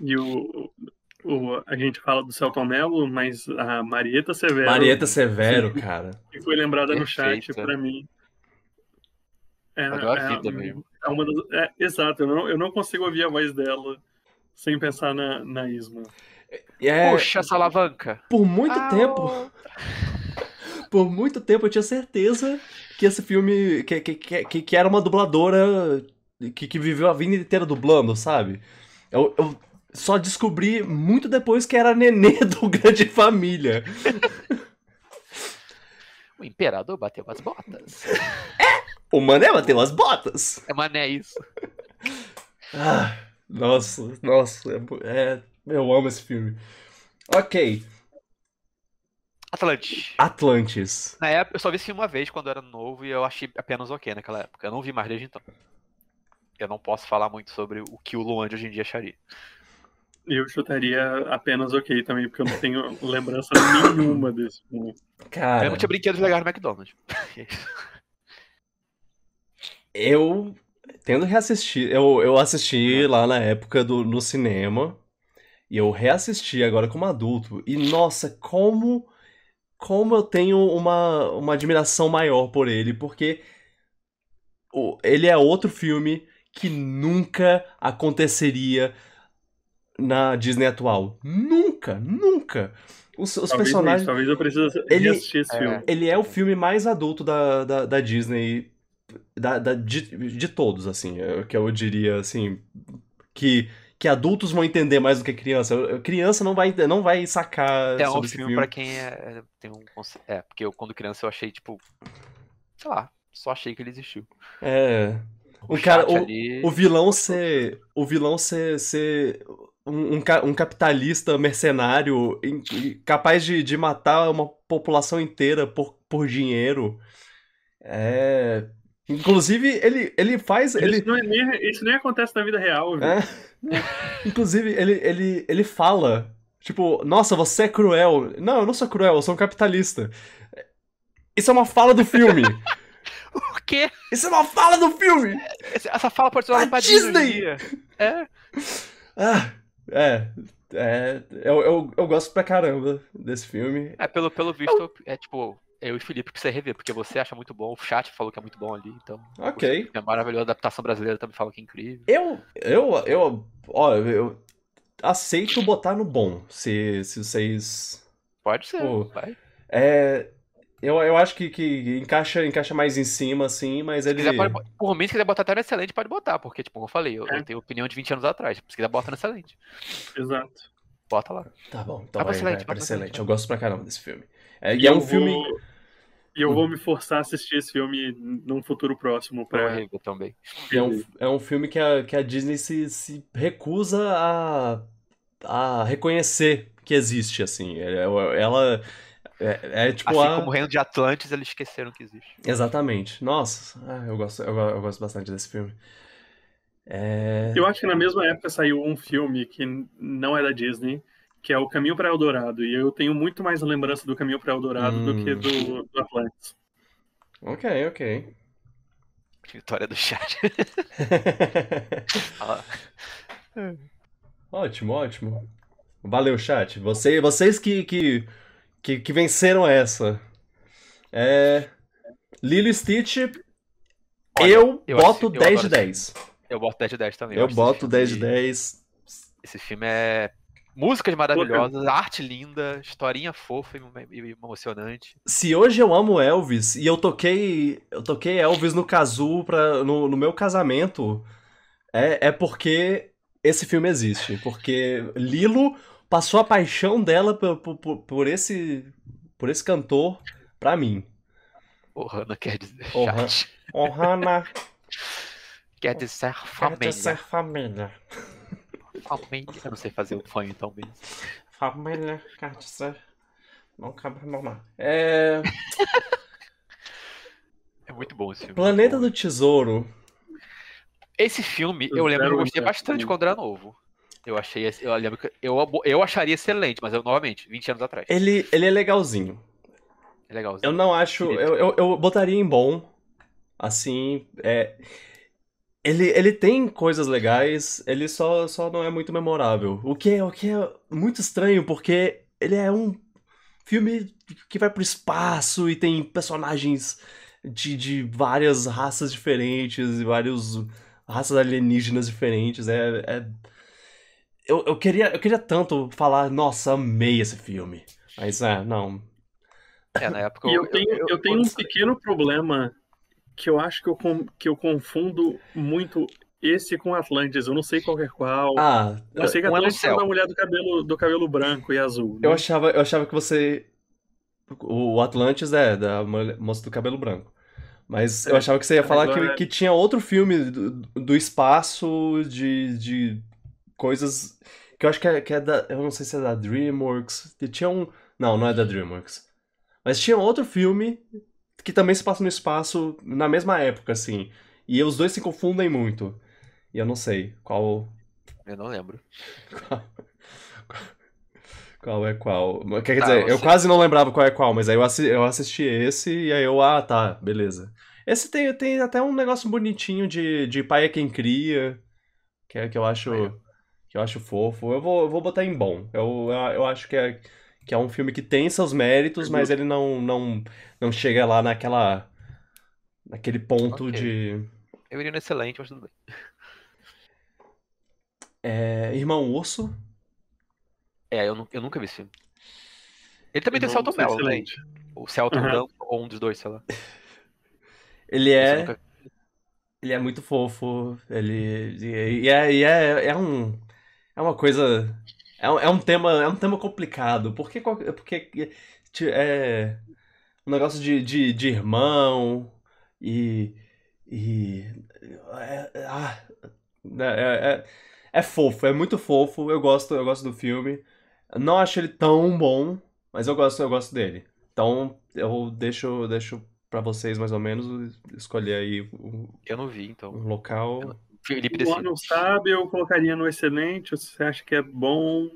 E o, o, a gente fala do Celton Mello, mas a Marieta Severo, Marieta Severo, cara. que foi lembrada no chat Perfeita. pra mim. É, Valeu a é- vida mesmo. é uma das- é, exato, eu não, eu não consigo ouvir a voz dela sem pensar na, na Isma. É, Puxa essa alavanca. por muito Ah, tempo, *laughs* por muito tempo eu tinha certeza que esse filme, que, que, que, que era uma dubladora que, que viveu a vida inteira dublando, sabe? Eu, eu só descobri muito depois que era Nenê *laughs* do Grande Família. O imperador bateu as botas. O Mané bateu as botas. É mané isso. Ah, nossa, nossa, é, é- eu amo esse filme. Ok, Atlantis. Atlantis. Na época, eu só vi esse filme uma vez quando eu era novo e eu achei apenas ok naquela época. Eu não vi mais desde então. Eu não posso falar muito sobre o que o Luan de hoje em dia acharia. Eu chutaria apenas ok também, porque eu não tenho lembrança nenhuma desse filme. Cara, Eu não tinha brinquedos legais no McDonald's. *laughs* eu tendo reassistir, eu, eu assisti lá na época do, no cinema e eu reassisti agora como adulto e nossa, como como eu tenho uma, uma admiração maior por ele, porque o- ele é outro filme que nunca aconteceria na Disney atual. Nunca, nunca. Os, os Talvez, personagens. talvez eu precise Ele- reassistir esse É. filme. Ele é o filme mais adulto da, da, da Disney. Da, da- de, de todos, assim. é, Que eu diria, assim. Que, que adultos vão entender mais do que criança. Criança não vai, não vai sacar É um sobre esse filme pra quem é, é- tem um É, porque eu, quando criança, eu achei, tipo. Sei lá, só achei que ele existiu. É. O Um cara- chat ali. O vilão ser. O vilão ser. ser um, um, um capitalista mercenário in- capaz de, de matar uma população inteira por, por dinheiro. É. Inclusive, ele, ele faz. Ele, Isso, não é nem- isso nem acontece na vida real, viu? É. *laughs* Inclusive, ele, ele, ele fala, tipo, nossa, você é cruel. Não, eu não sou cruel, eu sou um capitalista. Isso é uma fala do filme. *laughs* Quê? Isso é uma fala do filme! Essa fala pode ser usada A pra Disney. É. Ah, é. É. Eu, eu, eu gosto pra caramba desse filme. É, pelo, pelo visto, é tipo, eu e Felipe precisa rever, porque você acha muito bom, o chat falou que é muito bom ali, então. Ok. É maravilhoso, a adaptação brasileira também fala que é incrível. Eu. Eu. Eu. Ó, eu aceito botar no bom, se, se vocês. Pode ser, Pô, vai. É. Eu, eu acho que, que encaixa, encaixa mais em cima, assim, mas Se ele. quiser, pode, por mim, se quiser botar até no excelente, pode botar, porque, tipo, como eu falei, eu, É. eu tenho opinião de 20 anos atrás. Se quiser, bota no excelente. Exato. Bota lá. Tá bom, então vai, excelente, vai vai excelente. excelente. Eu gosto pra caramba desse filme. É, e E é eu um filme. vou- E eu vou me forçar a assistir esse filme num futuro próximo Pra rever também. É um, é um filme que a, que a Disney se, se recusa a, a reconhecer que existe, assim. Ela. É, é tipo Assim a. como o Reino de Atlantis, eles esqueceram que existe. Exatamente. Nossa, ah, eu, gosto, eu, eu gosto bastante desse filme. É. Eu acho que na mesma época saiu um filme que não é da Disney, que é O Caminho para Eldorado. E eu tenho muito mais lembrança do Caminho para Eldorado do Hum. que do, do Atlantis. Ok, ok. Vitória do chat. *laughs* Ótimo, ótimo. Valeu, chat. Você, vocês que, que, que, que venceram essa. É. Lilo e Stitch, Olha, eu, eu boto eu 10 de adoro 10. Eu boto 10 de 10 também. Eu esse boto filme- 10 de 10. Esse filme é. Músicas maravilhosas, arte linda, historinha fofa e emocionante. Se hoje eu amo Elvis e eu toquei, eu toquei Elvis no Kazoo pra, no, no meu casamento, é, é porque esse filme existe. Porque Lilo passou a paixão dela por, por, por- esse, por esse cantor pra mim. O Hannah quer dizer. Oh, chat. Ohana, Quer dizer *laughs* quer família. ser família. Família. Eu não sei fazer o fã então mesmo. Família, quer dizer... Não cabe não. É... *laughs* É muito bom esse filme. Planeta do Tesouro. Esse filme, eu lembro que eu gostei bastante quando era novo. Eu achei, eu lembro que eu, eu acharia excelente, mas eu novamente, 20 anos atrás. Ele, ele é legalzinho. É legal. Eu não acho. Eu, eu, eu botaria em bom. Assim. É, ele, ele tem coisas legais, ele só, só não é muito memorável. O que, é, o que é muito estranho, porque ele é um filme que vai pro espaço e tem personagens de, de várias raças diferentes e várias raças alienígenas diferentes. É, é, eu, eu, queria, eu queria tanto falar, nossa, amei esse filme. Mas é, não. É, na época E eu tenho, eu, tenho um pequeno problema que eu acho que eu, com- que eu confundo muito esse com Atlantis. Eu não sei qual é qual. Ah, eu sei que um é Atlantis é da mulher do cabelo, do cabelo branco e azul. né? eu achava, eu achava que você. O Atlantis é da moça do cabelo branco. Mas eu É, achava que você ia falar que, agora- que tinha outro filme do, do espaço, de, de coisas. Que eu acho que é, que é da. Eu não sei se é da Dreamworks. Tinha um. Não, não é da Dreamworks. Mas tinha outro filme que também se passa no espaço na mesma época, assim. E os dois se confundem muito. E eu não sei qual, Eu não lembro. qual, *laughs* qual é qual. Quer Tá, dizer, eu você- quase não lembrava qual é qual, mas aí eu, assi- eu assisti esse e aí eu, ah, tá, beleza. Esse tem, tem até um negócio bonitinho de, de pai é quem cria, que, é, que eu acho. Que eu acho fofo. Eu vou, eu vou botar em bom. Eu, eu, eu acho que é, que é um filme que tem seus méritos, mas ele não, não, não chega lá naquela naquele ponto Ok. de Eu iria no excelente, mas tudo bem. é, Irmão Urso. É, eu, eu nunca vi esse filme. Ele também tem o Não, Celton Mello, né? excelente. O Celton. Mello, ou um dos dois, sei lá. Ele é nunca- Ele é muito fofo, ele e e é, e é, é um é uma coisa é um, é um tema é um tema complicado porque porque é um negócio de, de, de irmão e e é, é- ah, é, é, é fofo é muito fofo eu gosto eu gosto do filme não acho ele tão bom mas eu gosto eu gosto dele então eu deixo deixo para vocês mais ou menos escolher aí o, Eu não vi, então. um local. Felipe O decide. não sabe, eu colocaria no excelente. Você acha que é bom?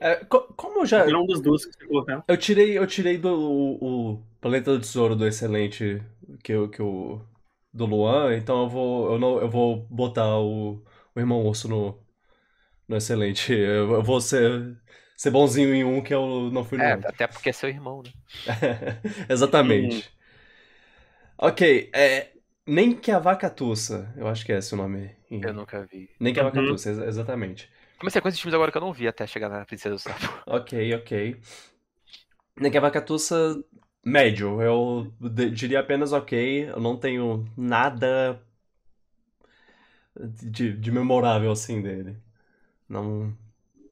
É, co- como eu já. Um dos dois que você colocar. Eu tirei, eu tirei do o, o Planeta do Tesouro do Excelente que, eu- que o. Do Luan, então eu vou. Eu, não, eu vou botar o, o Irmão Urso no, no Excelente. *laughs* Eu, eu vou ser, ser bonzinho em um que eu não fui no É, outro. até porque é seu irmão, né? *laughs* Exatamente. Ok, é. Nem que a vaca tussa. Eu acho que é esse o nome. em- Eu nunca vi. Nem que a vaca Uhum. tussa, ex- exatamente. Comecei com esses filmes agora que eu não vi até chegar na Princesa do Sapo. *laughs* Ok, ok. Nem que a vaca tussa, médio. Eu diria apenas ok. Eu não tenho nada de, de memorável assim dele. Não.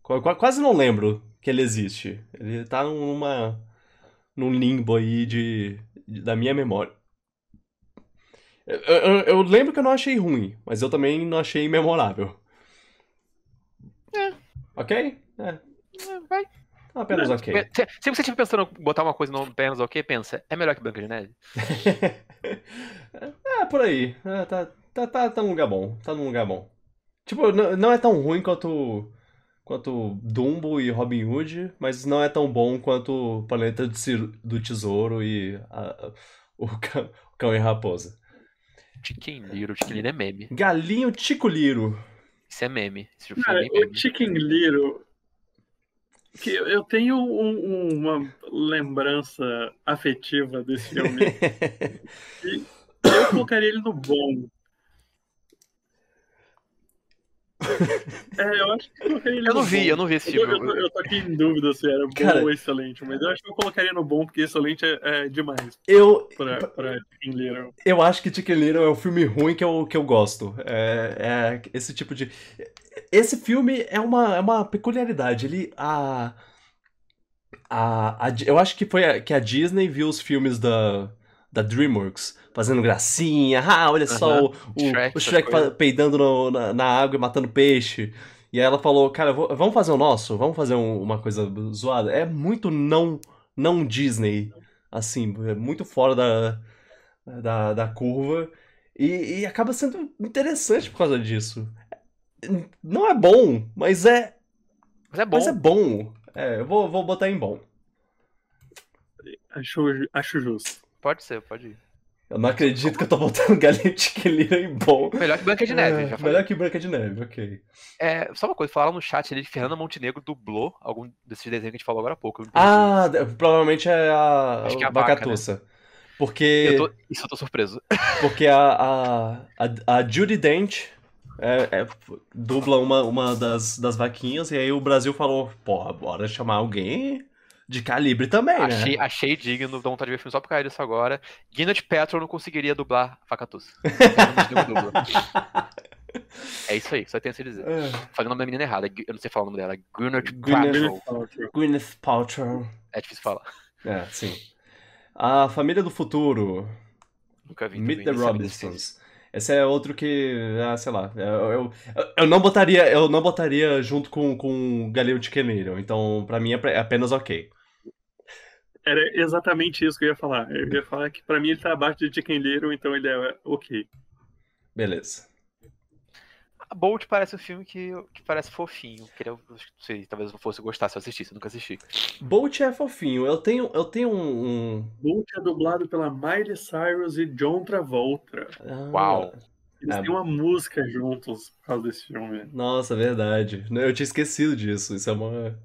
qu- qu- Quase não lembro que ele existe. Ele tá numa. num limbo aí de, de- da minha memória. Eu, eu- lembro que eu não achei ruim, mas eu também não achei memorável. É. Ok? É, É, Vai. apenas ok. Se, se você estiver pensando em botar uma coisa no Pernas ok, pensa, é melhor que Branca de Neve? *laughs* é, por aí. É, tá, tá, tá, tá num lugar bom. Tá num lugar bom. Tipo, não, não é tão ruim quanto, quanto Dumbo e Robin Hood, mas não é tão bom quanto Planeta do, Tesouro e a- o, cão, o Cão e Raposa. Chicken Little, Chicken Little é meme. Galinho Tico-Liro. Isso é meme. Filme Cara, é bem o meme. Chicken Little. Que eu- tenho um- um- uma lembrança afetiva desse filme. *laughs* Eu colocaria ele no bom. É, eu acho que eu Eu não vi, bom. eu não vi esse Eu, filme. eu, tô- eu tô aqui em dúvida se era bom Cara- ou excelente, mas eu acho que eu colocaria no bom, porque excelente é, é demais Eu, pra, pra Chicken Little. eu acho que Chicken Little é o filme ruim que eu, que eu gosto. É, é esse tipo de. Esse filme é uma, é uma peculiaridade. Ele. A, a, a- eu acho que foi a, que a Disney viu os filmes da, da Dreamworks fazendo gracinha. Ah, olha só Aham. o, o Shrek, o Shrek peidando no- na, na água e matando peixe. E aí ela falou, cara, vou- vamos fazer o nosso? Vamos fazer um- uma coisa zoada? É muito não, não Disney, assim, é muito fora da, da, da curva. E, e acaba sendo interessante por causa disso. Não é bom, mas é, Mas é bom. mas é bom. É, eu vou, vou botar em bom. Acho, acho justo. Pode ser, pode ir. Eu não acredito que eu tô botando *laughs* Galinha de Chiquilira em bom. Melhor que Branca de Neve, É, já falei. melhor que Branca de Neve, ok. É, só uma coisa, falaram no chat ali que Fernanda Montenegro dublou algum desses desenhos que a gente falou agora há pouco. Ah, provavelmente é a, Acho que é a a vaca, Vacatussa. Porque, Eu tô- isso eu tô surpreso. *laughs* porque a, a, a, a Judy Dent é, é, dubla uma, uma das, das vaquinhas, e aí o Brasil falou, porra, bora chamar alguém de calibre também, Achei, né? achei digno, dá vontade de ver filme só por causa disso agora. Gwyneth Paltrow não conseguiria dublar Facatuça. *laughs* é isso aí, só tenho a se dizer. É, Falei o nome da menina errada, eu não sei falar o nome dela. Gwyneth Paltrow. Gwyneth Paltrow. É difícil falar. É, sim. A Família do Futuro, Nunca vi. Meet the Robinsons. Esse é outro que, ah, sei lá, eu, eu, eu não botaria, eu não botaria junto com, com Galileu de Kenneiro, então pra mim é é apenas ok. Era exatamente isso que eu ia falar. Eu ia falar que pra mim ele tá abaixo de Chicken Little, então ele é ok. Beleza. A Bolt parece um filme que, que parece fofinho. Queria, não sei, talvez eu fosse gostar se eu assistisse, eu nunca assisti. Bolt é fofinho, eu tenho, eu tenho um... um- Bolt é dublado pela Miley Cyrus e John Travolta. ah, Uau. Eles É. têm uma música juntos por causa desse filme. Nossa, verdade. Eu tinha esquecido disso. Isso é uma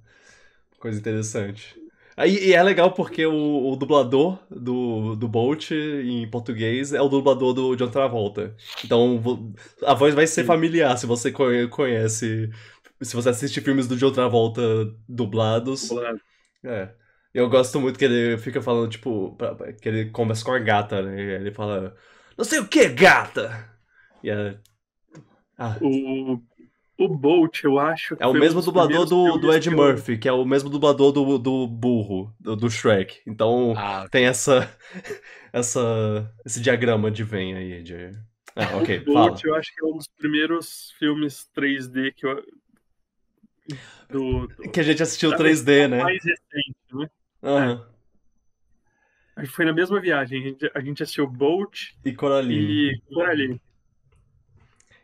coisa interessante. Aí, e é legal porque o, o dublador do, do Bolt em português é o dublador do John Travolta. Então a voz vai ser Sim. familiar se você co- conhece. Se você assiste filmes do John Travolta dublados. Dublado. É. Eu gosto muito que ele fica falando, tipo, pra- que ele conversa com a gata, né? Ele fala, não sei o que, gata! E é. Ah, O, o Bolt, eu acho que é o um mesmo dublador do, do Ed eu- Murphy, que é o mesmo dublador do, do burro, do, do Shrek. Então Ah, tem essa, *laughs* essa, esse diagrama de vem aí de. Ah, *laughs* ok, O fala. Bolt, eu acho que é um dos primeiros filmes 3D que eu. Do, do Que a gente assistiu da 3D, né? mais recente, né? Acho que foi na mesma viagem. A gente, a gente assistiu Bolt E Coraline. e Coraline.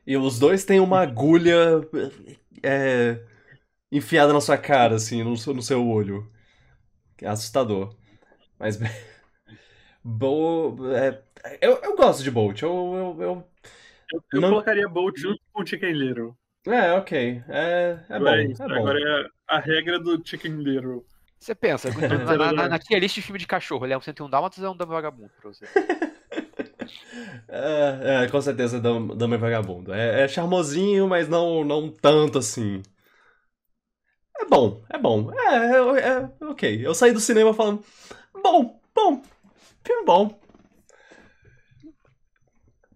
E os dois têm uma agulha é, enfiada na sua cara, assim, no, seu- no seu olho. É assustador. Mas. *laughs* Bo... é, eu, eu gosto de Bolt. Eu, eu, eu- Eu, eu Não- colocaria Bolt junto com Chicken Little. É, ok. É, é bom. Agora, É isso. bom. Agora é a regra do Chicken Little. Você pensa, na, *laughs* na, na, na tier list de filme de cachorro, ele é um 101 Dálmatas ou é um Dama Vagabundo pra você? *laughs* É, é, com certeza Dama e Vagabundo. É, é charmosinho, mas não, não tanto assim. É bom, é bom. É, é, é ok. Eu saí do cinema falando, bom, bom, filme bom.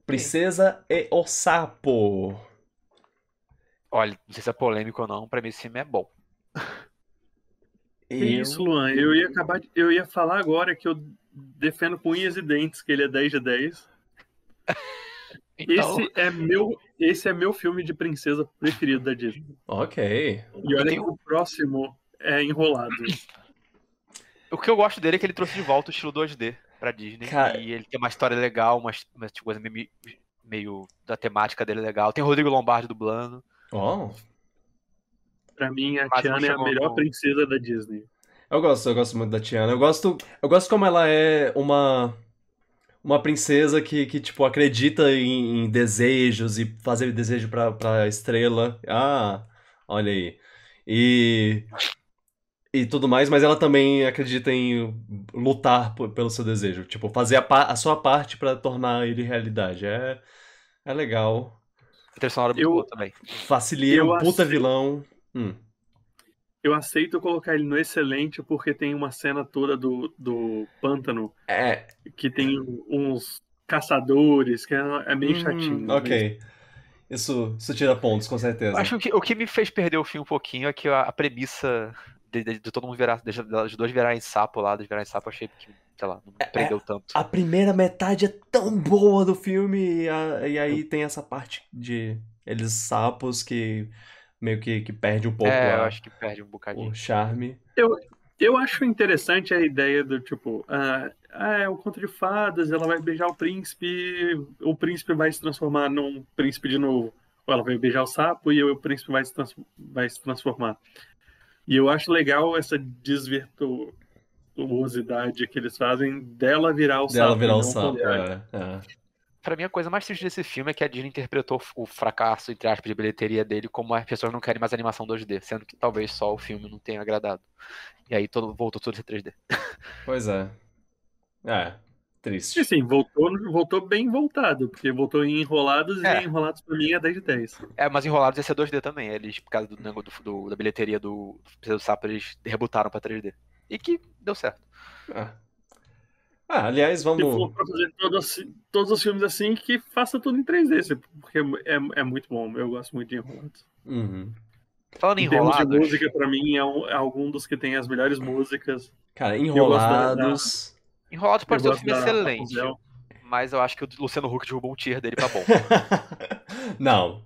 Princesa e o Sapo. Olha, não sei se é polêmico ou não, pra mim esse filme é bom. *laughs* Eu- isso, Luan? Eu ia acabar de- eu ia falar agora que eu defendo com unhas e dentes que ele é 10 de 10. *laughs* Então, Esse é meu, esse é meu filme de princesa preferido da Disney. Ok. E olha tenho- que o próximo é enrolado. o que eu gosto dele é que ele trouxe de volta o estilo 2D pra Disney. Cara- E ele tem uma história legal, uma, uma coisa meio, meio da temática dele legal. Tem o Rodrigo Lombardi dublando. Oh, Pra mim, a Mas Tiana é a melhor no- princesa da Disney. eu gosto, eu gosto muito da Tiana. Eu gosto, eu gosto como ela é uma uma princesa que, que tipo acredita em, em desejos e fazer desejo pra, pra estrela. Ah, olha aí. E e tudo mais, mas ela também acredita em lutar por- pelo seu desejo, tipo fazer a, pa- a sua parte pra tornar ele realidade. É é legal. Trilha sonora muito Eu- boa também. Facilita, um puta vilão. Hum. Eu aceito colocar ele no excelente porque tem uma cena toda do, do pântano É, que tem uns caçadores, que é, é meio Hum, chatinho. Ok. Isso, isso tira pontos, com certeza. Acho que o que me fez perder o filme um pouquinho é que a, a premissa de, de- de todo mundo virar, de, de dois virarem sapo lá, de virarem sapo, achei que, sei lá, não me prendeu tanto. A primeira metade é tão boa do filme, e, a- e aí tem essa parte de eles sapos que meio que, que perde um pouco é, eu a- acho que perde um bocadinho. o charme. Eu acho interessante a ideia do tipo, ah, ah, é o conto de fadas, ela vai beijar o príncipe, o príncipe vai se transformar num príncipe de novo. Ou ela vai beijar o sapo e o príncipe vai se, trans- vai se transformar. E eu acho legal essa desvirtuosidade que eles fazem dela virar o Dela sapo. virar e o sapo. É, é. Pra mim, a coisa mais triste desse filme é que a Disney interpretou o fracasso, entre aspas, de bilheteria dele como as pessoas não querem mais animação 2D, sendo que talvez só o filme não tenha agradado. E aí todo, voltou tudo a ser 3D. *laughs* Pois é. É. triste. E assim, voltou, voltou bem voltado, porque voltou em Enrolados É. e Enrolados pra mim é 10 de 10. É, mas Enrolados ia ser 2D também. Eles, por causa do, do, do- da bilheteria do Princesa do Sapo, eles rebutaram pra 3D. E que deu certo. Ah, Ah, aliás, Se for vamos. pra fazer todos, todos os filmes assim, que faça tudo em 3D, se- porque é, é muito bom. Eu gosto muito de Enrolados. Uhum. Falando em Em termos de Enrolados, música, pra mim, é, um, é algum dos que tem as melhores músicas. Cara, gosto da- enrolados. Enrolados pode ser um filme da excelente. Mas eu acho que o Luciano Huck derrubou um tier dele pra bom. *laughs* não.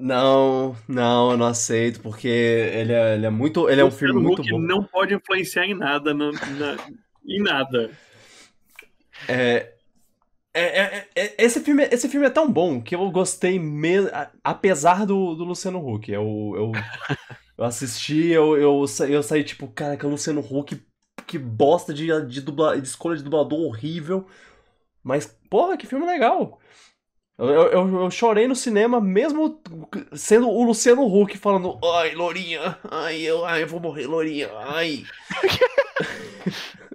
Não, não, eu não aceito, porque ele é, ele é muito. Ele é um filme Luciano muito Huck bom. não pode influenciar em nada, na- na- em nada. É, é, é- é- esse, filme, esse filme é tão bom que eu gostei mesmo, apesar do, do Luciano Huck. Eu, eu, eu assisti, eu, eu, eu saí tipo, cara, que o Luciano Huck, que bosta de, de, dubla, de escolha de dublador horrível. Mas, porra, que filme legal. Eu, eu, eu- eu chorei no cinema, mesmo sendo o Luciano Huck falando, ai, Lourinha, ai, eu, ai, eu vou morrer, Lourinha, ai. *laughs*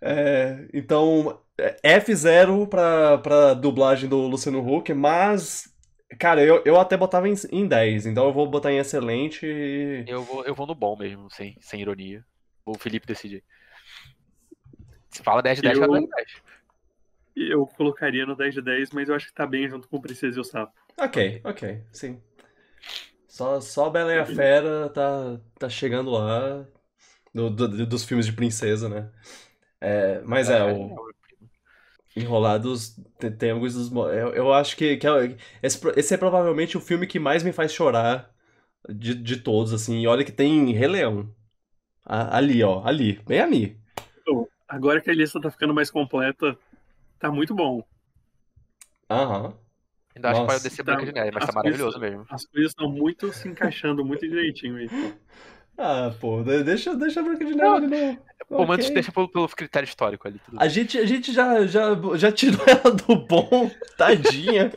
É, então, é, F0 pra, pra dublagem do Luciano Huck, mas, cara, eu, eu até botava em, em 10, então eu vou botar em excelente e... Eu vou, eu vou no bom mesmo, sem, sem ironia. O Felipe decide. Se fala 10 de 10, Eu- fala 10 de 10. Eu colocaria no 10 de 10, mas eu acho que tá bem junto com o Princesa e o Sapo. Ok, ok, sim. Só, só Bela e a Fera tá, tá chegando lá, do, do- dos filmes de princesa, né? É, mas é, o... Enrolados tem, tem alguns dos. Eu, eu acho que, que é- esse, esse é provavelmente o filme que mais me faz chorar de, de todos, assim. E olha que tem Rei Leão. A- Ali, ó, ali, bem ali. Agora que a lista tá ficando mais completa, tá muito bom. Aham. Ainda acho que Nossa, pode descer Branca de Neve, mas tá as maravilhoso coisas- mesmo. As coisas estão muito se encaixando, muito direitinho aí. *laughs* Ah, pô, de- deixa, deixa a Branca de Neve. Pelo menos ok. deixa pelo, pelo critério histórico ali. Tudo A gente, a gente já, já, já tirou *laughs* ela do bom, tadinha.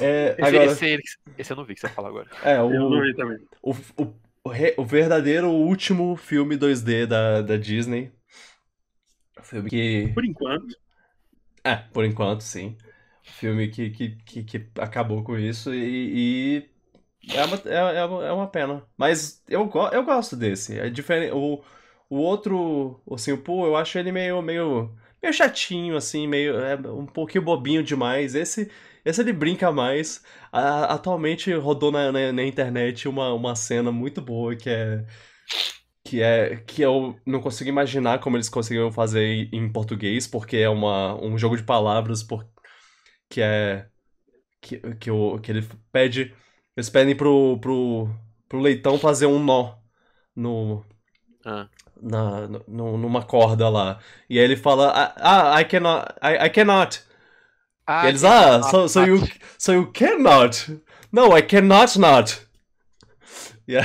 É, esse, agora, esse, esse, esse eu não vi que você fala agora. é, Eu não o, vi também. o, o, o, re- o verdadeiro último filme 2D da, da Disney. Filme que. Por enquanto, É, por enquanto, sim. Filme que, que, que, que acabou com isso e. e é, uma, é, é uma- é pena. Mas eu, eu gosto desse. É diferente. O, o outro, o Simpu, eu acho ele meio, meio, meio chatinho, assim, meio. É um pouquinho bobinho demais. Esse, esse ele brinca mais. A- atualmente rodou na, na, na internet uma, uma cena muito boa que é. Que é. Que eu não consigo imaginar como eles conseguiram fazer em, em português, porque é uma, um jogo de palavras por, que é. Que, que, o, que ele pede. Eles pedem pro, pro, pro leitão fazer um nó no, Ah. na, no, numa corda lá. E aí ele fala, ah, I cannot, I, I cannot. Ah, E eles, ah, so, so, you, so you cannot. No, I cannot not. E aí,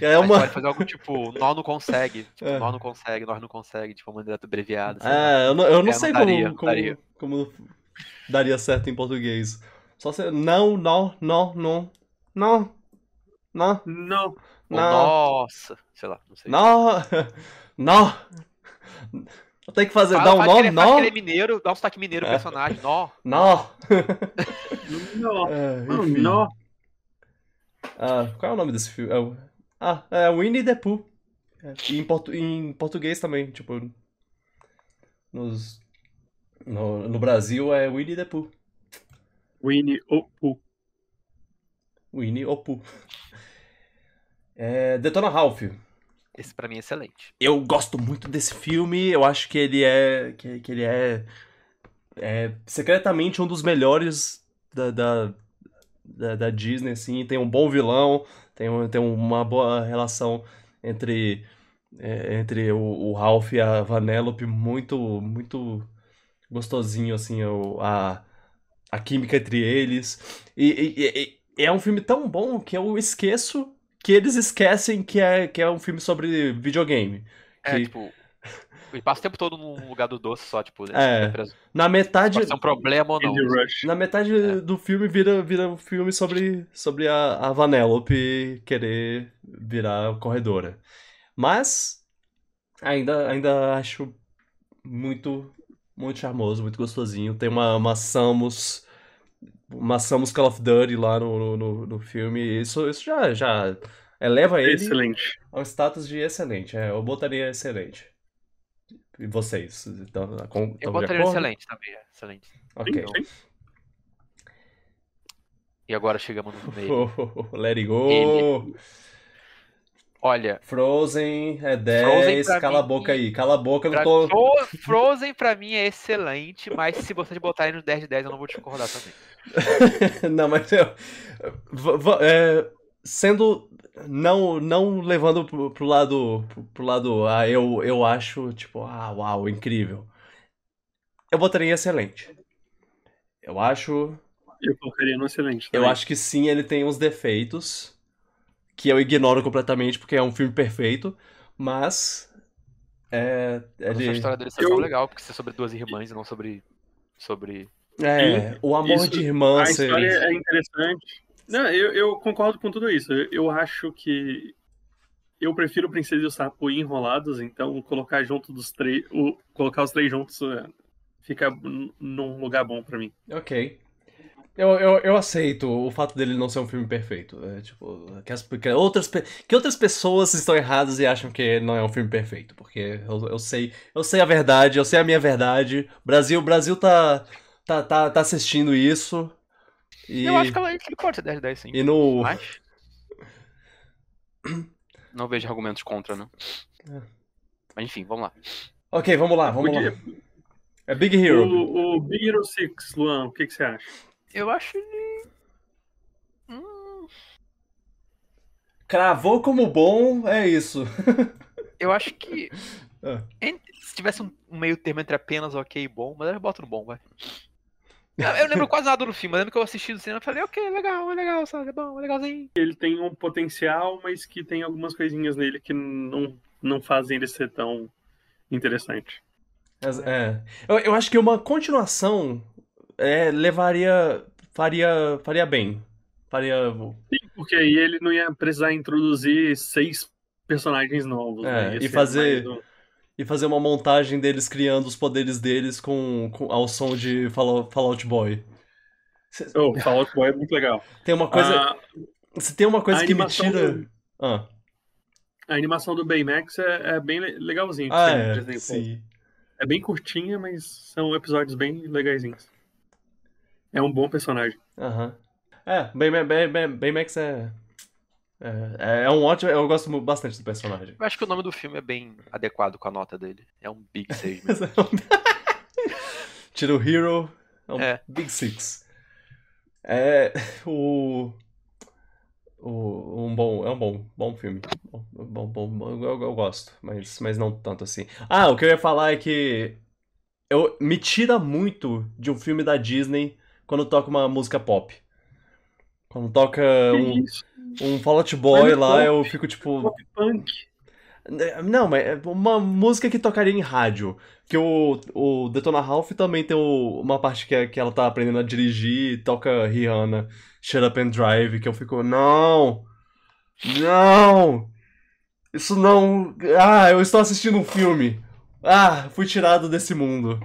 e aí é uma... pode fazer algo tipo, nó não consegue. *laughs* Tipo, É. nó não consegue, nós não consegue, tipo, uma maneira abreviada. lá. É, eu não, eu não É, sei não daria, como, como, daria. como daria certo em português. Só se... Não, não, não, não, não, não, não. Não. Nossa, sei lá, não sei. Nó! *laughs* Nó! Eu tenho que fazer, Fala, dar um nó, faz nó, que ele é mineiro, dá um sotaque mineiro É. personagem, nó. *laughs* nó. Não. *laughs* É, Não, não. Ah, qual é o nome desse filme? É o- Ah, é Winnie the Pooh. É, e em, portu... em português também, tipo... Nos... No, no Brasil é Winnie the Pooh. Winnie o Pooh. Winnie o Pooh. É, Detona Ralph. Esse pra mim é excelente. Eu gosto muito desse filme, eu acho que ele é. que, que ele é, é secretamente um dos melhores da, da, da, da Disney, assim. Tem um bom vilão, tem, um- tem uma boa relação entre, é, entre o, o Ralph e a Vanellope, muito, muito gostosinho, assim, o, a, a química entre eles. E- e é um filme tão bom que eu esqueço que eles esquecem que é, que é um filme sobre videogame. É, Que- tipo, ele passa o tempo todo num lugar do doce só, tipo, É. né? Pode Na metade, ser um problema ou não. Na metade É. do filme vira, vira um filme sobre, sobre a, a Vanellope querer virar corredora. Mas ainda, ainda acho muito, muito charmoso, muito gostosinho. Tem uma, uma Samus, uma Samus Call of Duty lá no, no, no filme. Isso, isso já, já eleva ele Excelente. ao status de excelente. É, eu botaria excelente. E vocês? Então, com, Eu botaria excelente também, é, excelente. Ok. Sim, sim. E agora chegamos no meio. *laughs* Let it go. Ele- Olha, Frozen é 10. Frozen cala a mim- boca aí. Cala a boca, eu pra não tô. Fro- Frozen pra mim é excelente, mas se você botar aí no 10 de 10 eu não vou discordar também. *laughs* não, mas eu. é, sendo. Não, não levando pro, pro lado. Pro, pro lado. Ah, eu, eu acho, tipo, ah, uau, incrível. Eu botaria em excelente. Eu acho. Eu colocaria no excelente. Eu também. acho que sim, ele tem uns defeitos. Que eu ignoro completamente, porque é um filme perfeito. Mas. É. Mas a Ele, história dele é Eu- tão legal, porque é sobre duas irmãs e não sobre. sobre. é, o amor Isso- de irmã. A ser- história é interessante. Não, eu, eu concordo com tudo isso. Eu, eu acho que eu prefiro Princesa e o Sapo enrolados, então colocar junto dos três, colocar os três juntos é, fica num lugar bom pra mim. Ok. Eu, eu, eu aceito o fato dele não ser um filme perfeito. É, tipo, que, as- que outras, que outras pessoas estão erradas e acham que não é um filme perfeito. Porque eu, eu sei, eu sei a verdade, eu sei a minha verdade. Brasil, Brasil tá, tá, tá, tá assistindo isso. E, Eu acho que ela- que ele pode ser 10 de 10 sim. e no. Mas. *clears throat* Não vejo argumentos contra, não. É. Mas enfim, vamos lá. Ok, vamos lá, vamos Podia- lá. É Big Hero. O, o Big Hero 6, Luan, o que, que você acha? Eu acho ele. Hum, Cravou como bom, é isso. *laughs* eu acho que. Ah. Se tivesse um meio termo entre apenas ok e bom, mas eu boto no bom, vai. Eu, lembro quase nada do filme, eu lembro que eu assisti no cinema e falei, ok, legal, é legal, sabe? É bom, é legalzinho. Ele tem um potencial, mas que tem algumas coisinhas nele que não, não fazem ele ser tão interessante. Mas, É. Eu, eu acho que uma continuação é, levaria. Faria, faria bem. Faria. Sim, porque aí ele não ia precisar introduzir seis personagens novos. É, né? E fazer- um- E fazer uma montagem deles criando os poderes deles com, com ao som de Fallout, Fallout Boy. Oh, Fallout Boy é muito legal. Tem uma coisa. Ah, Se tem uma coisa que me tira. do- Ah, a animação do Baymax é, é bem le- legalzinho. ah é. Sim. É bem curtinha, mas são episódios bem legaisinhos. É um bom personagem. Aham. É, Bayma- Bay- Bay- Baymax é, é. É um ótimo. Eu gosto bastante do personagem. Eu acho que o nome do filme é bem adequado com a nota dele. É um Big 6 *laughs* mesmo. *laughs* Tira o Hero, é um É. Big Six. É. *laughs* O. O, um bom, é um bom, bom filme. Bom, bom, bom, bom, eu, eu gosto, mas, mas não tanto assim. Ah, o que eu ia falar é que eu, me tira muito de um filme da Disney quando toca uma música pop. Quando toca um, um Fall Out Boy Mas é lá, pop. eu fico tipo. pop punk. Não, mas é uma música que tocaria em rádio. Que o, o Detona Ralph também tem o- uma parte que, é- que ela tá aprendendo a dirigir e toca Rihanna, Shut Up and Drive, que eu fico, não! Não! Isso não. Ah, eu estou assistindo um filme. Ah, fui tirado desse mundo.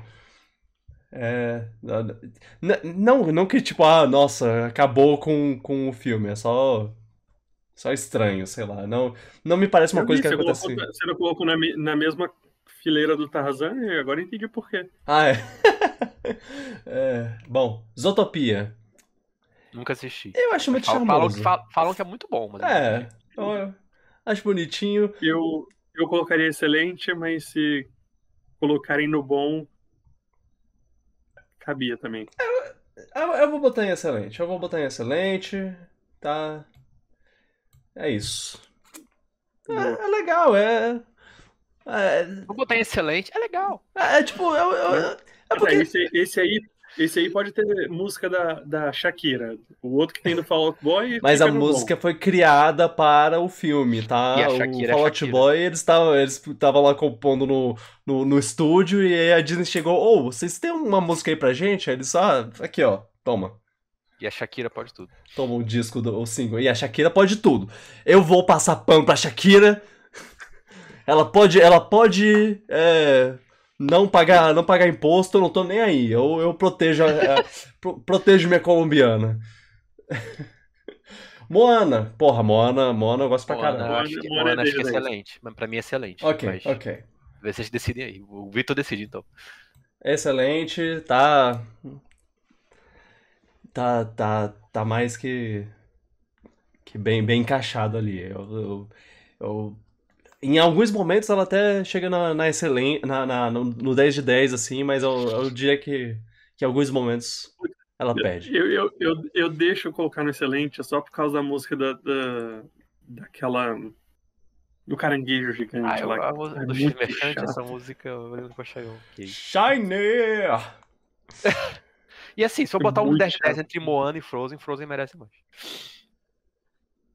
É. Não, não que tipo, ah, nossa, acabou com, com o filme. É só. Só estranho, sei lá. Não, não me parece uma Eu coisa vi, que você, acontece. colocou, você não colocou na, na mesma fileira do Tarzan e agora eu entendi por quê. Ah, é. *laughs* É, Bom, Zootopia. Nunca assisti. Eu acho muito Falam, falam, charmoso. que- falam- falam que é muito bom, mas É, assisti. eu acho bonitinho. Eu, eu colocaria excelente, mas se colocarem no bom, cabia também. Eu, eu vou botar em excelente. Eu vou botar em excelente. Tá. É isso. É, é legal, é. É, Vou botar em excelente, é legal. é tipo, eu, eu- é É, porque. esse, esse aí, esse aí pode ter música da, da Shakira. O outro que tem do Fall Out Boy. *laughs* Mas a música foi criada para o filme, tá? E a o Shakira é Fall Out. Boy, eles estavam eles estavam lá compondo no, no, no estúdio e aí a Disney chegou, ô, vocês têm uma música aí pra gente? Aí eles, ah, aqui ó, toma. E a Shakira pode tudo. Toma o disco, do, o single. E a Shakira pode tudo. Eu vou passar pano pra Shakira. *laughs* Ela pode, ela pode é, não pagar, não pagar imposto, eu não tô nem aí. Eu, eu protejo, a, *laughs* pro, protejo minha colombiana. Moana. Porra, Moana, Moana eu gosto pra Moana, caramba. eu acho que, Moana Moana, acho que é é excelente. Mas pra mim é excelente. Ok, mas ok. Vê se vocês decidem aí. O Vitor decide, então. Excelente, tá. Tá, tá, tá mais que. que bem, bem encaixado ali. Eu, eu, eu- em alguns momentos ela até chega na, na excelente, na, na- no, no 10 de 10, assim, mas eu, eu diria que, que em alguns momentos ela perde. Eu, eu, eu, eu deixo colocar no excelente só por causa da música da, da, daquela. do caranguejo gigante Ah, lá. a música É do Merchant, chato. essa música eu lembro. Shiny! *laughs* E assim, se eu botar um muito 10 de 10 chato. entre Moana e Frozen, Frozen merece mais.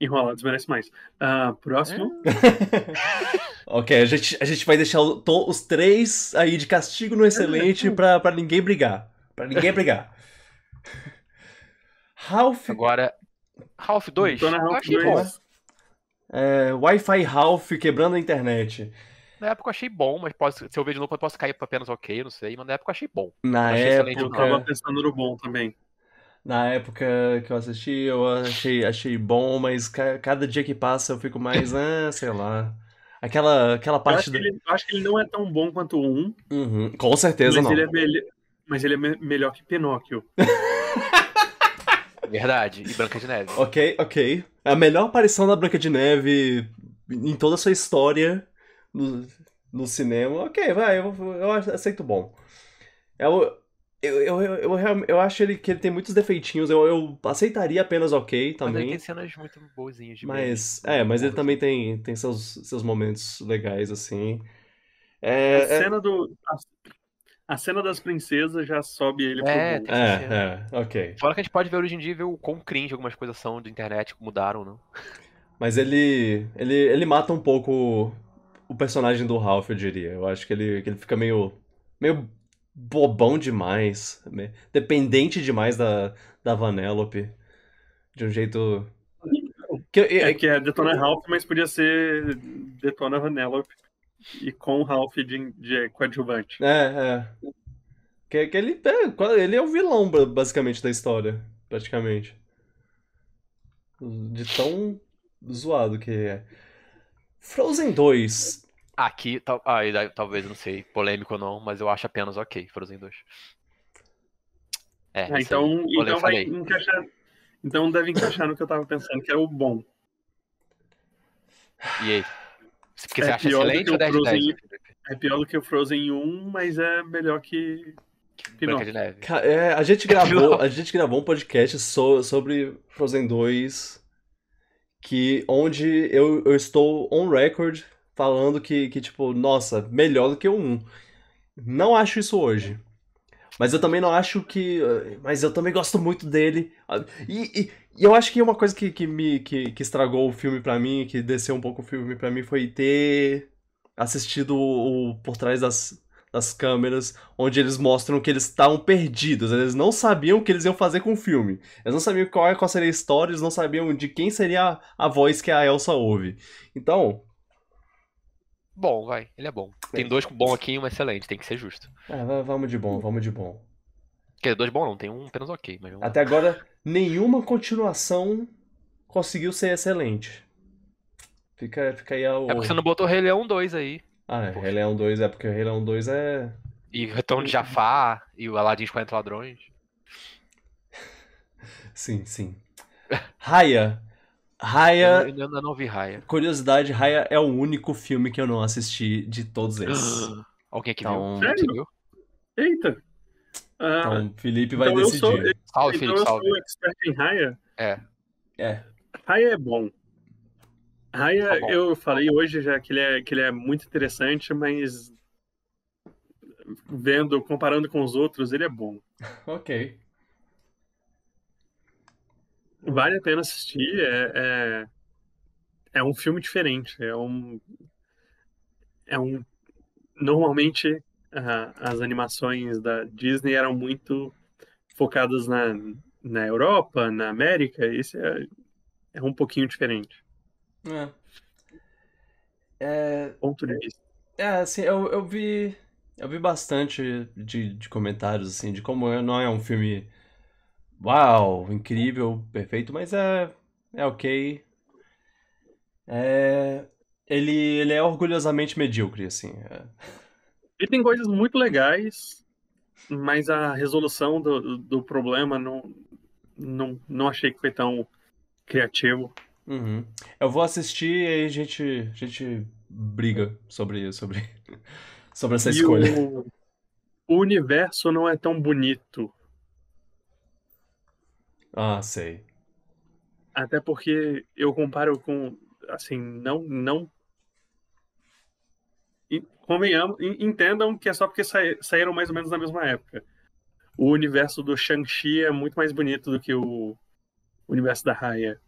Enrolados merece mais. Ah, próximo. *laughs* Ok, a gente, a gente vai deixar o- to- os três aí de castigo no excelente *laughs* pra, pra ninguém brigar. Pra ninguém brigar. Ralph Agora, 2, Dona eu Ralph achei 2. bom. É, Wi-Fi Ralph quebrando a internet. Na época eu achei bom, mas posso, se eu ver de novo, eu posso cair pra apenas ok, não sei. Mas na época eu achei bom. Na Achei excelente, Eu tava época, pensando no bom também. Na época que eu assisti, eu achei, achei bom, mas ca- cada dia que passa eu fico mais, *laughs* ah, sei lá. Aquela, aquela Eu parte acho, do... que ele, eu acho que ele não é tão bom quanto o 1, Uhum, Com certeza mas não. ele, é mas ele é me- melhor que Pinóquio. *laughs* Verdade. E Branca de Neve. Ok, ok. A melhor aparição da Branca de Neve em toda a sua história no, no cinema. Ok, vai, eu, eu aceito bom. Eu, eu, eu, eu, eu, eu acho ele, que ele tem muitos defeitinhos. Eu, eu aceitaria apenas ok Mas ele também. tem cenas muito boazinhas de Mas, memes, é, mas ele também tem, tem seus, seus momentos legais, assim. A É, é, cena do. A, cena das princesas já sobe ele pro É, essa cena. é, é, ok. Fora que a gente pode ver hoje em dia e ver o quão cringe algumas coisas são de internet, mudaram, não? Mas ele, ele, ele mata um pouco o, o personagem do Ralph, eu diria. Eu acho que ele, que ele fica meio, meio bobão demais, me- dependente demais da, da Vanellope. De um jeito. Que, É que é Detona Ralph, mas podia ser Detona Vanellope. E com Ralph de, de coadjuvante. É, é. Que, que ele, é, ele é o vilão, ba- basicamente, da história, praticamente. De tão zoado que é. Frozen 2. Aqui, tal, ah, e daí, talvez, não sei, polêmico ou não, mas eu acho apenas ok, Frozen 2. É, Ah, isso aí. então então vai encaixar. Então deve encaixar no que eu tava pensando, que é o bom. E aí? Porque É você acha pior do excelente que ou o 10 de 10? Frozen- É pior do que o Frozen 1, mas é melhor que Branca Pinóquio. de Neve. É, a gente gravou, a gente gravou um podcast so- sobre Frozen 2 que onde eu, eu estou on record falando que, que tipo, nossa, melhor do que o 1. Não acho isso hoje. Mas eu também não acho que. eh, Mas eu também gosto muito dele. E, e- e eu acho que uma coisa que, que me que, que estragou o filme pra mim, que desceu um pouco o filme pra mim, foi ter assistido o, o Por Trás das, das Câmeras, onde eles mostram que eles estavam perdidos. Eles não sabiam o que eles iam fazer com o filme. Eles não sabiam qual, qual seria a história, eles não sabiam de quem seria a, a voz que a Elsa ouve. Então, Bom, vai, ele é bom. Tem dois com bom aqui e um excelente, tem que ser justo. é, va- vamos de bom, vamos de bom. Quer dizer, dois bom não, tem um apenas ok, mas. Até agora, nenhuma continuação conseguiu ser excelente. Fica, fica aí a. É porque você não botou Rei Leão 2 aí. Ah, é, Rei Leão 2 é porque o Rei Leão 2 é. E o Retorno de Jafar e o Aladdin e os 40 Ladrões. *laughs* Sim, sim. Raya. Raya. Eu ainda não vi Raya. Curiosidade, Raya é o único filme que eu não assisti de todos esses. *gasps* Alguém aqui Então- viu? Sério? Você viu? Eita! Ah, Então, Felipe vai então eu decidir. sou, Salve, então Felipe, eu salve. sou expert em Raya. É. Raya é bom. Raya, Tá bom. eu falei hoje já que ele, é, que ele é muito interessante, mas vendo, comparando com os outros, ele é bom. *laughs* Ok. Vale a pena assistir. É, é, é um filme diferente. É um. É um. Normalmente ah, as animações da Disney eram muito focadas na, na Europa, na América. Esse é, é um pouquinho diferente. É. É, Ponto de vista. é assim, eu, eu vi. Eu vi bastante de, de comentários, assim, de como é- não é um filme. Uau, incrível, perfeito, mas é. É ok. É. Ele, ele é orgulhosamente medíocre, assim. é. Ele tem coisas muito legais, mas a resolução do, do problema não, não, não achei que foi tão criativo. Uhum. Eu vou assistir e aí a gente, a gente briga sobre, sobre, *laughs* sobre essa E escolha. o, o universo não é tão bonito. Ah, sei. Até porque eu comparo com, assim, não, não. E, Convenhamos, en- entendam que é só porque saíram mais ou menos na mesma época. O universo do Shang-Chi é muito mais bonito do que o universo da Raya.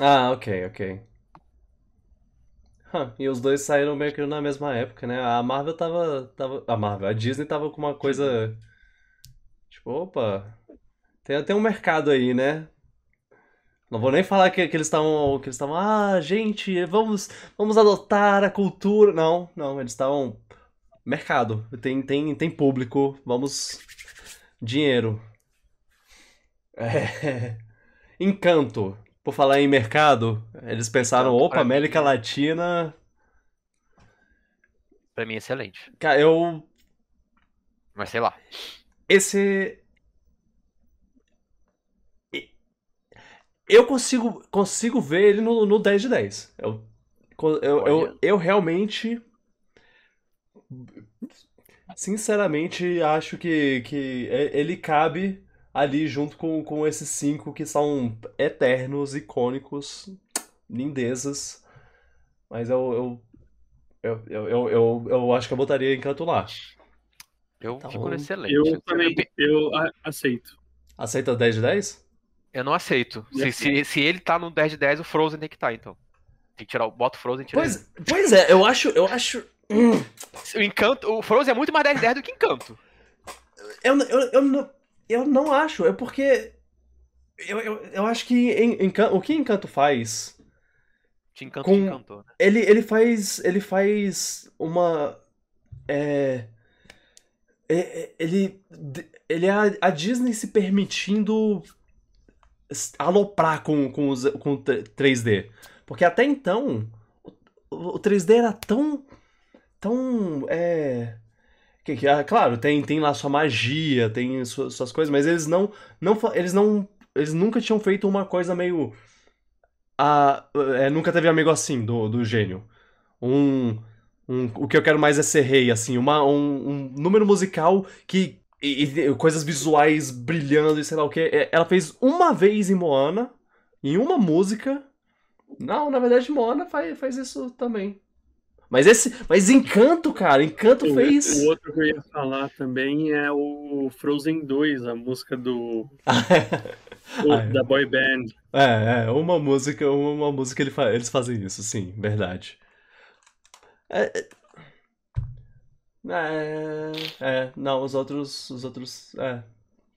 Ah, ok, ok. Hã, e os dois saíram meio que na mesma época, né? A Marvel tava, tava. A Marvel, a Disney tava com uma coisa. Tipo, opa, tem, tem um mercado aí, né? Não vou nem falar que, que eles estavam. Que eles estavam. Ah, gente, vamos, vamos adotar a cultura. Não, não, eles estavam. Mercado. Tem, tem, tem público. Vamos. Dinheiro. É. *laughs* Encanto. Por falar em mercado, eles pensaram, opa, América Latina. Pra mim, excelente. Cara, eu. Mas sei lá. Esse. Eu consigo, consigo ver ele no, no 10 de 10. Eu, eu, eu, eu realmente. Sinceramente, acho que, que ele cabe ali junto com, com esses cinco que são eternos, icônicos, lindezas. Mas eu, eu, eu, eu, eu, eu, eu acho que eu botaria Encanto lá. Eu Tá fico excelente. Eu também, eu aceito. Aceita 10 de 10? Eu não aceito. Se, se, se ele tá no 10 de 10, o Frozen tem que estar, então. Tem que tirar o. Bota o Frozen e tira ele. Pois, pois é, eu acho, eu acho. hum, O Encanto. O Frozen é muito mais 10 de 10 do que Encanto. eu, eu, eu, não, eu não acho, é porque. Eu, eu, eu acho que em- Encan- o que Encanto faz. Te encanto, Com- te encantou. né? Ele, ele faz. Ele faz uma. É. é- é- Ele. Ele é a, Disney se permitindo aloprar com, com, os, com o 3D. Porque até então. O, o 3D era tão. Tão. É. Que, que, ah, claro, tem, tem lá sua magia, tem suas, suas coisas, mas eles não, não. Eles não. Eles nunca tinham feito uma coisa meio. Ah, é, nunca teve amigo assim, do, do gênio. Um, um. O que eu quero mais é ser rei, assim. Uma, um, um número musical que. E, e coisas visuais brilhando e sei lá o que. Ela fez uma vez em Moana, em uma música. Não, na verdade, Moana faz, faz isso também. Mas esse. Mas Encanto, cara, Encanto O, fez. o outro que eu ia falar também é o Frozen 2, a música do *laughs* o- Ah, é. da boy band. É, é, uma música, uma, uma música ele fa- eles fazem isso, sim, verdade. É, é, é, não, os outros, os outros, é,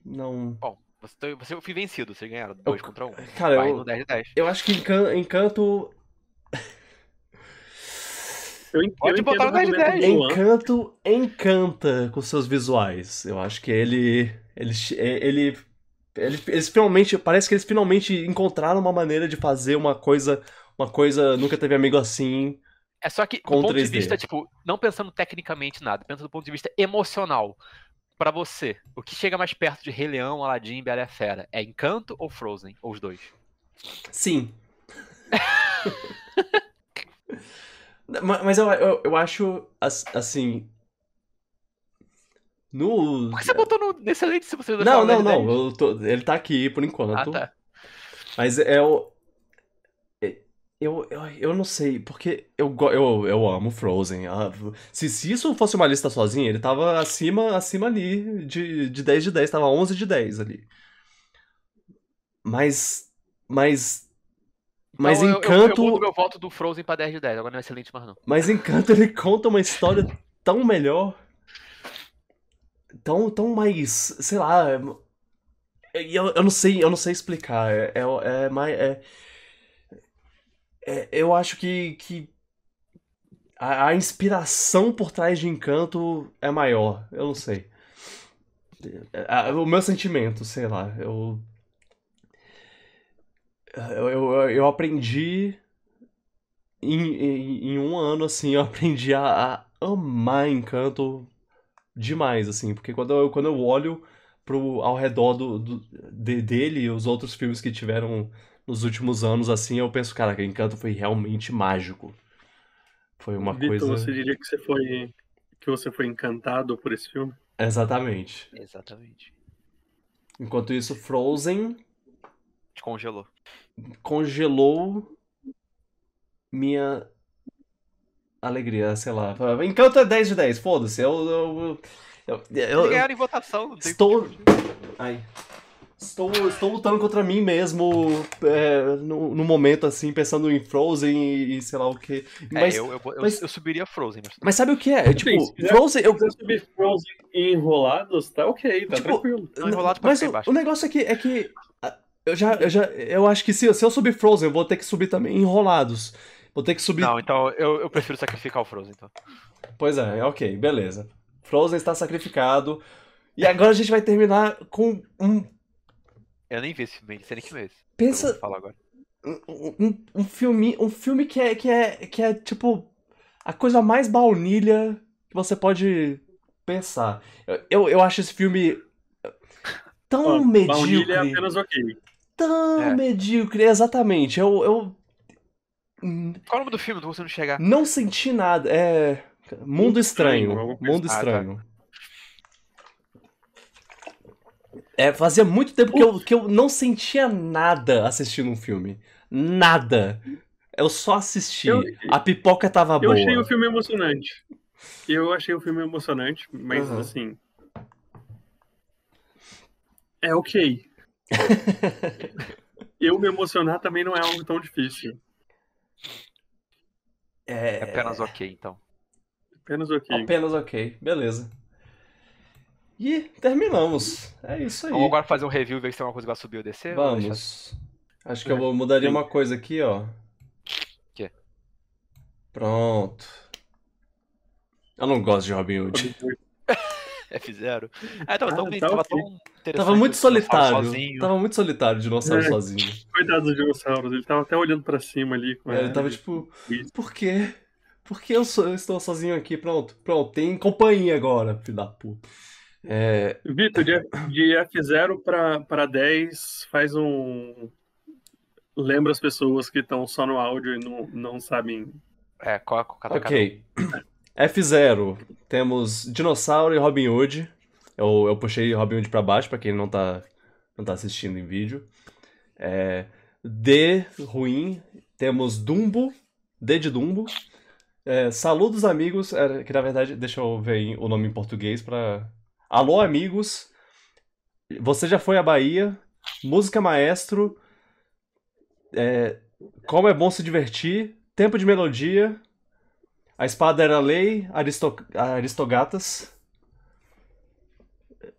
não. Bom, você, você, eu fui vencido. Vocês ganharam 2 contra 1. Um. Cara, Vai eu- no 10 de 10. Eu acho que Encan- Encanto, Eu, Pode botar no o 10 de argumento 10. do Luan. Encanto encanta com seus visuais. Eu acho que ele, ele, ele, ele, eles finalmente, parece que eles finalmente encontraram uma maneira de fazer uma coisa, uma coisa nunca teve amigo assim. É só que, do Com ponto de 3D. vista, tipo, não pensando tecnicamente nada, pensando do ponto de vista emocional. Pra você, o que chega mais perto de Rei Leão, Aladdin e Bela e a Fera? É Encanto ou Frozen? Ou os dois? Sim. *laughs* Ma- Mas eu, eu, eu acho, as- assim. No. Por que você botou no no excelente se você Não, não, no 10 de não. 10? eu tô- ele tá aqui por enquanto. Ah, tá. Mas é o. Eu, eu, eu não sei, porque eu, eu, eu amo Frozen. ah, Se, se isso fosse uma lista sozinha, ele tava acima, acima ali de, de 10 de 10, tava 11 de 10 ali. Mas. Mas. Mas Então, eu- eu- Encanto. Eu, mudo meu voto do Frozen pra 10 de 10. Agora não é excelente mais não. Mas Encanto ele conta uma história tão melhor. Tão, tão mais. Sei lá. é- Eu, eu não sei, eu não sei explicar. É, é, é mais. É, é- eu acho que, que. a, a inspiração por trás de Encanto é maior. Eu não sei. A- O meu sentimento, sei lá. Eu. Eu, eu, eu aprendi. Em, em, em um ano, assim, eu *laughs* aprendi a, a amar Encanto demais, assim. Porque quando eu, quando eu olho pro, ao redor do, do- de- dele e os outros filmes que tiveram nos últimos anos, assim, eu penso, cara, que Encanto foi realmente mágico. Foi uma Vitor, coisa. você diria que você foi que você foi encantado por esse filme? Exatamente. Exatamente. Enquanto isso, Frozen Te congelou. congelou minha alegria, sei lá. Encanto é 10 de 10, foda-se. Eu, eu, eu, eu- eu- ganharam em votação. Estou. Ai. Estou, estou lutando contra mim mesmo é, no, no momento, assim, pensando em Frozen e, e sei lá o que. É, Mas, eu, eu, eu, mas- eu subiria Frozen. Mas... mas sabe o que é? Tipo, Sim, se Frozen. Eu, Se você subir Frozen e enrolados, tá ok, tá Tipo, tranquilo. Não, enrolado Mas o, embaixo. o negócio aqui é que. ah, Eu já, eu já. Eu acho que se, se eu subir Frozen, eu vou ter que subir também enrolados. Vou ter que subir. Não, então eu, eu prefiro sacrificar o Frozen. Então. Pois é, ok, beleza. Frozen está sacrificado. E agora a gente vai terminar com um. Eu nem vi esse filme, nem sei nem que mês. Pensa. Eu vou falar agora. Um, um, um filme, um filme que é, que, é, que é tipo. A coisa mais baunilha que você pode pensar. Eu, eu, eu acho esse filme. Tão Ó, Baunilha é medíocre. apenas ok. Tão É. medíocre, exatamente. Eu. eu hum, Qual é o nome do filme do você não chegar? não senti nada. É. Mundo Estranho. Mundo assim. Ah, tá. Estranho. É, fazia muito tempo que eu, que eu não sentia nada assistindo um filme. Nada. Eu só assisti. Eu- A pipoca tava Eu boa. achei o filme emocionante. Eu achei o filme emocionante, mas Aham. assim. É ok. *laughs* Eu me emocionar também não é algo tão difícil. É, É apenas ok, então. Apenas ok. apenas ok. Beleza. E terminamos. É isso aí. Vamos agora fazer um review e ver se tem alguma coisa que vai subir ou descer? ou deixar- Vamos. Acho que eu vou- mudaria uma coisa aqui, ó. Quê? Pronto. Eu não gosto de Robin Hood. *laughs* F0. Ah, tava tão, Ah, tá tava tão interessante. Tava muito solitário. Sozinho. Tava muito solitário o dinossauro É. sozinho. Coitado dos dinossauros, ele tava até olhando pra cima ali. com É, ele tava tipo, Isso. por quê? Por que eu, sou- eu estou sozinho aqui? Pronto, pronto, tem companhia agora, filho da puta. É, Vitor, de, de F0 pra, pra 10, faz um. Lembra as pessoas que estão só no áudio e não, não sabem. É, cada um. ok. F0, temos Dinossauro e Robin Hood. Eu, eu puxei Robin Hood pra baixo, pra quem não tá, não tá assistindo em vídeo. É, D, ruim, temos Dumbo, D de Dumbo. É, Saludos amigos, é, que na verdade, deixa eu ver o nome em português pra... Alô amigos, você já foi à Bahia, música maestro, é, como é bom se divertir, tempo de melodia, a espada era lei, Aristo, Aristogatas,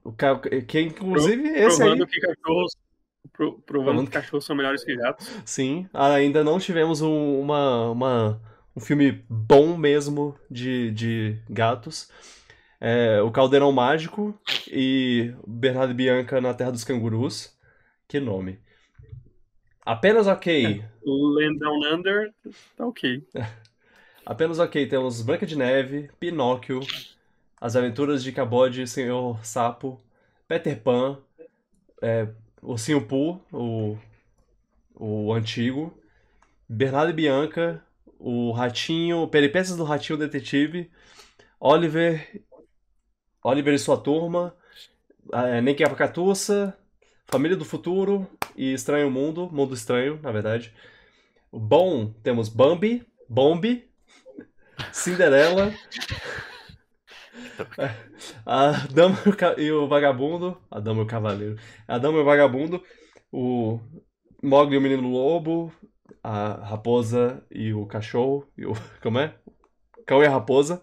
o ca- que inclusive esse aí... Provando que cachorros. pro- provando Provando que cachorros são melhores que gatos. Sim, ainda não tivemos um, uma, uma- um filme bom mesmo de, de gatos. É, o Caldeirão Mágico e Bernardo e Bianca na Terra dos Cangurus. Que nome. Apenas ok. Land Down Under, tá ok. *laughs* Apenas ok. Temos Branca de Neve, Pinóquio, As Aventuras de Cabode e Senhor Sapo, Peter Pan, é, Ursinho Pooh, o, o antigo, Bernardo e Bianca, o Ratinho, Peripécias do Ratinho Detetive, Oliver, Oliver e sua turma, é, Nem que a Catuça, Família do Futuro e Estranho Mundo, Mundo Estranho, na verdade. Bom, temos Bambi, Bombi, *laughs* Cinderela, *laughs* a Dama e e o Vagabundo, a Dama e o Cavaleiro, a Dama e o Vagabundo, o Mogli e o Menino Lobo, a Raposa e o Cachorro, e o, *laughs* como é? Cão e a Raposa,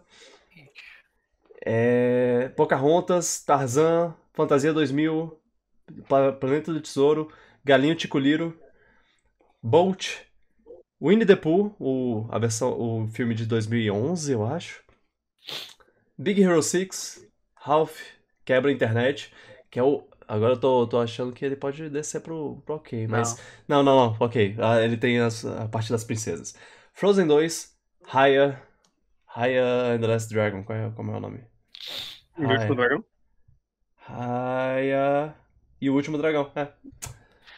é, Pocahontas, Tarzan, Fantasia 2000, Pla- Planeta do Tesouro, Galinho Ticuliro, Bolt, Winnie the Pooh, o, a versão, o filme de 2011, eu acho. Big Hero 6, Ralph, Quebra a Internet, que é o... Agora eu tô, tô achando que ele pode descer pro, pro ok, mas... Não, não, não, ok. Ah, ele tem as- a parte das princesas. Frozen 2, Raya... Raya and the Last Dragon, qual é, como é o nome? O último dragão? Raya... E o Último Dragão, é.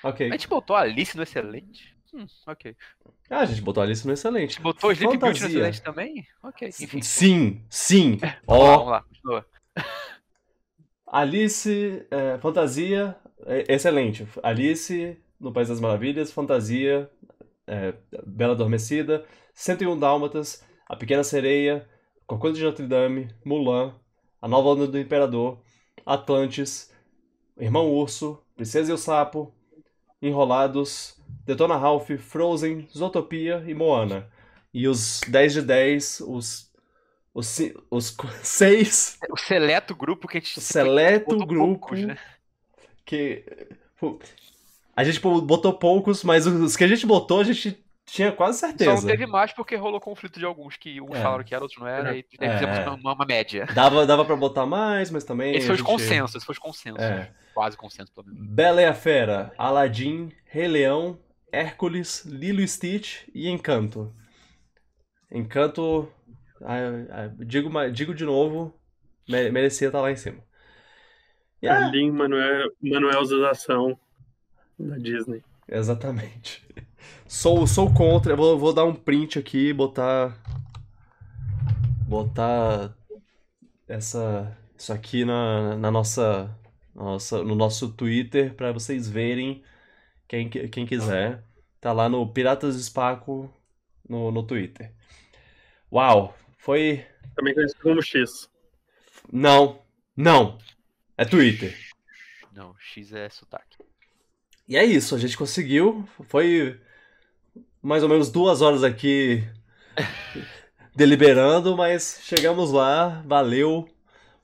Ok. A gente botou a Alice no excelente? Hum, ok. Ah, a gente botou a lista no excelente. A gente botou o Sleep Beauty no Fantasia. excelente também? Ok, enfim. Sim, sim. Vamos lá, Ó, vamos lá, continua. *laughs* Alice, é, Fantasia, é, excelente. Alice no País das Maravilhas, Fantasia, é, Bela Adormecida, 101 Dálmatas, A Pequena Sereia, Corcunda de Notre Dame, Mulan, A Nova Onda do Imperador, Atlantis, Irmão Urso, Princesa e o Sapo, Enrolados, Detona Ralph, Frozen, Zootopia e Moana. E os 10 de 10, os, os, os *laughs* seis O seleto grupo que a gente o seleto grupo poucos, né? que a gente botou poucos, mas os que a gente botou a gente tinha quase Só não certeza. teve mais porque rolou conflito de alguns, que uns É. falaram que era, outros não era, e É. fizemos uma, uma média. Dava, dava pra botar mais, mas também. Esse foi os gente- consensos, esse foi os consensos. É. Quase consenso, pelo menos. Bela e a Fera, Aladdin, Rei Leão, Hércules, Lilo e Stitch e Encanto. Encanto, ah, digo, digo de novo, me- merecia estar lá em cima. E A ah, Lin Manuel, Manuelização da Disney. Exatamente. Sou, sou contra. Eu Vou, vou dar um print aqui e botar. Botar essa, isso aqui na, na nossa, nossa, no nosso Twitter para vocês verem. Quem, quem quiser. Tá lá no Piratas do Espaco no, no Twitter. Uau! Foi. Também conhecido como X. Não! Não! É Twitter. Não, X é sotaque. E é isso, a gente conseguiu. Foi mais ou menos duas horas aqui *laughs* deliberando, mas chegamos lá, valeu.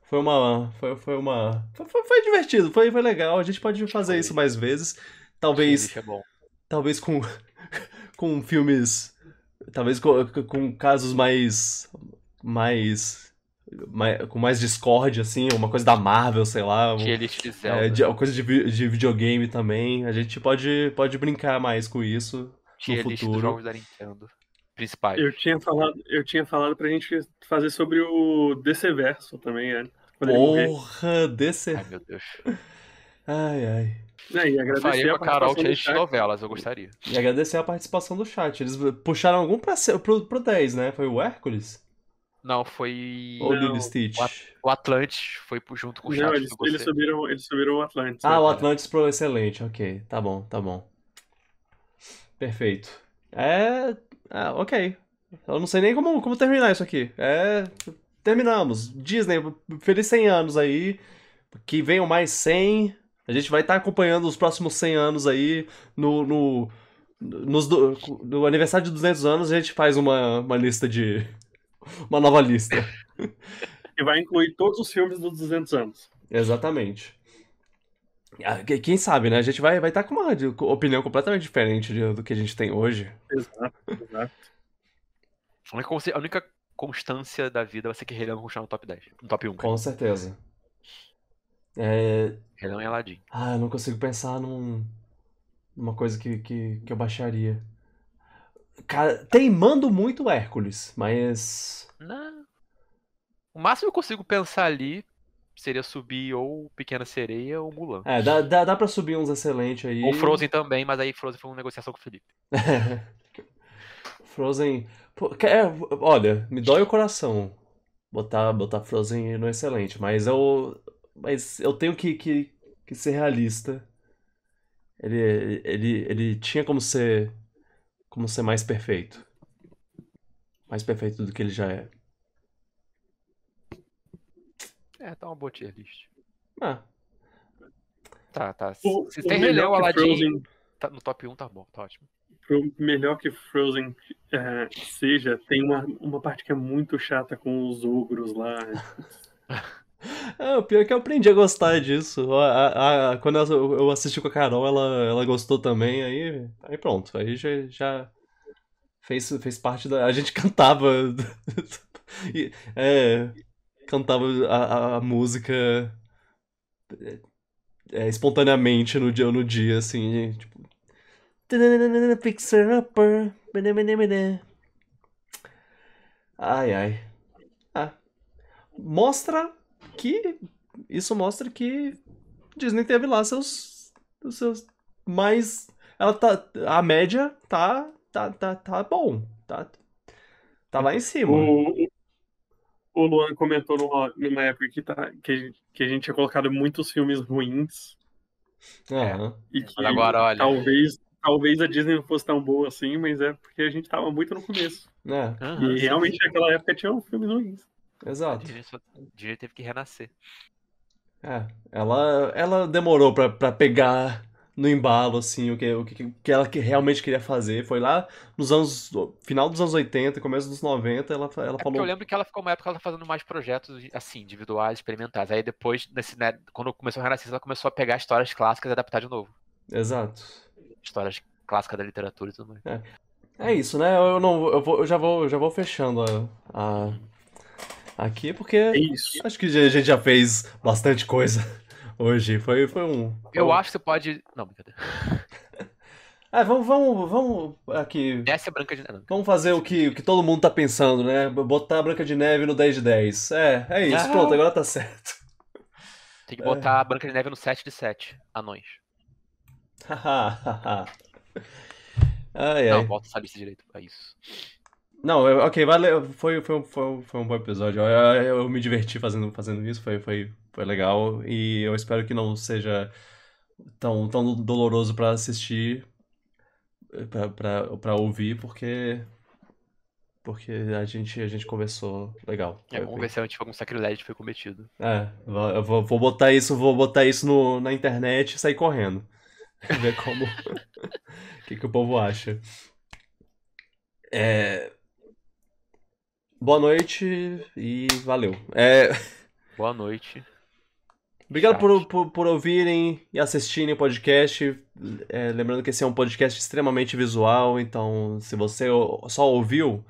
Foi uma. Foi, foi uma. Foi, foi- divertido, foi, foi legal. A gente pode fazer isso mais vezes. Talvez, é bom. talvez com, *laughs* com filmes. Talvez com, com casos mais. Mais. mais- com mais discórdia, assim, uma coisa da Marvel, sei lá. de Zelda. é, de, coisa de, de videogame também. A gente pode, pode brincar mais com isso. Tier list dos jogos da Nintendo. Principais. Eu tinha falado, eu tinha falado pra gente fazer sobre o DC Verso também, é. Porra, desse. Ai, meu Deus. Ai, ai. É, e Eu agradecer faria a Carol de chat. novelas, eu gostaria. E agradecer a participação do chat. Eles puxaram algum pra, pro, pro 10, né? Foi o Hércules? Não, foi. Ou o Não, Lilo Stitch? o At- O Atlantis foi junto com o chat Não, eles, eles subiram, eles subiram o Atlantis. Ah, né? o Atlantis pro excelente. Ok, tá bom, tá bom. Perfeito. É. ah, ok. Eu não sei nem como, como terminar isso aqui. É. Terminamos. Disney, feliz 100 anos aí. Que venham mais 100. A gente vai estar acompanhando os próximos 100 anos aí. No. no nos do- no aniversário de 200 anos, a gente faz uma, uma lista de. Uma nova lista. *laughs* E vai incluir todos os filmes dos 200 anos. Exatamente. Ah, que- Quem sabe, né? A gente vai vai estar com uma opinião completamente diferente do que a gente tem hoje. Exato, exato. A única, consi- a única constância da vida vai ser que Rei Leão continuar no top 10. No top 1. cara. Com certeza. É... Rei Leão e Aladdin. Ah, eu não consigo pensar num... numa coisa que, que, que eu baixaria. Cara, teimando muito o Hércules, mas. Não. O máximo que eu consigo pensar ali seria subir ou Pequena Sereia ou Mulan. É, dá, dá, dá pra subir uns excelentes aí. Ou Frozen também, mas aí Frozen foi uma negociação com o Felipe. *laughs* Frozen. Pô, é, olha, me dói o coração botar, botar Frozen no excelente, mas eu. Mas eu tenho que, que, que ser realista. Ele, ele, ele tinha como ser. Como ser mais perfeito. Mais perfeito do que ele já é. É, tá uma boa tier list. Ah, Tá, tá. O, Se o tem melhor que Aladdin Frozen, tá no top 1, tá bom, tá ótimo. pro melhor que Frozen é, seja, tem uma, uma parte que é muito chata com os ogros lá. É, *laughs* o pior é que eu aprendi a gostar disso. A- a- a- quando eu, eu assisti com a Carol, ela, ela gostou também, aí, aí pronto. Aí já, já, fez, fez parte da. A gente *laughs* cantava. *laughs* e, é, cantava a, a, música é, espontaneamente no dia, no dia assim, tipo. Fixer upper. Ai, ai. Ah. Mostra que. Isso mostra que Disney teve lá seus. seus mais. Ela tá. A média tá. Tá, tá, tá bom. Tá, tá lá em cima. O, o Luan comentou numa, numa época que, tá, que, que a gente tinha colocado muitos filmes ruins. É. E que Agora, olha. talvez, talvez a Disney não fosse tão boa assim, mas é porque a gente tava muito no começo. É. E realmente naquela época tinha filmes ruins. A exato. Disney, só- a Disney teve que renascer. É, ela, ela demorou pra, pra pegar no embalo, assim, o que, o que, que ela que realmente queria fazer. Foi lá nos anos, final dos anos 80, começo dos 90, ela, ela É falou, eu lembro que ela ficou uma época ela tá fazendo mais projetos assim, individuais, experimentais. Aí depois, nesse, né, quando começou a renascer, ela começou a pegar histórias clássicas e adaptar de novo. exato. Histórias clássicas da literatura e tudo mais. É isso, né? Eu não, eu vou, eu já vou, eu já vou fechando a, a- aqui, porque É isso. acho que a gente já fez bastante coisa hoje. Foi, foi um. Eu acho que você pode. Não, brincadeira. *laughs* É, vamos, vamos, vamos aqui. Essa é Branca de Neve. Vamos fazer o que, o que todo mundo tá pensando, né? Botar a Branca de Neve no 10 de 10. É, é isso, Ah. pronto, agora tá certo. *laughs* Tem que botar a Branca de Neve no 7 de 7. Anões. *laughs* ai, Não, ai. volta essa lista direito. É isso. Não, eu- ok, valeu. Foi, foi, um- foi, um- foi um bom episódio. Eu, eu me diverti fazendo, fazendo isso, foi, foi, foi legal. E eu espero que não seja tão, tão doloroso pra assistir, pra, pra, pra ouvir, porque. Porque a gente, a gente conversou legal. É, vamos ver se realmente algum sacrilégio foi cometido. É, eu vou, vou botar isso, vou botar isso no, na internet e sair correndo. *laughs* Ver como. O *laughs* que, que o povo acha. É. Boa noite e valeu. É, Boa noite. Obrigado por, por, por ouvirem e assistirem o podcast. É, lembrando que esse é um podcast extremamente visual, então se você só ouviu,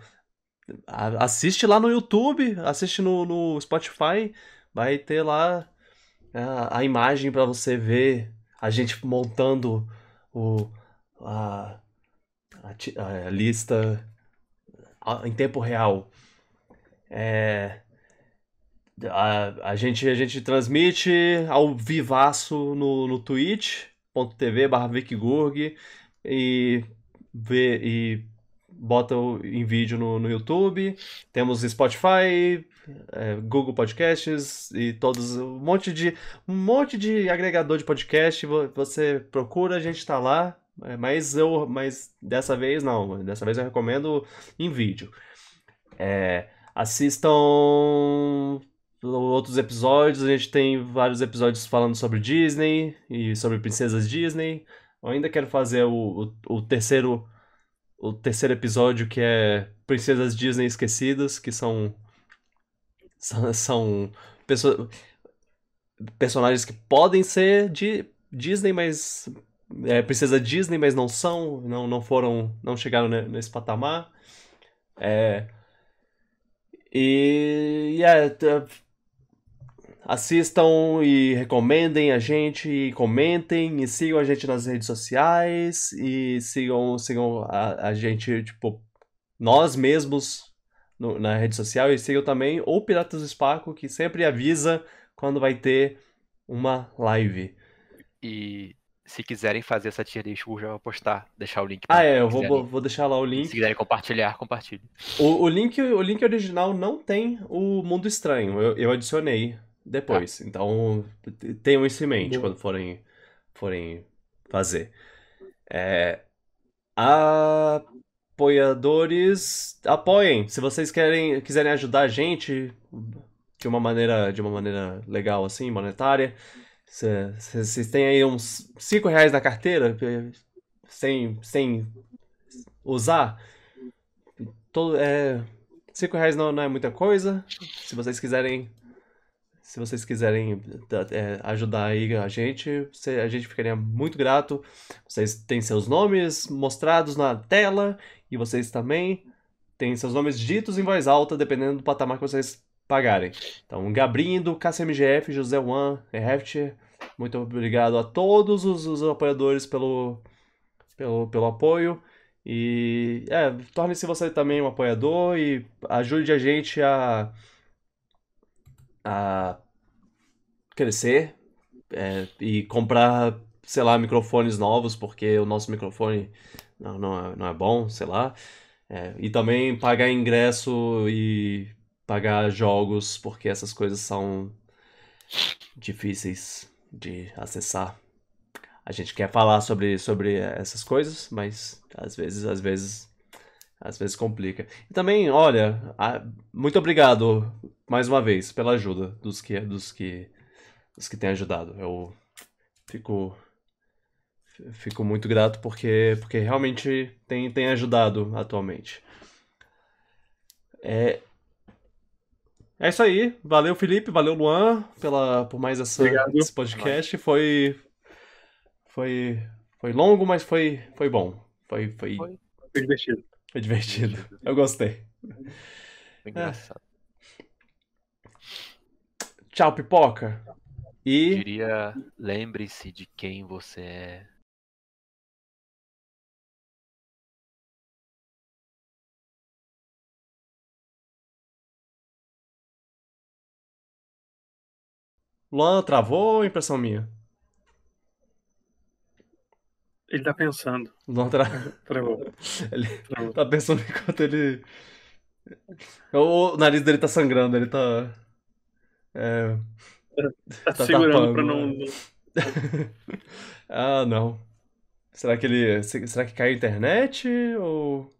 assiste lá no YouTube, assiste no, no Spotify, vai ter lá a, a imagem para você ver a gente montando o, a, a a lista em tempo real. É, a, a gente, a gente transmite ao vivaço no, no twitch.tv barra e, e bota o- em vídeo no, no YouTube. Temos Spotify, é, Google Podcasts e todos um monte de um monte de agregador de podcast. vo- Você procura, a gente tá lá. é, Mas eu, mas dessa vez não. Dessa vez eu recomendo em vídeo. É, assistam outros episódios. A gente tem vários episódios falando sobre Disney e sobre princesas Disney. Eu ainda quero fazer o, o, o terceiro o terceiro episódio que é Princesas Disney Esquecidas, que são são, são perso- personagens que podem ser de Disney, mas é, princesa Disney, mas não são, não, não foram, não chegaram ne- nesse patamar. É, e, e é, assistam e recomendem a gente, e comentem, e sigam a gente nas redes sociais, e sigam, sigam a, a gente, tipo, nós mesmos no- na rede social, e sigam também o Piratas do Espaco, que sempre avisa quando vai ter uma live. E se quiserem fazer essa tier list, o já vai postar, deixar o link. Ah, é, eu vou, vou vou deixar lá o Se link. quiserem compartilhar, compartilhe. O, o link. o link original não tem o Mundo Estranho, eu, eu adicionei depois. Então, t- tenham isso em mente Boa. quando forem, forem fazer. É, apoiadores, apoiem. Se vocês querem, quiserem ajudar a gente de uma maneira, de uma maneira legal assim, monetária, vocês têm aí uns 5 reais na carteira, sem, sem usar, todo, é, 5 reais não, não é muita coisa. Se vocês quiserem se vocês quiserem é, ajudar aí a gente, a gente ficaria muito grato. Vocês têm seus nomes mostrados na tela e vocês também têm seus nomes ditos em voz alta, dependendo do patamar que vocês pagarem. Então, Gabrindo, KCMGF, José Juan, Heft, muito obrigado a todos os, os apoiadores pelo, pelo, pelo apoio. E é, torne-se você também um apoiador e ajude a gente a, a crescer é, e comprar, sei lá, microfones novos, porque o nosso microfone não, não, é, não é bom, sei lá. É, e também pagar ingresso e pagar jogos, porque essas coisas são difíceis de acessar. A gente quer falar sobre, sobre essas coisas, mas às vezes, às vezes, às vezes complica. E também, olha, muito obrigado mais uma vez pela ajuda dos que, dos que, dos que têm ajudado. Eu fico fico muito grato porque, porque realmente tem, tem ajudado atualmente. É, é isso aí. Valeu, Felipe. Valeu, Luan, pela, por mais essa, esse podcast. Foi, foi, foi longo, mas foi, foi bom. Foi, foi... foi divertido. Foi divertido. Eu gostei. Foi engraçado. É. Tchau, pipoca. E. Eu diria, lembre-se de quem você é. Luan travou impressão minha? Ele tá pensando. Luan tra... *laughs* travou. Ele travou. tá pensando enquanto ele. O nariz dele tá sangrando, ele tá. É... Tá, tá segurando tapando. pra não. *laughs* ah, não. Será que ele. Será que caiu a internet? Ou.